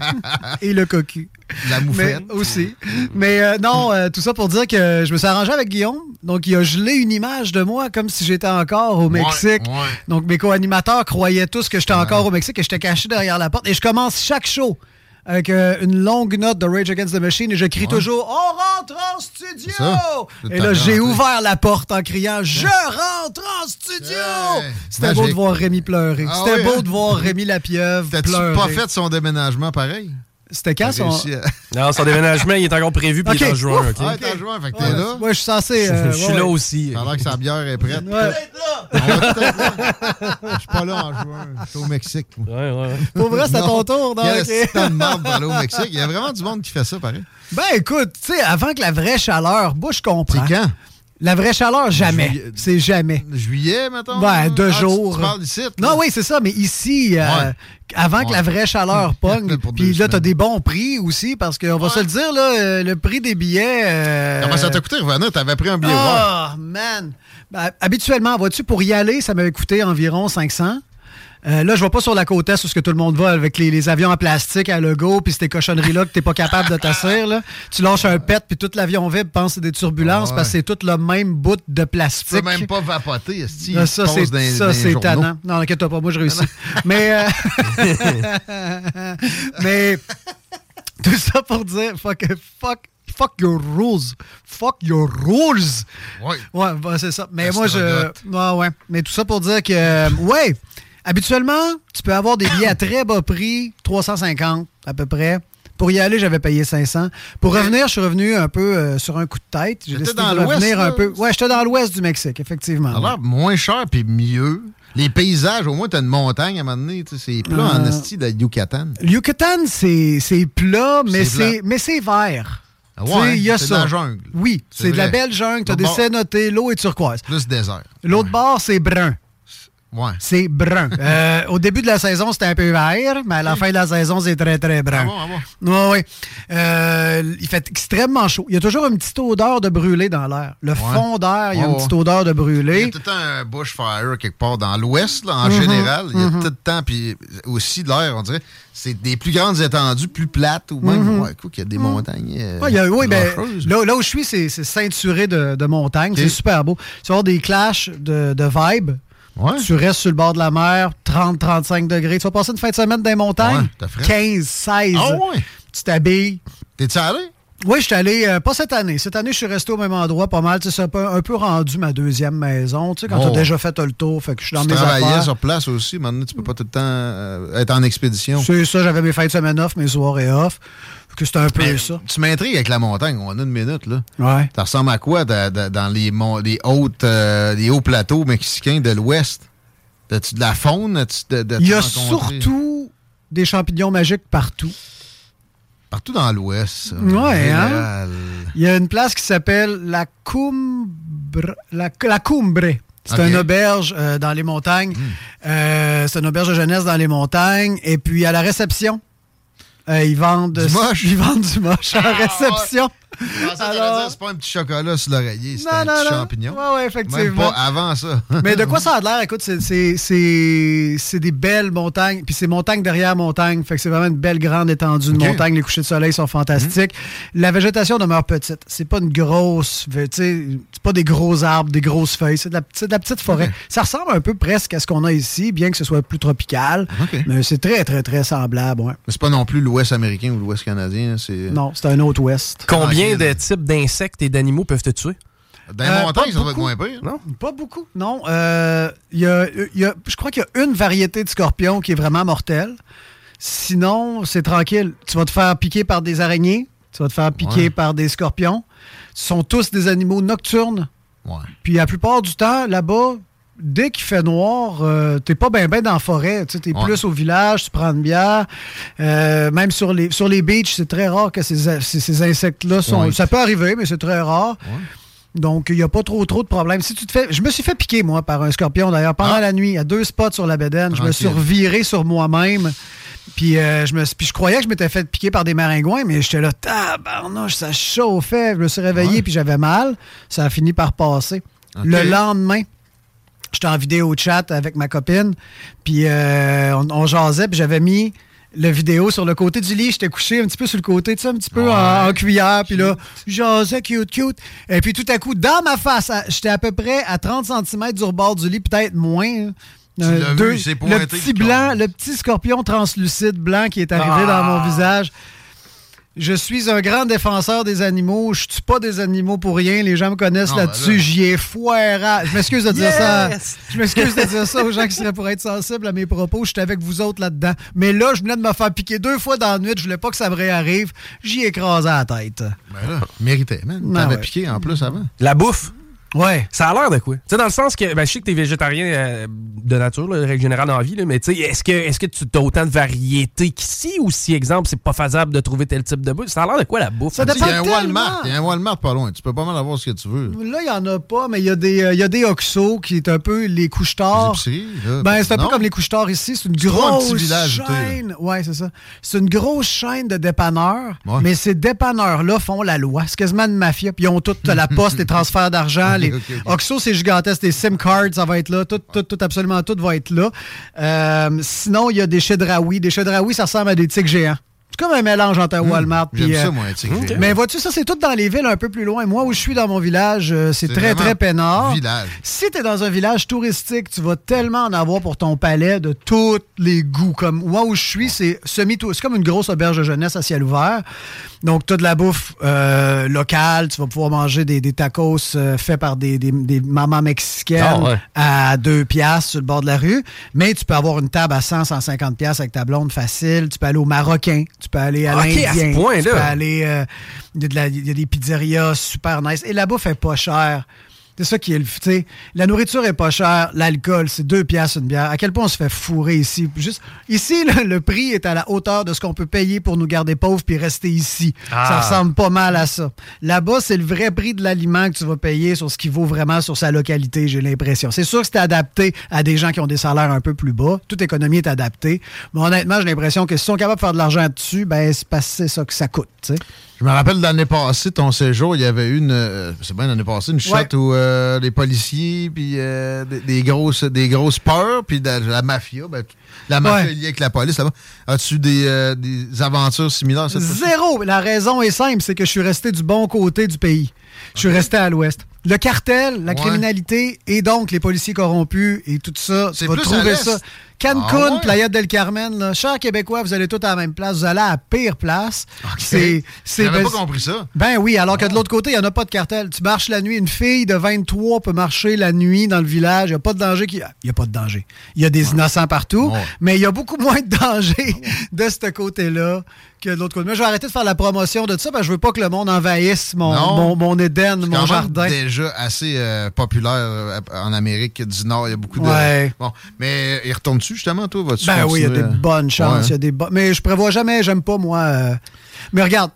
et le cocu. La moufette. Mais aussi. Mais euh, non, euh, tout ça pour dire que je me suis arrangé avec Guillaume. Donc, il a gelé une image de moi comme si j'étais encore au Mexique. ouais. Donc, mes co-animateurs croyaient tous que j'étais encore au Mexique et j'étais caché derrière la porte. Et je commence chaque show avec euh, une longue note de Rage Against the Machine et je crie toujours On rentre en studio! Et là, j'ai ouvert la porte en criant Je rentre en studio! C'était beau de voir Rémi pleurer. Ah C'était oui, beau hein? de voir Rémi Lapieuvre T'as-tu pleurer. pas fait son déménagement pareil? C'était quand son. Non, son déménagement, il est encore prévu, puis il est en Ok. juin. Ouf. OK? Ouais, t'es en juin, fait que t'es Ouais, là. ouais, je suis censé. euh, Je suis ouais, là aussi. Pendant que sa bière est prête. Ouais. Je suis pas là en juin. Je suis au Mexique. moi. Ouais, ouais. Pour vrai, c'est à ton Non. tour. donc, Il y a ok. un temps de marde pour aller au Mexique. Il y a vraiment du monde qui fait ça, pareil. Ben écoute, tu sais, avant que la vraie chaleur, moi je comprends. C'est quand? La vraie chaleur, jamais. C'est jamais. Juillet, mettons? Ben, deux Ah, jours. Tu, parles? Non, oui, c'est ça, mais ici, euh, Ouais. avant que la vraie chaleur pogne, puis là, t'as des bons prix aussi, parce qu'on va se le dire, là, euh, le prix des billets. euh, Comment ça t'a coûté revenir? T'avais pris un billet. Ah, man! Ben, habituellement, vois-tu, pour y aller, ça m'avait coûté environ 500. Euh, là, je vais pas sur la côte est où ce que tout le monde va avec les, les avions en plastique à logo puis ces cochonneries-là que t'es pas capable de t'asseoir. là. Tu lâches un pet puis tout l'avion vibre pense c'est des turbulences Ah ouais. parce que c'est tout le même bout de Tu peux plastique. même pas vapoter. Ah, ça, c'est dans ça, dans c'est tannant. Non, inquiète-toi pas, moi, je réussis. mais, euh, mais, tout ça pour dire, fuck, fuck, fuck your rules. Fuck your rules. Ouais. Ouais, bah, c'est ça. Mais moi, je. Ouais, ouais. Mais tout ça pour dire que, ouais, habituellement, tu peux avoir des billets à très bas prix, 350 à peu près. Pour y aller, j'avais payé 500. Pour revenir, je suis revenu un peu euh, sur un coup de tête. J'ai décidé dans de l'ouest, revenir un là? peu. Ouais, j'étais dans l'ouest du Mexique, effectivement. Ça a l'air moins cher puis mieux. Les paysages, au moins, t'as une montagne à un moment donné. C'est plat en Euh, esti de Yucatan. Yucatan, c'est plat, mais C'est vert. Ah ouais, il y a c'est de ça. la jungle. Oui, C'est de la belle jungle. Tu as L'autre des cénotés, l'eau est turquoise. Plus désert. L'autre bord, c'est brun. Ouais. C'est brun. Euh, au début de la saison, c'était un peu vert, mais à la fin de la saison, c'est très, très brun. Ah bon, ah bon? Oui, oui. Euh, il fait extrêmement chaud. Il y a toujours une petite odeur de brûlé dans l'air. Le fond d'air, il y a Ouais, une petite ouais. odeur de Il y brûlé. a tout le temps un bushfire quelque part dans l'ouest, là, en Mhm, général. Il y a mhm. tout le temps, puis aussi de l'air, on dirait. C'est des plus grandes étendues, plus plates, ou même, ouais, quoi, qu'il y a des montagnes. euh, Ouais, il y a- oui, ben, là, là où je suis, c'est ceinturé de, de montagnes. C'est super beau. Tu vas avoir des clashs de, de vibes. Tu restes sur le bord de la mer, 30-35 degrés. Tu vas passer une fin de semaine dans les montagnes? Ouais, t'as frais. 15, 16. Ah ouais? Tu t'habilles. T'es-tu allé? Oui, je suis allé, euh, pas cette année. Cette année, je suis resté au même endroit pas mal. Tu C'est un peu, un peu rendu ma deuxième maison. Tu sais, quand Oh. tu as déjà fait le tour, fait que je suis dans tu mes travaillais affaires. sur place aussi. Maintenant, tu peux pas tout le temps euh, être en expédition. C'est ça, j'avais mes de semaine off, mes soirées off. Que c'était un peu Mais ça. Tu m'intrigues avec la montagne. On a une minute, là. Ouais. Ça ressemble à quoi da- da- dans les, mon- les, hautes, euh, les hauts plateaux mexicains de l'Ouest? As-tu de la faune? De- Il y a surtout des champignons magiques partout. Partout dans l'Ouest. Ouais, hein? Il y a une place qui s'appelle la Cumbre. La, la Cumbre. C'est une auberge euh, dans les montagnes. Euh, c'est une auberge de jeunesse dans les montagnes. Et puis à la réception, euh, ils vendent Du moche? Ils vendent du moche à la réception. Que t'allais Alors- dire, c'est pas un petit chocolat sur l'oreiller, c'est Non, un non, petit non. champignon. Ouais, ouais, effectivement. Même pas avant ça. Mais de quoi ça a l'air? Écoute, c'est- c'est- c'est c'est des belles montagnes. Puis c'est montagne derrière montagne. Fait que c'est vraiment une belle grande étendue de montagne. Les couchers de soleil sont fantastiques. La végétation demeure petite. C'est pas une grosse... C'est pas des gros arbres, des grosses feuilles. C'est de, la- c'est de la petite forêt. Ça ressemble un peu presque à ce qu'on a ici, bien que ce soit plus tropical. Ok. Mais c'est très, très, très semblable. ouais. Mais c'est pas non plus l'Ouest américain ou l'Ouest canadien. C'est... Non, c'est un autre ouest. Combien Tranquille. de types d'insectes et d'animaux peuvent te tuer? Dans les Euh, montagnes, pas ça être moins pire. Non? Pas beaucoup, non. Euh, il y a- il y a- je crois qu'il y a une variété de scorpion qui est vraiment mortelle. Sinon, c'est tranquille. Tu vas te faire piquer par des araignées, tu vas te faire piquer Ouais. par des scorpions. Ce sont tous des animaux nocturnes. Ouais. Puis la plupart du temps, là-bas, dès qu'il fait noir, euh, t'es pas bien ben dans la forêt. Tu es Ouais. plus au village, tu prends une bière. Euh, même sur les, sur les beaches, c'est très rare que ces, ces- ces insectes-là sont. Ouais. Ça peut arriver, mais c'est très rare. Donc, il n'y a pas trop trop de problèmes. Si tu te fais. Je me suis fait piquer, moi, par un scorpion, d'ailleurs, pendant Ah. la nuit, à deux spots sur la bédaine. Je me suis reviré sur moi-même. Puis, euh, je me suis- puis je croyais que je m'étais fait piquer par des maringouins, mais j'étais là, tabarnouche, ça chauffait. Je me suis réveillé, puis j'avais mal. Ça a fini par passer. Le lendemain, j'étais en vidéo chat avec ma copine, puis euh, on, on jasait, puis j'avais mis le vidéo sur le côté du lit. J'étais couché un petit peu sur le côté, tu sais, un petit peu en, en cuillère, puis là, jasais, cute, cute. Et puis tout à coup, dans ma face, j'étais à peu près à 30 cm du rebord du lit, peut-être moins. hein. Vu, il s'est le petit blanc, le petit scorpion translucide blanc qui est arrivé Ah. dans mon visage. Je suis un grand défenseur des animaux. Je tue pas des animaux pour rien. Les gens me connaissent ben là-dessus. là. J'y ai foiré. Je m'excuse de dire Yes! ça. Je m'excuse de dire ça aux gens qui seraient pour être sensibles à mes propos. J'étais avec vous autres là-dedans. Mais là, je venais de me faire piquer deux fois dans la nuit. Je voulais pas que ça me réarrive. J'y ai écrasé la tête. Ben là, méritait, man. Ben T'avais ouais. piqué en plus avant. La bouffe? Ouais. Ça a l'air de quoi? Tu sais, dans le sens que, ben, je sais que t'es végétarien euh, de nature, là, de règle générale dans la vie, là, mais tu sais, est-ce que, est-ce que tu as autant de variétés qu'ici ou si, exemple, c'est pas faisable de trouver tel type de bouffe? Ça a l'air de quoi la bouffe? Ça Il y a un. Walmart. Il y a un Walmart pas loin. Tu peux pas mal avoir ce que tu veux. Là, il n'y en a pas, mais il y, a des, euh, y a des Oxo qui est un peu les couches tard. Les épiceries, là. Ben, c'est un peu comme les couches tard ici. C'est une un grosse village, chaîne. Ouais, c'est ça. C'est une grosse chaîne de dépanneurs, Ouais. mais ces dépanneurs-là font la loi. C'est quasiment une mafia. Puis ils ont toute la poste, les transferts d'argent. Les... Oxo, c'est gigantesque. Les SIM cards, ça va être là. Tout, tout, tout, absolument tout va être là. Euh, sinon, il y a des chedraoui. Des chedraoui, ça ressemble à des tics géants. C'est comme un mélange entre un Walmart Hmm. J'aime puis, ça, euh, moi, ok. mais vois-tu, ça, c'est tout dans les villes un peu plus loin. Moi, où je suis dans mon village, euh, c'est très, très peinard. village. Si tu es dans un village touristique, tu vas tellement en avoir pour ton palais de tous les goûts. Comme moi, où je suis, c'est semi C'est comme une grosse auberge de jeunesse à ciel ouvert. Donc, tu as de la bouffe euh, locale. Tu vas pouvoir manger des, des tacos faits par des, des, des mamans mexicaines Ah ouais. à 2 piastres sur le bord de la rue. Mais tu peux avoir une table à 100, 150 piastres avec ta blonde facile. Tu peux aller au Marocain. Tu peux aller à Ok, à ce l'Indien. point-là. Tu peux aller... euh, il y, la- il y a des pizzerias super nice. Et la bouffe est pas chère. C'est ça qui est le. tu sais, La nourriture est pas chère, l'alcool, c'est deux piastres une bière. À quel point on se fait fourrer ici? Juste, ici, le prix est à la hauteur de ce qu'on peut payer pour nous garder pauvres puis rester ici. Ah. Ça ressemble pas mal à ça. Là-bas, c'est le vrai prix de l'aliment que tu vas payer sur ce qui vaut vraiment sur sa localité, j'ai l'impression. C'est sûr que c'est adapté à des gens qui ont des salaires un peu plus bas. Toute économie est adaptée. Mais honnêtement, j'ai l'impression que si ils sont capables de faire de l'argent dessus, ben c'est ça que ça coûte. Je me rappelle l'année passée, ton séjour, il y avait une. euh, c'est bien l'année passée, une Ouais. où euh, les policiers, puis euh, des, des grosses, des grosses peurs, puis la, la mafia. ben, la mafia Ouais. est liée avec la police là-bas. As-tu des, euh, des aventures similaires? cette? Zéro. La raison est simple, c'est que je suis resté du bon côté du pays. Je suis resté à l'ouest. Le cartel, la Ouais. criminalité et donc les policiers corrompus et tout ça, tu C'est vas trouver ça. Cancun, Ah ouais? Playa del Carmen, là, chers Québécois, vous allez tous à la même place, vous allez à la pire place. C'est, c'est, pas compris ça. ben oui, alors que de l'autre côté, il n'y en a pas de cartel. Tu marches la nuit, une fille de 23 peut marcher la nuit dans le village. Il n'y a pas de danger. qui- Il n'y a pas de danger. Il y a des innocents partout, mais il y a beaucoup moins de danger de ce côté-là que de l'autre côté. Mais je vais arrêter de faire la promotion de ça parce que je veux pas que le monde envahisse mon, mon, mon Éden, mon jardin. déjà assez euh, populaire euh, en Amérique du Nord. Il y a beaucoup de. Ouais. Bon, mais il retourne-tu justement, toi? Vas-tu Ben oui, il y a des bonnes chances. Ouais. il y a des bo- Mais je prévois jamais, j'aime pas, moi. euh, Mais regarde,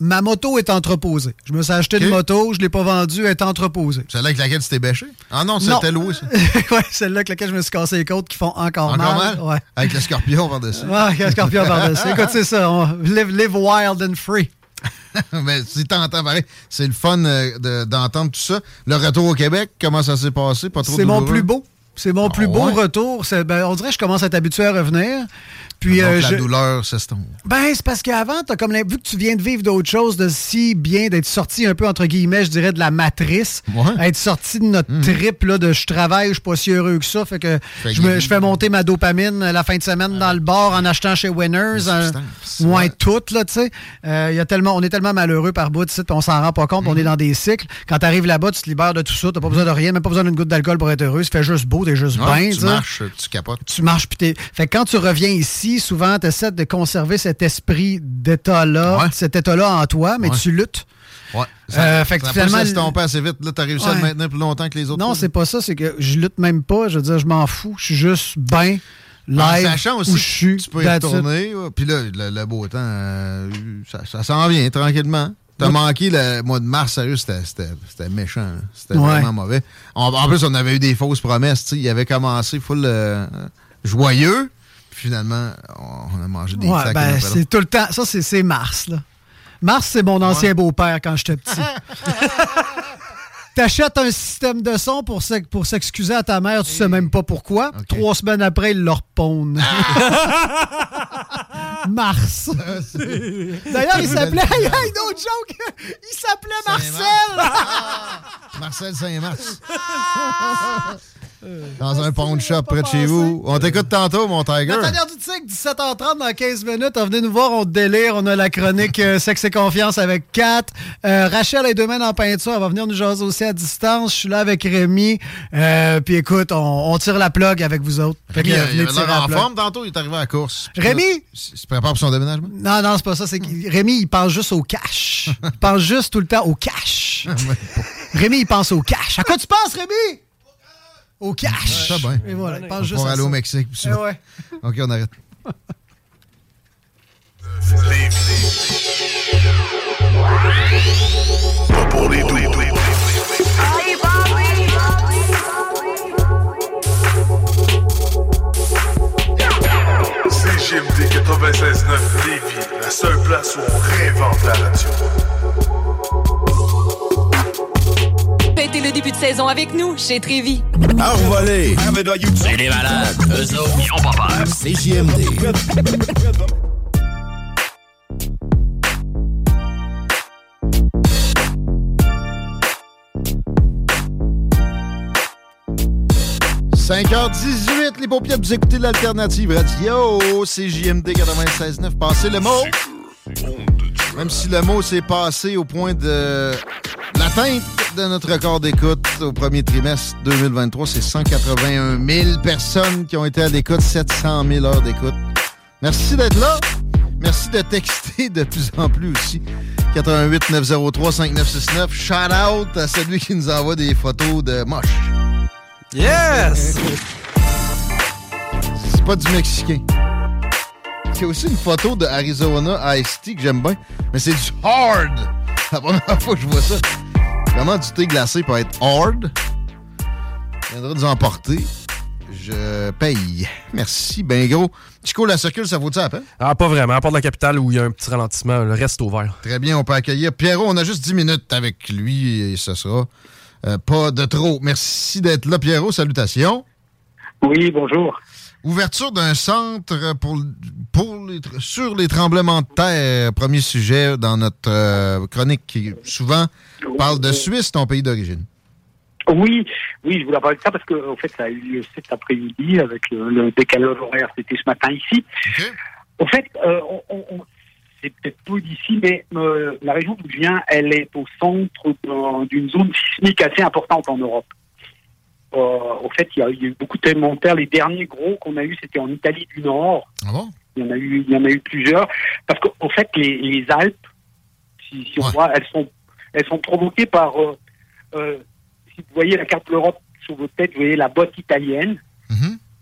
ma moto est entreposée. Je me suis acheté Ok. une moto, je l'ai pas vendue, elle est entreposée. Celle-là avec laquelle tu t'es bêché? Ah non, c'était loué, ça. ouais, celle-là avec laquelle je me suis cassé les côtes qui font encore, Encore mal? Ouais. Avec le scorpion par-dessus. Avec un scorpion par-dessus. Écoute, c'est ça. on- live, live wild and free. Mais si t'entends pareil, c'est le fun euh, de- d'entendre tout ça. Le retour au Québec, comment ça s'est passé? Pas trop C'est mon plus beau. C'est mon Ah plus beau retour. Ben, on dirait que je commence à être habitué à revenir. Puis, Donc, euh, la je- douleur s'estompe. Ben, c'est parce qu'avant, t'as comme vu que tu viens de vivre d'autres choses, de si bien d'être sorti un peu, entre guillemets, je dirais, de la matrice. Ouais. Être sorti de notre trip, là, de je travaille, je suis pas si heureux que ça. Fait que Fait je, me- que- je fais monter ma dopamine euh, la fin de semaine dans le bar en achetant chez Winners. un- moins ouais. toutes, là, tu sais. Euh, tellement, on est tellement malheureux par bout, sais, puis on s'en rend pas compte, on est dans des cycles. Quand t'arrives là-bas, tu te libères de tout ça, t'as pas besoin de rien, même pas besoin d'une goutte d'alcool pour être heureux. Ça fait juste beau, t'es juste bien, tu marches, tu capotes. tu marches puis t'es. Fait que quand tu reviens ici, souvent, tu essaies de conserver cet esprit d'état-là, Ouais. cet état-là en toi, mais Ouais. tu luttes. Ouais. Euh, fait que ça finalement, peut s'estomper assez vite. Là, t'as réussi à le maintenir plus longtemps que les autres. Non, c'est pas ça, c'est que je lutte même pas. Je veux dire, je m'en fous. Je suis juste bien En live. sachant aussi où je suis. tu peux y retourner. Puis là, le, le beau temps, euh, ça, ça s'en vient tranquillement. T'as manqué le mois de mars, sérieux, c'était méchant. hein. C'était Ouais. vraiment mauvais. En, en plus, on avait eu des fausses promesses. Il avait commencé full euh, joyeux. Finalement, on, a mangé des Ouais, ben, une c'est tout le temps. Ça, c'est Mars, là. Mars, c'est mon ancien beau-père quand j'étais petit. T'achètes un système de son pour s'ex- pour s'excuser à ta mère, tu sais même pas pourquoi. Trois semaines après, ils le repondent. Mars. D'ailleurs, il s'appelait. Hey, hey, no joke! Il s'appelait Marcel! Marcel Saint-Mars. Dans un pawn shop près de chez vous. On t'écoute tantôt, mon Tiger. Nathaniel Dutic, 17h30 dans 15 minutes. Venez nous voir, on te délire. On a la chronique euh, Sexe et confiance avec Kat. Euh, Rachel est demain en peinture. Elle va venir nous jaser aussi à distance. Je suis là avec Rémi. Euh, puis écoute, on, on tire la plug avec vous autres. Rémi, euh, il l'air la en forme tantôt, il est arrivé à la course. Rémi? Il se prépare pour son déménagement? Non, non, c'est pas ça. C'est Rémi, il pense juste au cash. Il pense juste tout le temps au cash. Rémi, il pense au cash. À quoi tu penses, Rémi? Au cash. Ça bien. Et voilà, il pense On juste aller ça. au Mexique. puis Eh ça. ouais. OK, on arrête. Pas pour les doux. CGMD 96.9 Lévis, la seule place où on réinvente la radio. Fêtez le début de saison avec nous chez Trévi. Envolé! C'est des malades! Eux autres, ils ont pas peur! C'est JMD! « 5h18, les paupières, vous écoutez l'Alternative Radio, c'est JMD 96.9. Passez le mot. Même si le mot s'est passé au point de l'atteinte de notre record d'écoute au premier trimestre 2023, c'est 181 000 personnes qui ont été à l'écoute, 700 000 heures d'écoute. Merci d'être là. Merci de texter de plus en plus aussi. 88 903 5969. Shout out à celui qui nous envoie des photos de moches. Yes! C'est pas du Mexicain. C'est aussi une photo de Arizona Ice Tea que j'aime bien, mais c'est du hard. La première fois que je vois ça. Comment du thé glacé peut être hard? Je viendrai nous emporter. Je paye. Merci, ben gros. Chico, la circule, ça vaut-tu la peine? Ah, pas vraiment. À part de la capitale où il y a un petit ralentissement, le reste est ouvert. Très bien, on peut accueillir Pierrot. On a juste 10 minutes avec lui et ce sera euh, pas de trop. Merci d'être là, Pierrot. Salutations. Oui, bonjour. Ouverture d'un centre pour, pour les sur les tremblements de terre. Premier sujet dans notre euh, chronique qui souvent parle de Suisse, ton pays d'origine. Oui, oui, je voulais parler de ça parce que en fait, ça a eu lieu cet après-midi avec le, le décalage horaire. C'était ce matin ici. En fait, euh, on, c'est peut-être peu d'ici, mais euh, la région d'où je viens, elle est au centre d'un- d'une zone sismique assez importante en Europe. Euh, au fait, il y, a, il y a eu beaucoup de de terre. Les derniers gros qu'on a eu, c'était en Italie du Nord. Il y en a eu, il y en a eu plusieurs. Parce qu'au fait, les, les Alpes, si, si on voit, elles sont, elles sont provoquées par. euh, euh, si vous voyez la carte de l'Europe sur votre tête, vous voyez la botte italienne.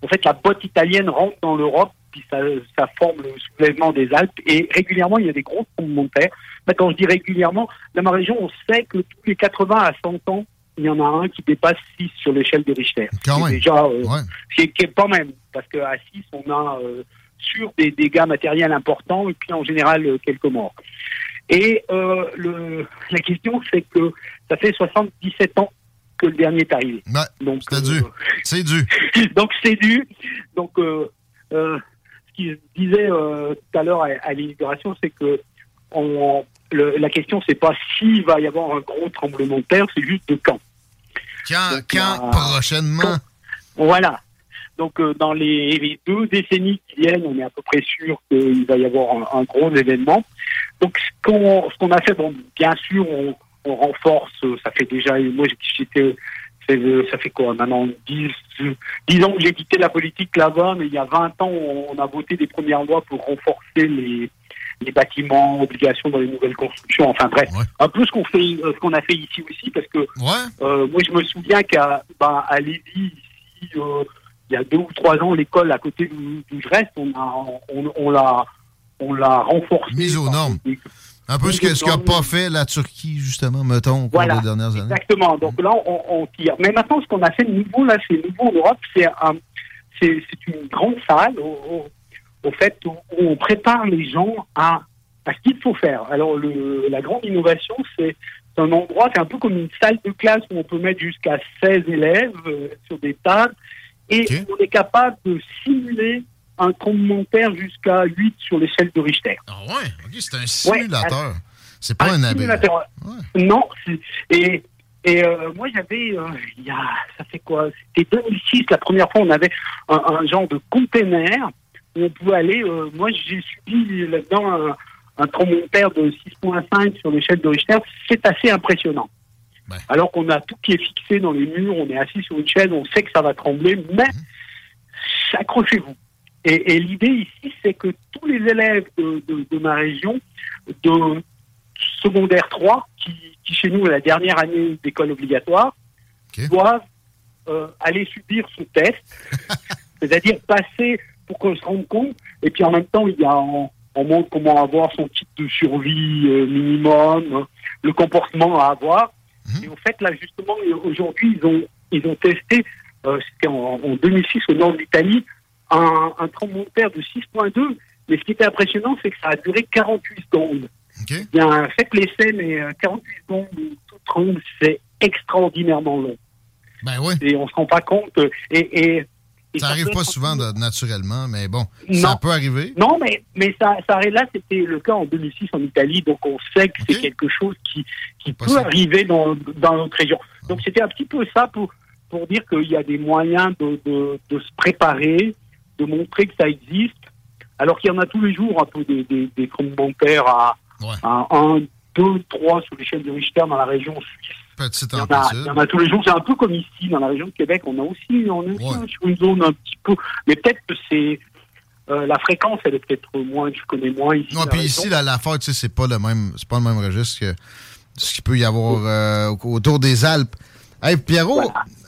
En fait, la botte italienne rentre dans l'Europe, puis ça, ça forme le soulèvement des Alpes. Et régulièrement, il y a des gros tremblements de terre. Mais quand je dis régulièrement, dans ma région, on sait que tous les 80 à 100 ans, il y en a un qui dépasse 6 sur l'échelle de Richter. Quand C'est même. Déjà, euh, Ouais. c'est pas même, parce qu'à 6, on a euh, sur des dégâts matériels importants et puis en général euh, quelques morts. Et le, la question, c'est que ça fait 77 ans que le dernier est arrivé. Donc, c'est dû. C'est dû. donc c'est dû. Donc ce qu'il disait tout à l'heure à, à l'inauguration, c'est que on, le- la question c'est pas s'il va y avoir un gros tremblement de terre, c'est juste de quand. Quand, quand euh, prochainement? Voilà. Donc euh, dans les, les deux décennies qui viennent, on est à peu près sûr qu'il va y avoir un, un gros événement. Donc ce qu'on qu'on a fait, bon, bien sûr, on, on renforce. euh, Ça fait déjà, moi j'étais, euh, ça fait quoi maintenant 10, euh, 10 ans que j'ai quitté la politique là-bas, mais il y a 20 ans, on, on a voté des premières lois pour renforcer les les bâtiments, obligations dans les nouvelles constructions, enfin bref, un peu ce qu'on fait, euh, ce qu'on a fait ici aussi, parce que euh, moi je me souviens qu'à bah, à Lévis, ici, euh, il y a deux ou trois ans, l'école à côté d'où je reste, on a, on, on l'a, on l'a renforcée. Mise aux normes. Un peu ce que ce qu'a pas fait la Turquie, justement, mettons, au cours Voilà, des dernières années. Exactement. Donc là, on, on tire. Mais maintenant, ce qu'on a fait de nouveau, là, c'est nouveau en Europe, c'est un, c'est, c'est une grande salle, au, au- fait, où, on prépare les gens à, à ce qu'il faut faire. Alors, le, la grande innovation, c'est un endroit, c'est un peu comme une salle de classe où on peut mettre jusqu'à 16 élèves euh, sur des tables, et on est capable de simuler un terre jusqu'à 8 sur l'échelle de Richter. Ah ouais? OK, c'est un simulateur. c'est pas un, abeille. simulateur. Non, et, et euh, moi j'avais, euh, il y a, ça fait quoi? C'était 2006, la première fois on avait un, un genre de container où on pouvait aller. euh, moi, j'ai subi là-dedans un, un tremblement de 6.5 sur l'échelle de Richter. C'est assez impressionnant. Alors qu'on a tout qui est fixé dans les murs, on est assis sur une chaise, on sait que ça va trembler, mais accrochez-vous. Et, et l'idée ici, c'est que tous les élèves de, de- de ma région, de secondaire 3, qui, qui chez nous est la dernière année d'école obligatoire, doivent euh, aller subir ce test, c'est-à-dire passer pour qu'on se rende compte, et puis en même temps, il y a on, on montre comment avoir son type de survie euh, minimum, hein, le comportement à avoir. Et en fait, là, justement, aujourd'hui, ils ont, ils ont testé, euh, c'était en, en 2006 au nord de l'Italie, un, un tremblement de terre de 6.2. Mais ce qui était impressionnant, c'est que ça a duré 48 secondes. Bien, faites l'essai, mais euh, 48 secondes où tout tremble, c'est extraordinairement long. Ben oui. Et on se rend pas compte. euh, et Ça peut arrive pas souvent de- naturellement, mais bon, Non. ça peut arriver. Non, mais, mais ça, ça arrive là, c'était le cas en 2006 en Italie, donc on sait que c'est quelque chose qui, qui peut arriver dans, dans notre région. Donc c'était un petit peu ça pour, pour dire qu'il y a des moyens de, de, de se préparer, de montrer que ça existe, alors qu'il y en a tous les jours un peu des, des, des à, à 1, 2, 3 sur l'échelle de Richter dans la région suisse. Petite Il y, en a, il y en a tous les jours. C'est un peu comme ici, dans la région de Québec. On a aussi, on est aussi sur une zone un petit peu. Mais peut-être que c'est. euh, la fréquence, elle est peut-être moins, je connais moins ici. Non, puis ici, la, la fête, tu sais, c'est pas le même, c'est pas le même registre que ce qu'il peut y avoir euh, au- autour des Alpes. Hey, Pierrot,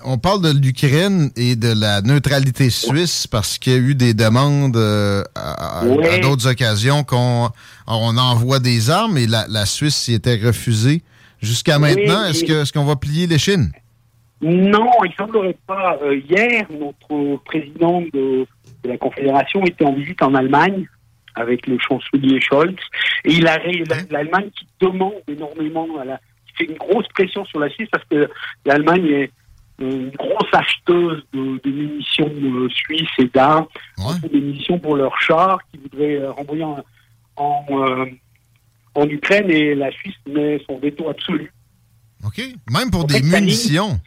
on parle de l'Ukraine et de la neutralité suisse parce qu'il y a eu des demandes euh, à, d'autres occasions qu'on on envoie des armes et la, la Suisse y était refusée. Jusqu'à Oui, maintenant, est-ce et- que est-ce qu'on va plier les chines? Non, il semblerait pas. Euh, hier, notre président de, de la Confédération était en visite en Allemagne avec le chancelier Scholz. Et il a l'Allemagne qui demande énormément, à la, qui fait une grosse pression sur la Suisse parce que l'Allemagne est une grosse acheteuse de, de munitions euh, suisses et d'armes, surtout des munitions pour leurs chars qui voudraient euh, renvoyer en, en, euh, en Ukraine et la Suisse met son veto absolu. OK? Même pour En des fait, munitions.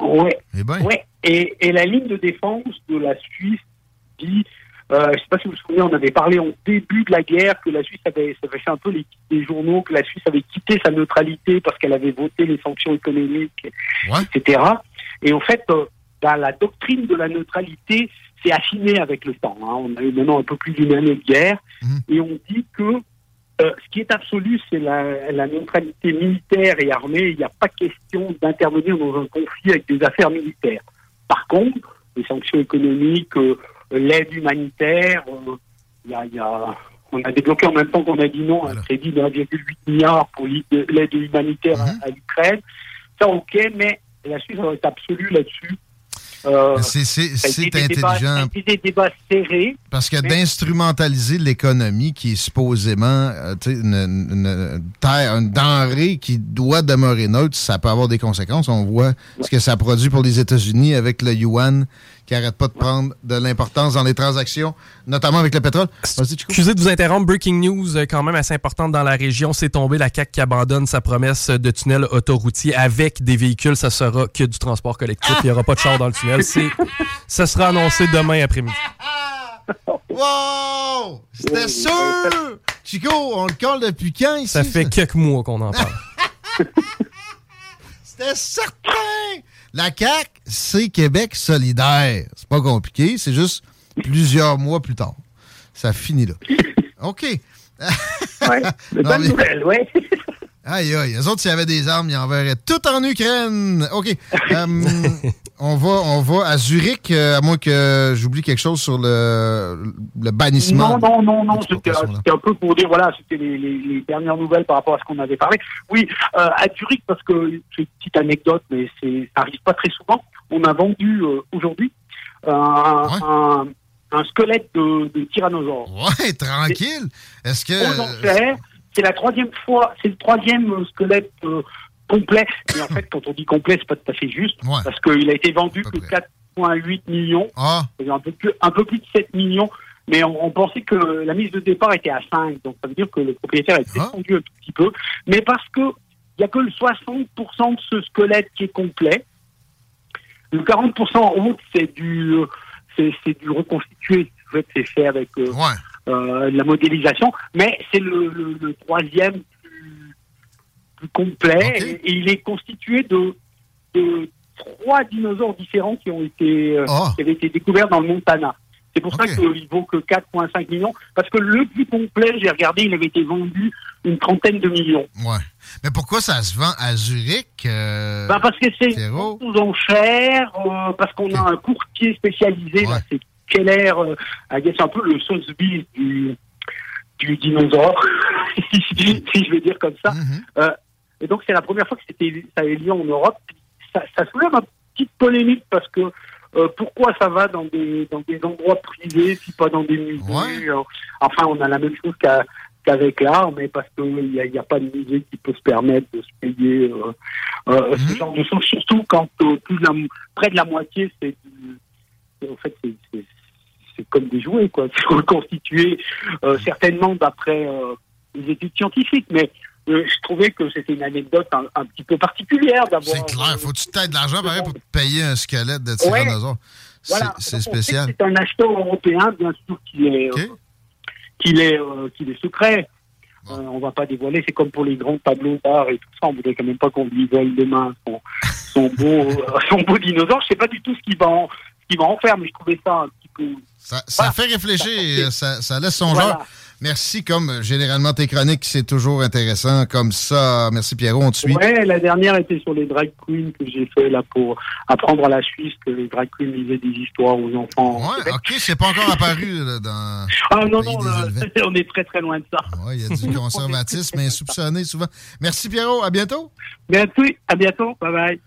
Ouais. Eh ben. Ouais. Et, et la ligne de défense de la Suisse dit, euh, je ne sais pas si vous vous souvenez, on avait parlé au début de la guerre que la Suisse avait, ça avait fait un peu les, les journaux, que la Suisse avait quitté sa neutralité parce qu'elle avait voté les sanctions économiques, etc. Et en fait, euh, dans la doctrine de la neutralité, c'est affiné avec le temps. hein. On a eu maintenant un peu plus d'une année de guerre et on dit que euh, ce qui est absolu, c'est la, la neutralité militaire et armée. Il n'y a pas question d'intervenir dans un conflit avec des affaires militaires. Par contre, les sanctions économiques, euh, l'aide humanitaire, euh, il y a, y a- on a débloqué en même temps qu'on a dit non un crédit de 1,8 milliard pour l'aide humanitaire à- à, l'Ukraine. Ça, ok, mais la Suisse est absolue là-dessus. Euh, C'est- débats- intelligent. des débats serrés. Parce que Mais- d'instrumentaliser l'économie qui est supposément euh, une- une terre, une denrée qui doit demeurer neutre, ça peut avoir des conséquences. On voit ce que ça produit pour les États-Unis avec le yuan qui arrête pas de prendre de l'importance dans les transactions, notamment avec le pétrole. Vas-y, Chico. Excusez de vous interrompre. Breaking news, euh, quand même assez importante dans la région. C'est tombé la CAQ qui abandonne sa promesse de tunnel autoroutier avec des véhicules. Ça sera que du transport collectif. Il n'y aura pas de char dans le tunnel. Ça sera annoncé demain après-midi. Wow! C'était sûr! Chico, on le colle depuis quand ici? Ça fait quelques mois qu'on en parle. C'était certain! La CAQ, c'est Québec solidaire. C'est pas compliqué, c'est juste plusieurs mois plus tard. Ça finit là. OK. Ouais, bonne nouvelle, ouais. Aïe, aïe. Les autres, s'il y avait des armes, ils enverraient tout en Ukraine. OK. Euh, on, va, on va à Zurich, euh, à moins que j'oublie quelque chose sur le, le bannissement. Non, non, non, non, c'était c'était un peu pour dire, voilà, c'était les, les- les dernières nouvelles par rapport à ce qu'on avait parlé. Oui, euh, à Zurich, parce que c'est une petite anecdote, mais ça arrive pas très souvent, on a vendu euh, aujourd'hui euh, un, un squelette de, de tyrannosaure. Ouais, tranquille. Est-ce que. Aux enchères, c'est la troisième fois, c'est le troisième euh, squelette euh, complet. Mais en fait, quand on dit complet, c'est pas tout à fait juste, parce qu'il a été vendu que 4,8 millions, Ah. Un peu, plus, un peu plus de 7 millions. Mais on, on pensait que la mise de départ était à 5, donc ça veut dire que le propriétaire est descendu un tout petit peu. Mais parce que il n'y a que le 60% de ce squelette qui est complet. Le 40% en route, c'est du, euh, c'est, du reconstitué. C'est fait avec euh, euh, la modélisation, mais c'est le, le- le troisième plus, plus complet et, et il est constitué de, de trois dinosaures différents qui ont été, euh, Ah. qui avaient été découverts dans le Montana. C'est pour ça qu'il vaut que 4,5 millions. Parce que le plus complet, j'ai regardé, il avait été vendu une trentaine de millions. Ouais. Mais pourquoi ça se vend à Zurich? euh, Bah, parce que c'est aux enchères, euh, parce qu'on a un courtier spécialisé, là, c'est Keller, euh, I guess, un peu le Sotheby's du, du dinosaure, si, si je vais dire comme ça. Euh, et donc, c'est la première fois que c'était, ça eu lieu en Europe. Ça, ça soulève une petite polémique parce que euh, pourquoi ça va dans des, dans des endroits privés, puis pas dans des musées? Euh, Enfin, on a la même chose qu'avec l'art, mais parce qu'il n'y a, il y a pas de musée qui peut se permettre de se payer euh, ce genre de choses, surtout quand plus de la, près de la moitié, c'est- en fait, c'est- comme des jouets, quoi. C'est reconstitué euh, certainement d'après euh, les études scientifiques, mais euh, je trouvais que c'était une anecdote un, un petit peu particulière d'avoir. C'est clair. Faut-tu peut-être de l'argent pareil pour payer un squelette de tyrannosaure? C'est- Voilà. Spécial. que C'est un acheteur européen, bien sûr, qu'il est, euh, qu'il est, euh, qu'il est secret. Euh, on va pas dévoiler. C'est comme pour les grands tableaux d'art et tout ça. On voudrait quand même pas qu'on lui vole demain son, son beau, euh, son beau dinosaure. Je sais pas du tout ce qu'il va en, ce qu'il va en faire, mais je trouvais ça Ça, fait réfléchir, ça, ça laisse son Voilà. genre. Merci, comme généralement tes chroniques, c'est toujours intéressant comme ça. Merci Pierrot, on te suit. Ouais, la dernière était sur les drag queens que j'ai fait là pour apprendre à la Suisse que les drag queens lisaient des histoires aux enfants. Ouais, ok, c'est pas encore apparu là, dans. Ah non, non, là, on est très très loin de ça. Ouais, il y a du conservatisme insoupçonné souvent. Merci Pierrot, à bientôt. Bientôt, à bientôt, bye bye.